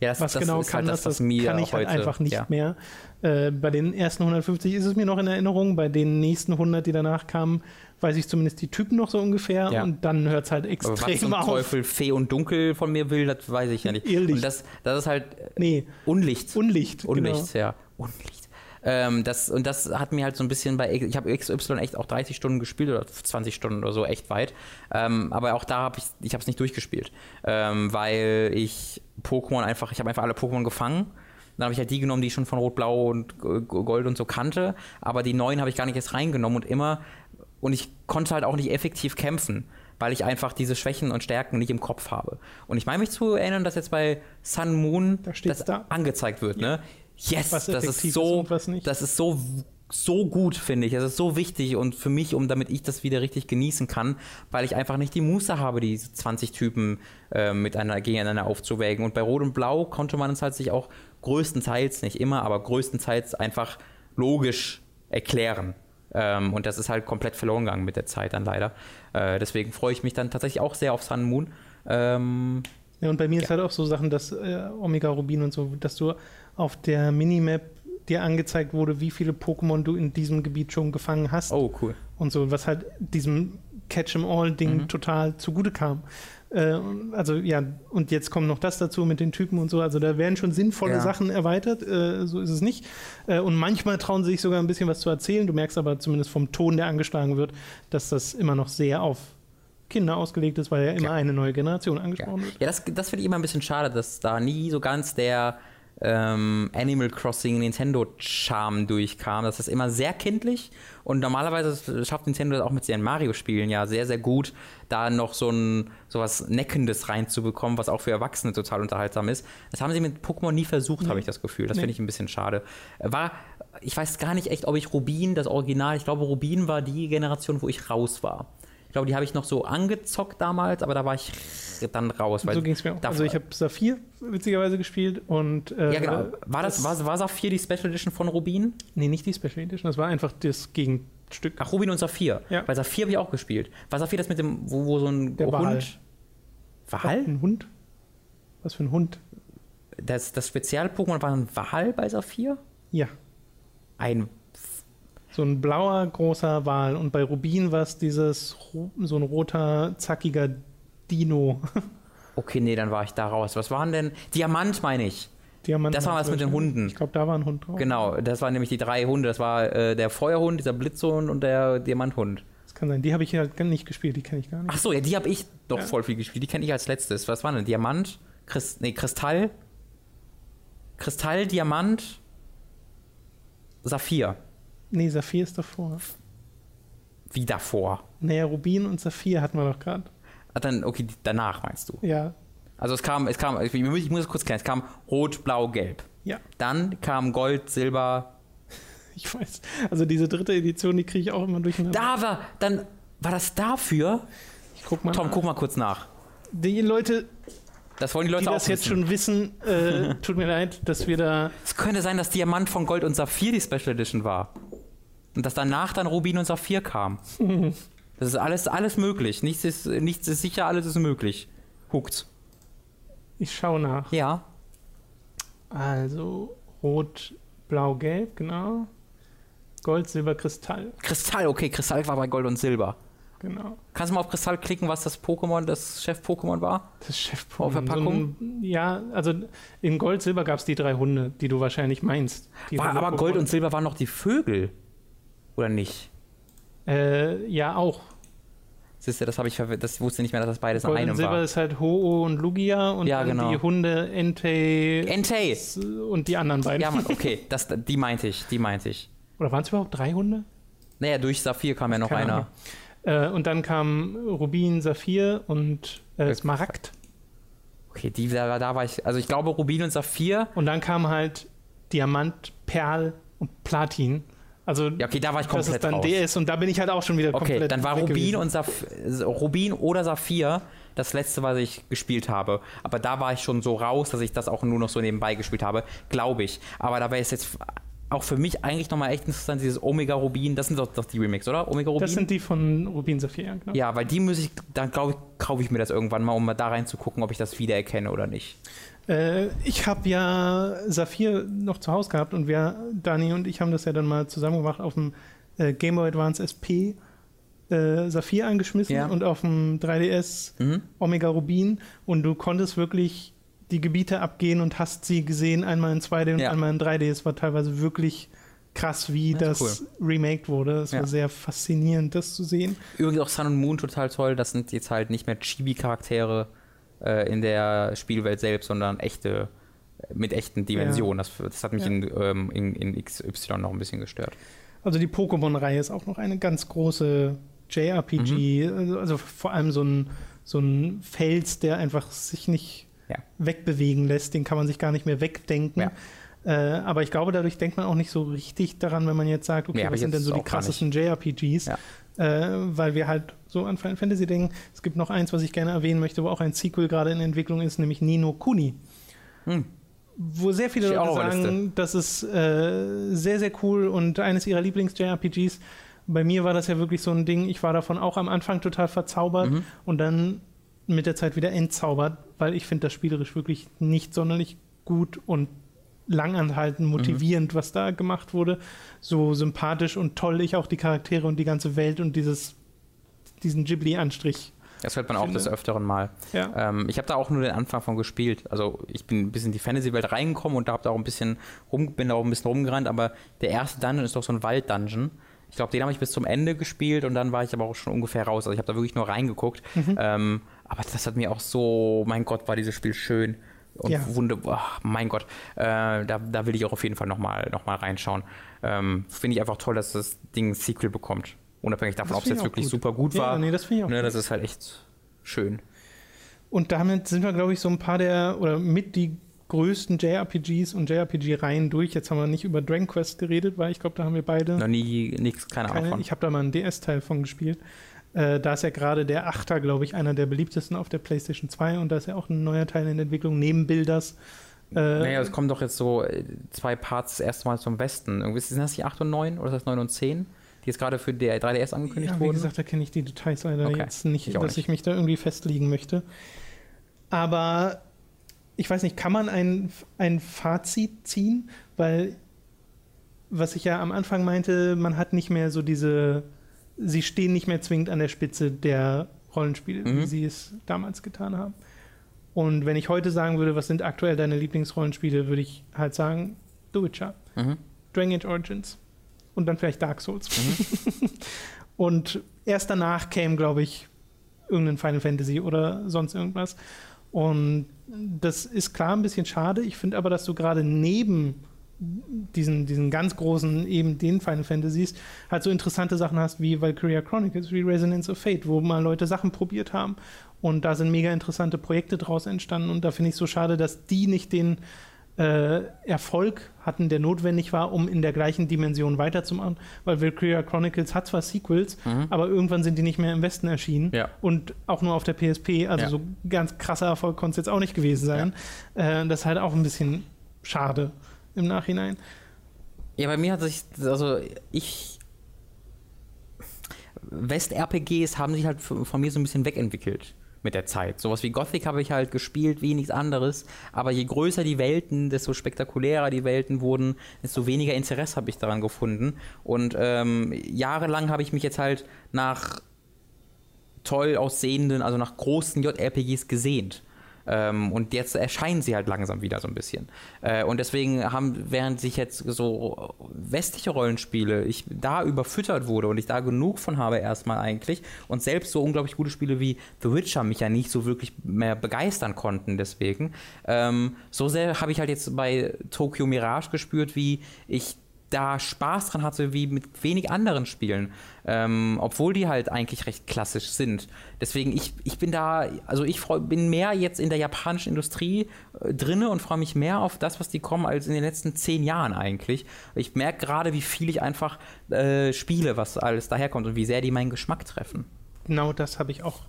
Speaker 2: Ja, das,
Speaker 1: was
Speaker 2: das
Speaker 1: genau
Speaker 2: ist
Speaker 1: kann
Speaker 2: halt
Speaker 1: das, das
Speaker 2: mir
Speaker 1: kann ich halt einfach nicht
Speaker 2: ja.
Speaker 1: mehr. Äh, bei den ersten 150 ist es mir noch in Erinnerung, bei den nächsten 100, die danach kamen, weiß ich zumindest die Typen noch so ungefähr
Speaker 2: Ja.
Speaker 1: und dann hört es halt
Speaker 2: Aber was
Speaker 1: extrem
Speaker 2: zum
Speaker 1: auf.
Speaker 2: Teufel Fee und Dunkel von mir will, das weiß ich ja nicht.
Speaker 1: Irrlicht.
Speaker 2: Und das, das ist halt
Speaker 1: Nee,
Speaker 2: Unlicht.
Speaker 1: Unlicht.
Speaker 2: Unlicht, ja. Unlicht. Ähm, das, und das hat mir halt so ein bisschen bei, ich habe XY echt auch 30 Stunden gespielt oder 20 Stunden oder so, echt weit. Ähm, aber auch da habe ich, ich habe es nicht durchgespielt, ähm, weil ich Pokémon einfach, ich habe einfach alle Pokémon gefangen. Dann habe ich halt die genommen, die ich schon von Rot, Blau und Gold und so kannte. Aber die neuen habe ich gar nicht erst reingenommen und immer, und ich konnte halt auch nicht effektiv kämpfen, weil ich einfach diese Schwächen und Stärken nicht im Kopf habe. Und ich meine mich zu erinnern, dass jetzt bei Sun Moon
Speaker 1: Da
Speaker 2: das
Speaker 1: da.
Speaker 2: angezeigt wird, ne? Yes, das ist
Speaker 1: ist
Speaker 2: so,
Speaker 1: nicht.
Speaker 2: das ist so, so gut, finde ich. Das ist so wichtig und für mich, um damit ich das wieder richtig genießen kann, weil ich einfach nicht die Muße habe, diese 20 Typen äh, miteinander gegeneinander aufzuwägen. Und bei Rot und Blau konnte man es halt sich auch größtenteils, nicht immer, aber größtenteils einfach logisch erklären. Ähm, und das ist halt komplett verloren gegangen mit der Zeit dann leider. Äh, deswegen freue ich mich dann tatsächlich auch sehr auf Sun Moon. Ähm,
Speaker 1: Ja, und bei mir ist halt auch so Sachen, dass äh, Omega Rubin und so, dass du auf der Minimap dir angezeigt wurde, wie viele Pokémon du in diesem Gebiet schon gefangen hast
Speaker 2: oh, cool.
Speaker 1: und so, was halt diesem Catch-em-all-Ding
Speaker 2: Mhm.
Speaker 1: total zugute kam. Äh, also ja, und jetzt kommt noch das dazu mit den Typen und so. Also da werden schon sinnvolle
Speaker 2: Ja.
Speaker 1: Sachen erweitert, äh, so ist es nicht. Äh, und manchmal trauen sie sich sogar ein bisschen was zu erzählen. Du merkst aber zumindest vom Ton, der angeschlagen wird, dass das immer noch sehr auf Kinder ausgelegt ist, weil ja immer
Speaker 2: Ja.
Speaker 1: eine neue Generation angesprochen
Speaker 2: Ja,
Speaker 1: wird.
Speaker 2: ja das, das finde ich immer ein bisschen schade, dass da nie so ganz der ähm, Animal Crossing Nintendo-Charme durchkam. Das ist immer sehr kindlich und normalerweise schafft Nintendo das auch mit seinen Mario-Spielen ja sehr, sehr gut, da noch so ein sowas Neckendes reinzubekommen, was auch für Erwachsene total unterhaltsam ist. Das haben sie mit Pokémon nie versucht, habe ich das Gefühl. Das
Speaker 1: Nee.
Speaker 2: finde ich ein bisschen schade. War, ich weiß gar nicht echt, ob ich Rubin, das Original, ich glaube, Rubin war die Generation, wo ich raus war. Ich glaube, die habe ich noch so angezockt damals, aber da war ich dann raus.
Speaker 1: So ging es mir auch. Also ich habe Saphir witzigerweise gespielt und äh,
Speaker 2: ja, genau. War das, war, war Saphir die Special Edition von Rubin?
Speaker 1: Nee, nicht die Special Edition, das war einfach das Gegenstück.
Speaker 2: Ach, Rubin und Saphir.
Speaker 1: Ja.
Speaker 2: Weil Saphir habe ich auch gespielt. War Saphir das mit dem, wo, wo so ein
Speaker 1: Der.
Speaker 2: Hund. Wal?
Speaker 1: Ein Hund? Was für ein Hund?
Speaker 2: Das, das Spezial-Pokémon war ein Wal bei Saphir?
Speaker 1: Ja,
Speaker 2: Ein.
Speaker 1: So ein blauer großer Wal und bei Rubin war es dieses so ein roter zackiger Dino.
Speaker 2: Okay, nee, dann war ich da raus. Was waren denn? Diamant meine ich.
Speaker 1: Diamant.
Speaker 2: Das war was mit den Hunden.
Speaker 1: Ich glaube, da war ein Hund drauf.
Speaker 2: Genau, das waren nämlich die drei Hunde. Das war äh, der Feuerhund, dieser Blitzhund und der Diamanthund.
Speaker 1: Das kann sein. Die habe ich ja gar nicht gespielt, die kenne ich gar nicht.
Speaker 2: Ach so, ja, die habe ich doch
Speaker 1: Ja.
Speaker 2: voll viel gespielt. Die kenne ich als letztes. Was war denn? Diamant? Christ, nee, Kristall? Kristall, Diamant, Saphir.
Speaker 1: Nee, Saphir ist davor.
Speaker 2: Wie davor?
Speaker 1: Naja, Rubin und Saphir hatten wir doch gerade.
Speaker 2: Ah, dann, okay, danach meinst du.
Speaker 1: Ja,
Speaker 2: Also es kam, es kam, ich muss ich muss es kurz klären, es kam Rot, Blau, Gelb.
Speaker 1: ja,
Speaker 2: Dann kam Gold, Silber.
Speaker 1: ich weiß. Also diese dritte Edition, die kriege ich auch immer durcheinander.
Speaker 2: Da war, dann war das dafür.
Speaker 1: Ich guck mal.
Speaker 2: Tom,
Speaker 1: nach.
Speaker 2: guck mal kurz nach.
Speaker 1: Die Leute,
Speaker 2: Das wollen die Leute
Speaker 1: die
Speaker 2: auch
Speaker 1: das jetzt schon wissen, äh, tut mir leid, dass wir da.
Speaker 2: Es könnte sein, dass Diamant von Gold und Saphir die Special Edition war. Und dass danach dann Rubin und Saphir kam. Das ist alles, alles möglich. Nichts ist, nichts ist sicher, alles ist möglich. Huckt.
Speaker 1: Ich schaue nach.
Speaker 2: Ja.
Speaker 1: Also Rot, Blau, Gelb, genau. Gold, Silber, Kristall,
Speaker 2: Kristall, okay, Kristall war bei Gold und Silber.
Speaker 1: genau.
Speaker 2: Kannst du mal auf Kristall klicken, was das Pokémon, das Chef-Pokémon war?
Speaker 1: Das Chef
Speaker 2: Auf Verpackung?
Speaker 1: So ein, ja, also in Gold, Silber gab es die drei Hunde, die du wahrscheinlich meinst.
Speaker 2: War aber Gold und Silber waren noch die Vögel. Oder nicht?
Speaker 1: Äh, ja, auch.
Speaker 2: Siehst du, das habe ich verwirrt. Das wusste nicht mehr, dass das beides in
Speaker 1: Gold und
Speaker 2: einem
Speaker 1: Silber
Speaker 2: war.
Speaker 1: ist halt Ho-Oh und Lugia und
Speaker 2: Ja, genau.
Speaker 1: die Hunde Entei
Speaker 2: Entei.
Speaker 1: und die anderen beiden.
Speaker 2: Ja, Mann, okay, das, die meinte ich, die meinte ich.
Speaker 1: Oder waren es überhaupt drei Hunde?
Speaker 2: Naja, durch Saphir kam ja noch
Speaker 1: Keine
Speaker 2: einer.
Speaker 1: Äh, und dann kam Rubin, Saphir und äh,
Speaker 2: Äh,
Speaker 1: Smaragd.
Speaker 2: Okay, die, da, da war ich, also ich glaube Rubin und Saphir.
Speaker 1: Und dann kam halt Diamant, Perl und Platin. Also
Speaker 2: Ja, okay, da war ich
Speaker 1: das
Speaker 2: komplett
Speaker 1: ist dann
Speaker 2: raus.
Speaker 1: DS und da bin ich halt auch schon wieder
Speaker 2: Okay,
Speaker 1: komplett
Speaker 2: dann war Rubin und Saph Rubin oder Saphir das letzte, was ich gespielt habe. Aber da war ich schon so raus, dass ich das auch nur noch so nebenbei gespielt habe, glaube ich. Aber da wäre es jetzt auch für mich eigentlich nochmal echt interessant, dieses Omega Rubin, das sind doch, doch die Remakes, oder? Omega Rubin?
Speaker 1: Das sind die von Rubin Saphir, ja, genau.
Speaker 2: ja, weil die muss ich, dann glaube ich, kaufe ich mir das irgendwann mal, um mal da reinzugucken, ob ich das wiedererkenne oder nicht.
Speaker 1: Äh, ich habe ja Saphir noch zu Hause gehabt und wir, Dani und ich haben das ja dann mal zusammen gemacht auf dem äh, Game Boy Advance SP äh, Saphir angeschmissen
Speaker 2: Ja.
Speaker 1: und auf dem 3DS
Speaker 2: Mhm.
Speaker 1: Omega Rubin und du konntest wirklich die Gebiete abgehen und hast sie gesehen, einmal in 2D und
Speaker 2: Ja.
Speaker 1: einmal in 3D. Es war teilweise wirklich krass, wie
Speaker 2: Das
Speaker 1: das,
Speaker 2: ist
Speaker 1: remaked wurde. Es
Speaker 2: Ja.
Speaker 1: war sehr faszinierend, das zu sehen.
Speaker 2: Übrigens auch Sun und Moon total toll. Das sind jetzt halt nicht mehr Chibi-Charaktere äh, in der Spielwelt selbst, sondern echte, mit echten Dimensionen. Das, das hat mich
Speaker 1: Ja.
Speaker 2: in, ähm, in, in XY noch ein bisschen gestört.
Speaker 1: Also die Pokémon-Reihe ist auch noch eine ganz große JRPG,
Speaker 2: Mhm.
Speaker 1: also, also vor allem so ein, so ein Fels, der einfach sich nicht
Speaker 2: Ja.
Speaker 1: wegbewegen lässt, den kann man sich gar nicht mehr wegdenken.
Speaker 2: Ja.
Speaker 1: Äh, aber ich glaube, dadurch denkt man auch nicht so richtig daran, wenn man jetzt sagt, okay,
Speaker 2: Nee,
Speaker 1: was sind denn so die krassesten JRPGs?
Speaker 2: Ja.
Speaker 1: Äh, weil wir halt so an Final Fantasy denken. Es gibt noch eins, was ich gerne erwähnen möchte, wo auch ein Sequel gerade in Entwicklung ist, nämlich Nino Kuni.
Speaker 2: Hm.
Speaker 1: Wo sehr viele Leute sagen, das ist äh, sehr, sehr cool und eines ihrer Lieblings-JRPGs. Bei mir war das ja wirklich so ein Ding, ich war davon auch am Anfang total verzaubert
Speaker 2: Mhm.
Speaker 1: und dann mit der Zeit wieder entzaubert, weil ich finde das spielerisch wirklich nicht sonderlich gut und langanhaltend,
Speaker 2: Mhm.
Speaker 1: motivierend, was da gemacht wurde. So sympathisch und toll ich auch die Charaktere und die ganze Welt und dieses, diesen Ghibli-Anstrich.
Speaker 2: Das hört man auch des Öfteren mal.
Speaker 1: Ja.
Speaker 2: Ähm, ich habe da auch nur den Anfang von gespielt. Also ich bin ein bisschen in die Fantasy-Welt reingekommen und da habe da auch ein bisschen rum, bin da auch ein bisschen rumgerannt, aber der erste Dungeon ist doch so ein Wald-Dungeon. Ich glaube, den habe ich bis zum Ende gespielt und dann war ich aber auch schon ungefähr raus. Also ich habe da wirklich nur reingeguckt.
Speaker 1: Mhm.
Speaker 2: Ähm, aber das hat mir auch so, mein Gott, war dieses Spiel schön. Und
Speaker 1: Ja.
Speaker 2: wunderbar, mein Gott, äh, da, da will ich auch auf jeden Fall nochmal noch mal reinschauen. Ähm, Finde ich einfach toll, dass das Ding ein Sequel bekommt. Unabhängig davon, ob es jetzt wirklich
Speaker 1: gut.
Speaker 2: super gut
Speaker 1: Ja,
Speaker 2: war.
Speaker 1: nee, das finde ich auch
Speaker 2: ne, das ist halt echt schön.
Speaker 1: Und damit sind wir, glaube ich, so ein paar der, oder mit die größten JRPGs und JRPG-Reihen durch. Jetzt haben wir nicht über Dragon Quest geredet, weil ich glaube, da haben wir beide
Speaker 2: Noch nie, nix, keine Ahnung
Speaker 1: keine.
Speaker 2: von.
Speaker 1: Ich habe da mal einen DS-Teil von gespielt. Äh, da ist ja gerade der Achter, glaube ich, einer der beliebtesten auf der PlayStation 2 und da ist ja auch ein neuer Teil in Entwicklung neben Builders. Äh,
Speaker 2: Naja, es kommen doch jetzt so äh, zwei Parts das erste Mal zum Westen. Irgendwie sind das die 8 und 9 oder ist das 9 und 10, die jetzt gerade für der 3DS angekündigt
Speaker 1: ja, wie
Speaker 2: wurden?
Speaker 1: gesagt, da kenne ich die Details leider
Speaker 2: Okay.
Speaker 1: jetzt nicht,
Speaker 2: Ich
Speaker 1: dass
Speaker 2: nicht.
Speaker 1: ich mich da irgendwie festlegen möchte. Aber ich weiß nicht, kann man ein, ein Fazit ziehen? Weil, was ich ja am Anfang meinte, man hat nicht mehr so diese, sie stehen nicht mehr zwingend an der Spitze der Rollenspiele, wie
Speaker 2: Mhm.
Speaker 1: sie es damals getan haben. Und wenn ich heute sagen würde, was sind aktuell deine Lieblingsrollenspiele, würde ich halt sagen, The Witcher.
Speaker 2: Mhm.
Speaker 1: Dragon Age Origins und dann vielleicht Dark Souls.
Speaker 2: Mhm.
Speaker 1: und erst danach käme, glaube ich, irgendein Final Fantasy oder sonst irgendwas. Und das ist klar ein bisschen schade. Ich finde aber, dass du gerade neben diesen, diesen ganz großen, eben den Final Fantasies, halt so interessante Sachen hast wie Valkyria Chronicles, wie Resonance of Fate, wo mal Leute Sachen probiert haben. Und da sind mega interessante Projekte draus entstanden. Und da finde ich es so schade, dass die nicht den äh, Erfolg hatten, der notwendig war, um in der gleichen Dimension weiterzumachen. Weil Valkyria Chronicles hat zwar Sequels, mhm. aber irgendwann sind die nicht mehr im Westen erschienen.
Speaker 2: Ja.
Speaker 1: Und auch nur auf der PSP. Also
Speaker 2: Ja.
Speaker 1: so ganz krasser Erfolg konnte es jetzt auch nicht gewesen sein. Äh, das ist halt auch ein bisschen schade im Nachhinein.
Speaker 2: Ja, bei mir hat sich, also ich. West-RPGs haben sich halt von mir so ein bisschen wegentwickelt mit der Zeit. Sowas wie Gothic habe ich halt gespielt, wie nichts anderes. Aber je größer die Welten, desto spektakulärer die Welten wurden, desto weniger Interesse habe ich daran gefunden. Und ähm, jahrelang habe ich mich jetzt halt nach toll aussehenden, also nach großen JRPGs gesehnt. Ähm, und jetzt erscheinen sie halt langsam wieder so ein bisschen. Äh, und deswegen haben, während sich jetzt so westliche Rollenspiele, ich da überfüttert wurde und ich da genug von habe erstmal eigentlich und selbst so unglaublich gute Spiele wie The Witcher mich ja nicht so wirklich mehr begeistern konnten deswegen, ähm, so sehr habe ich halt jetzt bei Tokyo Mirage gespürt, wie ich da Spaß dran hatte, wie mit wenig anderen Spielen. Ähm, obwohl die halt eigentlich recht klassisch sind. Deswegen, ich, ich bin da, also ich freu, bin mehr jetzt in der japanischen Industrie äh, drinne und freue mich mehr auf das, was die kommen, als in den letzten zehn Jahren eigentlich. Ich merke gerade, wie viel ich einfach äh, spiele, was alles daherkommt und wie sehr die meinen Geschmack treffen.
Speaker 1: Genau das habe ich auch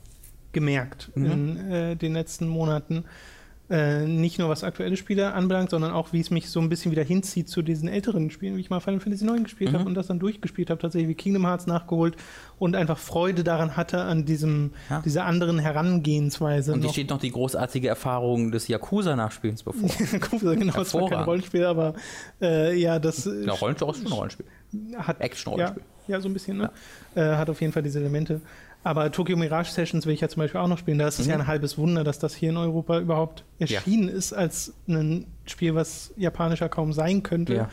Speaker 1: gemerkt
Speaker 2: Mhm.
Speaker 1: in äh, den letzten Monaten. Äh, nicht nur was aktuelle Spiele anbelangt, sondern auch, wie es mich so ein bisschen wieder hinzieht zu diesen älteren Spielen, wie ich mal Final Fantasy 9 gespielt
Speaker 2: Mhm.
Speaker 1: habe und das dann durchgespielt habe, tatsächlich wie Kingdom Hearts nachgeholt und einfach Freude daran hatte, an diesem,
Speaker 2: Ja.
Speaker 1: dieser anderen Herangehensweise.
Speaker 2: Und dir steht noch die großartige Erfahrung des Yakuza-Nachspielens bevor.
Speaker 1: genau, es war kein. Rollenspiel, aber äh, ja, das
Speaker 2: Ja, Rollenspiel ist schon ein Rollenspiel.
Speaker 1: hat
Speaker 2: Action-Rollenspiel.
Speaker 1: Ja, ja, so ein bisschen, ne? Äh, hat auf jeden Fall diese Elemente. Aber Tokyo Mirage Sessions will ich ja zum Beispiel auch noch spielen. Da ist es
Speaker 2: Mhm.
Speaker 1: ja ein halbes Wunder, dass das hier in Europa überhaupt erschienen ist als ein Spiel, was japanischer kaum sein könnte.
Speaker 2: Ja.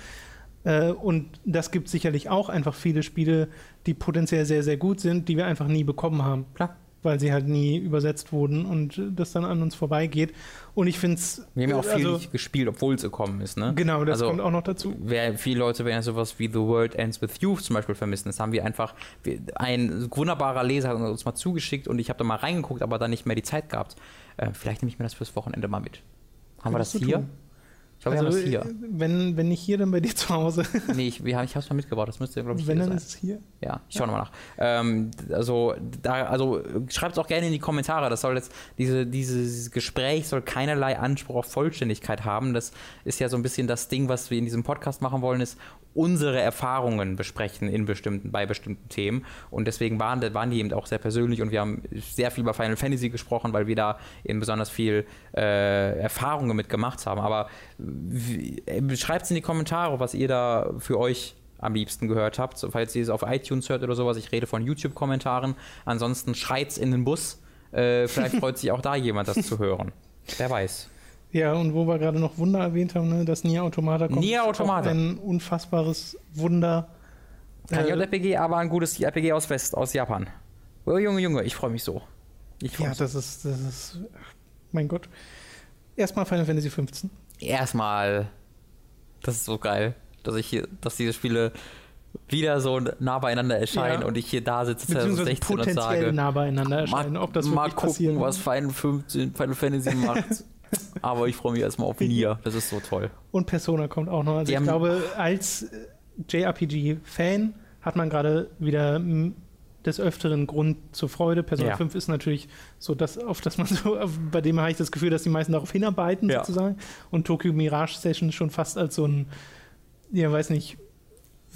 Speaker 1: Äh, und das gibt sicherlich auch einfach viele Spiele, die potenziell sehr, sehr gut sind, die wir einfach nie bekommen haben.
Speaker 2: Klar.
Speaker 1: Weil sie halt nie übersetzt wurden und das dann an uns vorbeigeht. Und ich finde es.
Speaker 2: Wir haben ja auch viel
Speaker 1: also,
Speaker 2: nicht gespielt, obwohl es gekommen ist, ne?
Speaker 1: Genau, das
Speaker 2: Also-
Speaker 1: kommt auch noch dazu.
Speaker 2: Wer, viele Leute werden ja sowas wie The World Ends With You zum Beispiel vermissen. Das haben wir einfach, ein wunderbarer Leser hat uns mal zugeschickt und ich habe da mal reingeguckt, aber dann nicht mehr die Zeit gehabt. Äh, vielleicht nehme ich mir das fürs Wochenende mal mit. Haben wir das
Speaker 1: Könntest
Speaker 2: hier?
Speaker 1: tun.
Speaker 2: Glaube, wir
Speaker 1: Also,
Speaker 2: haben das hier.
Speaker 1: wenn, wenn nicht hier, dann bei dir zu Hause.
Speaker 2: Nee, ich, wir ich habe es mal mitgebracht. Das müsste, glaube ich,
Speaker 1: wenn,
Speaker 2: hier
Speaker 1: dann
Speaker 2: sein.
Speaker 1: ist es hier.
Speaker 2: Ja, ich schaue nochmal nach. Ähm, also, da, also schreibt es auch gerne in die Kommentare. Das soll jetzt, diese, dieses Gespräch soll keinerlei Anspruch auf Vollständigkeit haben. Das ist ja so ein bisschen das Ding, was wir in diesem Podcast machen wollen, ist unsere Erfahrungen besprechen in bestimmten, bei bestimmten Themen. Und deswegen waren, waren die eben auch sehr persönlich und wir haben sehr viel über Final Fantasy gesprochen, weil wir da eben besonders viel äh, Erfahrungen mit gemacht haben. Aber schreibt es in die Kommentare, was ihr da für euch am liebsten gehört habt. So, falls ihr es auf iTunes hört oder sowas, ich rede von YouTube-Kommentaren. Ansonsten schreit's in den Bus. Äh, vielleicht freut sich auch da jemand, das zu hören. Wer weiß.
Speaker 1: Ja, und wo wir gerade noch Wunder erwähnt haben, ne, das Nier Automata kommt.
Speaker 2: Nier Automata.
Speaker 1: Ein unfassbares Wunder.
Speaker 2: Kein
Speaker 1: Äh,
Speaker 2: JRPG, aber ein gutes RPG aus West, aus Japan. Oh, Junge, Junge, ich freue mich so. Ich
Speaker 1: Ja,
Speaker 2: mich.
Speaker 1: das ist, das ist, mein Gott. Erstmal Final Fantasy 15.
Speaker 2: Erstmal, das ist so geil, dass ich hier, dass diese Spiele wieder so nah beieinander erscheinen
Speaker 1: Ja.
Speaker 2: und ich hier da sitze
Speaker 1: Beziehungsweise
Speaker 2: 2016 und
Speaker 1: potenziell
Speaker 2: sage,
Speaker 1: nah beieinander erscheinen.
Speaker 2: mal,
Speaker 1: Ob das
Speaker 2: mal gucken,
Speaker 1: passieren
Speaker 2: was. Final, 15, Final Fantasy macht. Aber ich freue mich erstmal auf Nier. Das ist so toll.
Speaker 1: Und Persona kommt auch noch. Also
Speaker 2: Die
Speaker 1: ich glaube, als äh, JRPG-Fan hat man gerade wieder des Öfteren Grund zur Freude. Persona
Speaker 2: Ja.
Speaker 1: 5 ist natürlich so das, auf das man so, auf, bei dem habe ich das Gefühl, dass die meisten darauf hinarbeiten,
Speaker 2: Ja.
Speaker 1: sozusagen. Und Tokyo Mirage Session schon fast als so ein, ja, weiß nicht,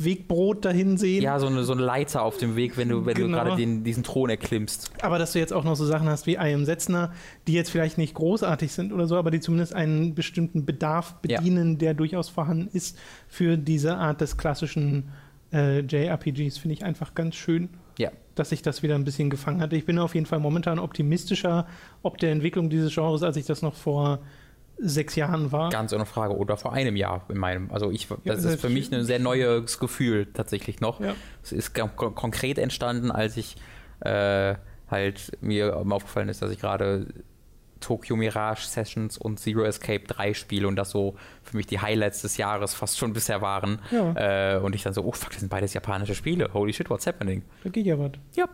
Speaker 1: Wegbrot dahin sehen.
Speaker 2: Ja, so eine, so eine Leiter auf dem Weg, wenn du, wenn
Speaker 1: Genau.
Speaker 2: du gerade diesen Thron erklimmst.
Speaker 1: Aber dass du jetzt auch noch so Sachen hast wie I Am Setzner, die jetzt vielleicht nicht großartig sind oder so, aber die zumindest einen bestimmten Bedarf
Speaker 2: Ja.
Speaker 1: bedienen, der durchaus vorhanden ist für diese Art des klassischen äh, JRPGs, finde ich einfach ganz schön,
Speaker 2: Ja.
Speaker 1: dass sich das wieder ein bisschen gefangen hat. Ich bin auf jeden Fall momentan optimistischer ob der Entwicklung dieses Genres, als ich das noch vor sechs Jahren war.
Speaker 2: Ganz ohne Frage. Oder vor einem Jahr in meinem. Also ich,
Speaker 1: Ja,
Speaker 2: das
Speaker 1: das
Speaker 2: ist für mich ein sehr neues Gefühl tatsächlich noch.
Speaker 1: Ja.
Speaker 2: Es ist kon- kon- konkret entstanden, als ich äh, halt mir aufgefallen ist, dass ich gerade Tokyo Mirage Sessions und Zero Escape 3 Spiele und das so für mich die Highlights des Jahres fast schon bisher waren.
Speaker 1: Ja.
Speaker 2: Äh, und ich dann so, oh fuck, das sind beides japanische Spiele. Holy shit, what's happening?
Speaker 1: Da geht ja was.
Speaker 2: Yep.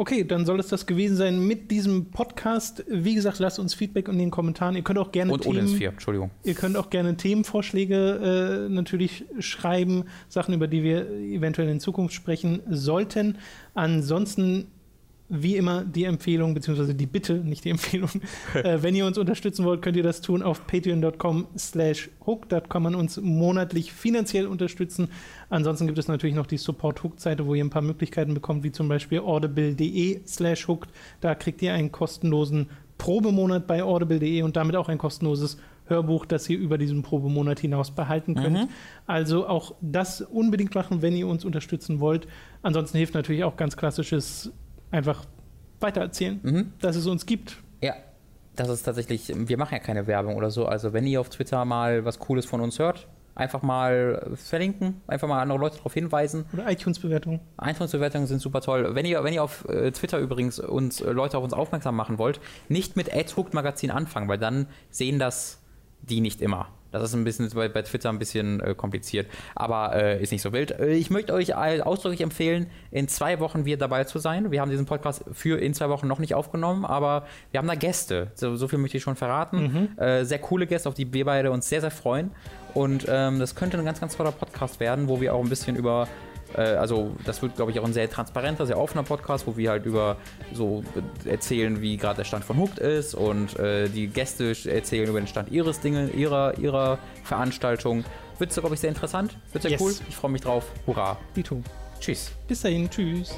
Speaker 1: Okay, dann soll es das gewesen sein mit diesem Podcast. Wie gesagt, lasst uns Feedback in den Kommentaren. Ihr könnt auch gerne
Speaker 2: Und ohne ins
Speaker 1: Themen,
Speaker 2: vier, Entschuldigung.
Speaker 1: ihr könnt auch gerne Themenvorschläge äh, natürlich schreiben, Sachen, über die wir eventuell in Zukunft sprechen sollten. Ansonsten wie immer die Empfehlung, beziehungsweise die Bitte, nicht die Empfehlung. äh, wenn ihr uns unterstützen wollt, könnt ihr das tun auf patreon.com slash hook. Da kann man uns monatlich finanziell unterstützen. Ansonsten gibt es natürlich noch die Support-Hook-Seite, wo ihr ein paar Möglichkeiten bekommt, wie zum Beispiel audible.de slash hooked. Da kriegt ihr einen kostenlosen Probemonat bei audible.de und damit auch ein kostenloses Hörbuch, das ihr über diesen Probemonat hinaus behalten könnt. Also auch das unbedingt machen, wenn ihr uns unterstützen wollt. Ansonsten hilft natürlich auch ganz klassisches einfach weitererzählen,
Speaker 2: Mhm.
Speaker 1: dass es uns gibt.
Speaker 2: Ja, das ist tatsächlich, wir machen ja keine Werbung oder so. Also wenn ihr auf Twitter mal was Cooles von uns hört, einfach mal verlinken, einfach mal andere Leute darauf hinweisen.
Speaker 1: Oder iTunes-Bewertungen.
Speaker 2: Einzelbewertungen sind super toll. Wenn ihr, wenn ihr auf äh, Twitter übrigens uns äh, Leute auf uns aufmerksam machen wollt, nicht mit Hooked Magazin anfangen, weil dann sehen das die nicht immer. Das ist ein bisschen bei, bei Twitter ein bisschen äh, kompliziert, aber äh, ist nicht so wild. Äh, ich möchte euch ausdrücklich empfehlen, in zwei Wochen wieder dabei zu sein. Wir haben diesen Podcast für in zwei Wochen noch nicht aufgenommen, aber wir haben da Gäste. So, so viel möchte ich schon verraten. Äh, sehr coole Gäste, auf die wir beide uns sehr, sehr freuen. Und ähm, das könnte ein ganz, ganz toller Podcast werden, wo wir auch ein bisschen über also das wird, glaube ich, auch ein sehr transparenter, sehr offener Podcast, wo wir halt über so erzählen, wie gerade der Stand von Hooked ist und äh, die Gäste erzählen über den Stand ihres Dinge, ihrer, ihrer Veranstaltung. Wird, glaube ich, sehr interessant. Wird sehr
Speaker 1: Yes.
Speaker 2: cool. Ich freue mich drauf. Hurra.
Speaker 1: Dito.
Speaker 2: Tschüss.
Speaker 1: Bis dahin. Tschüss.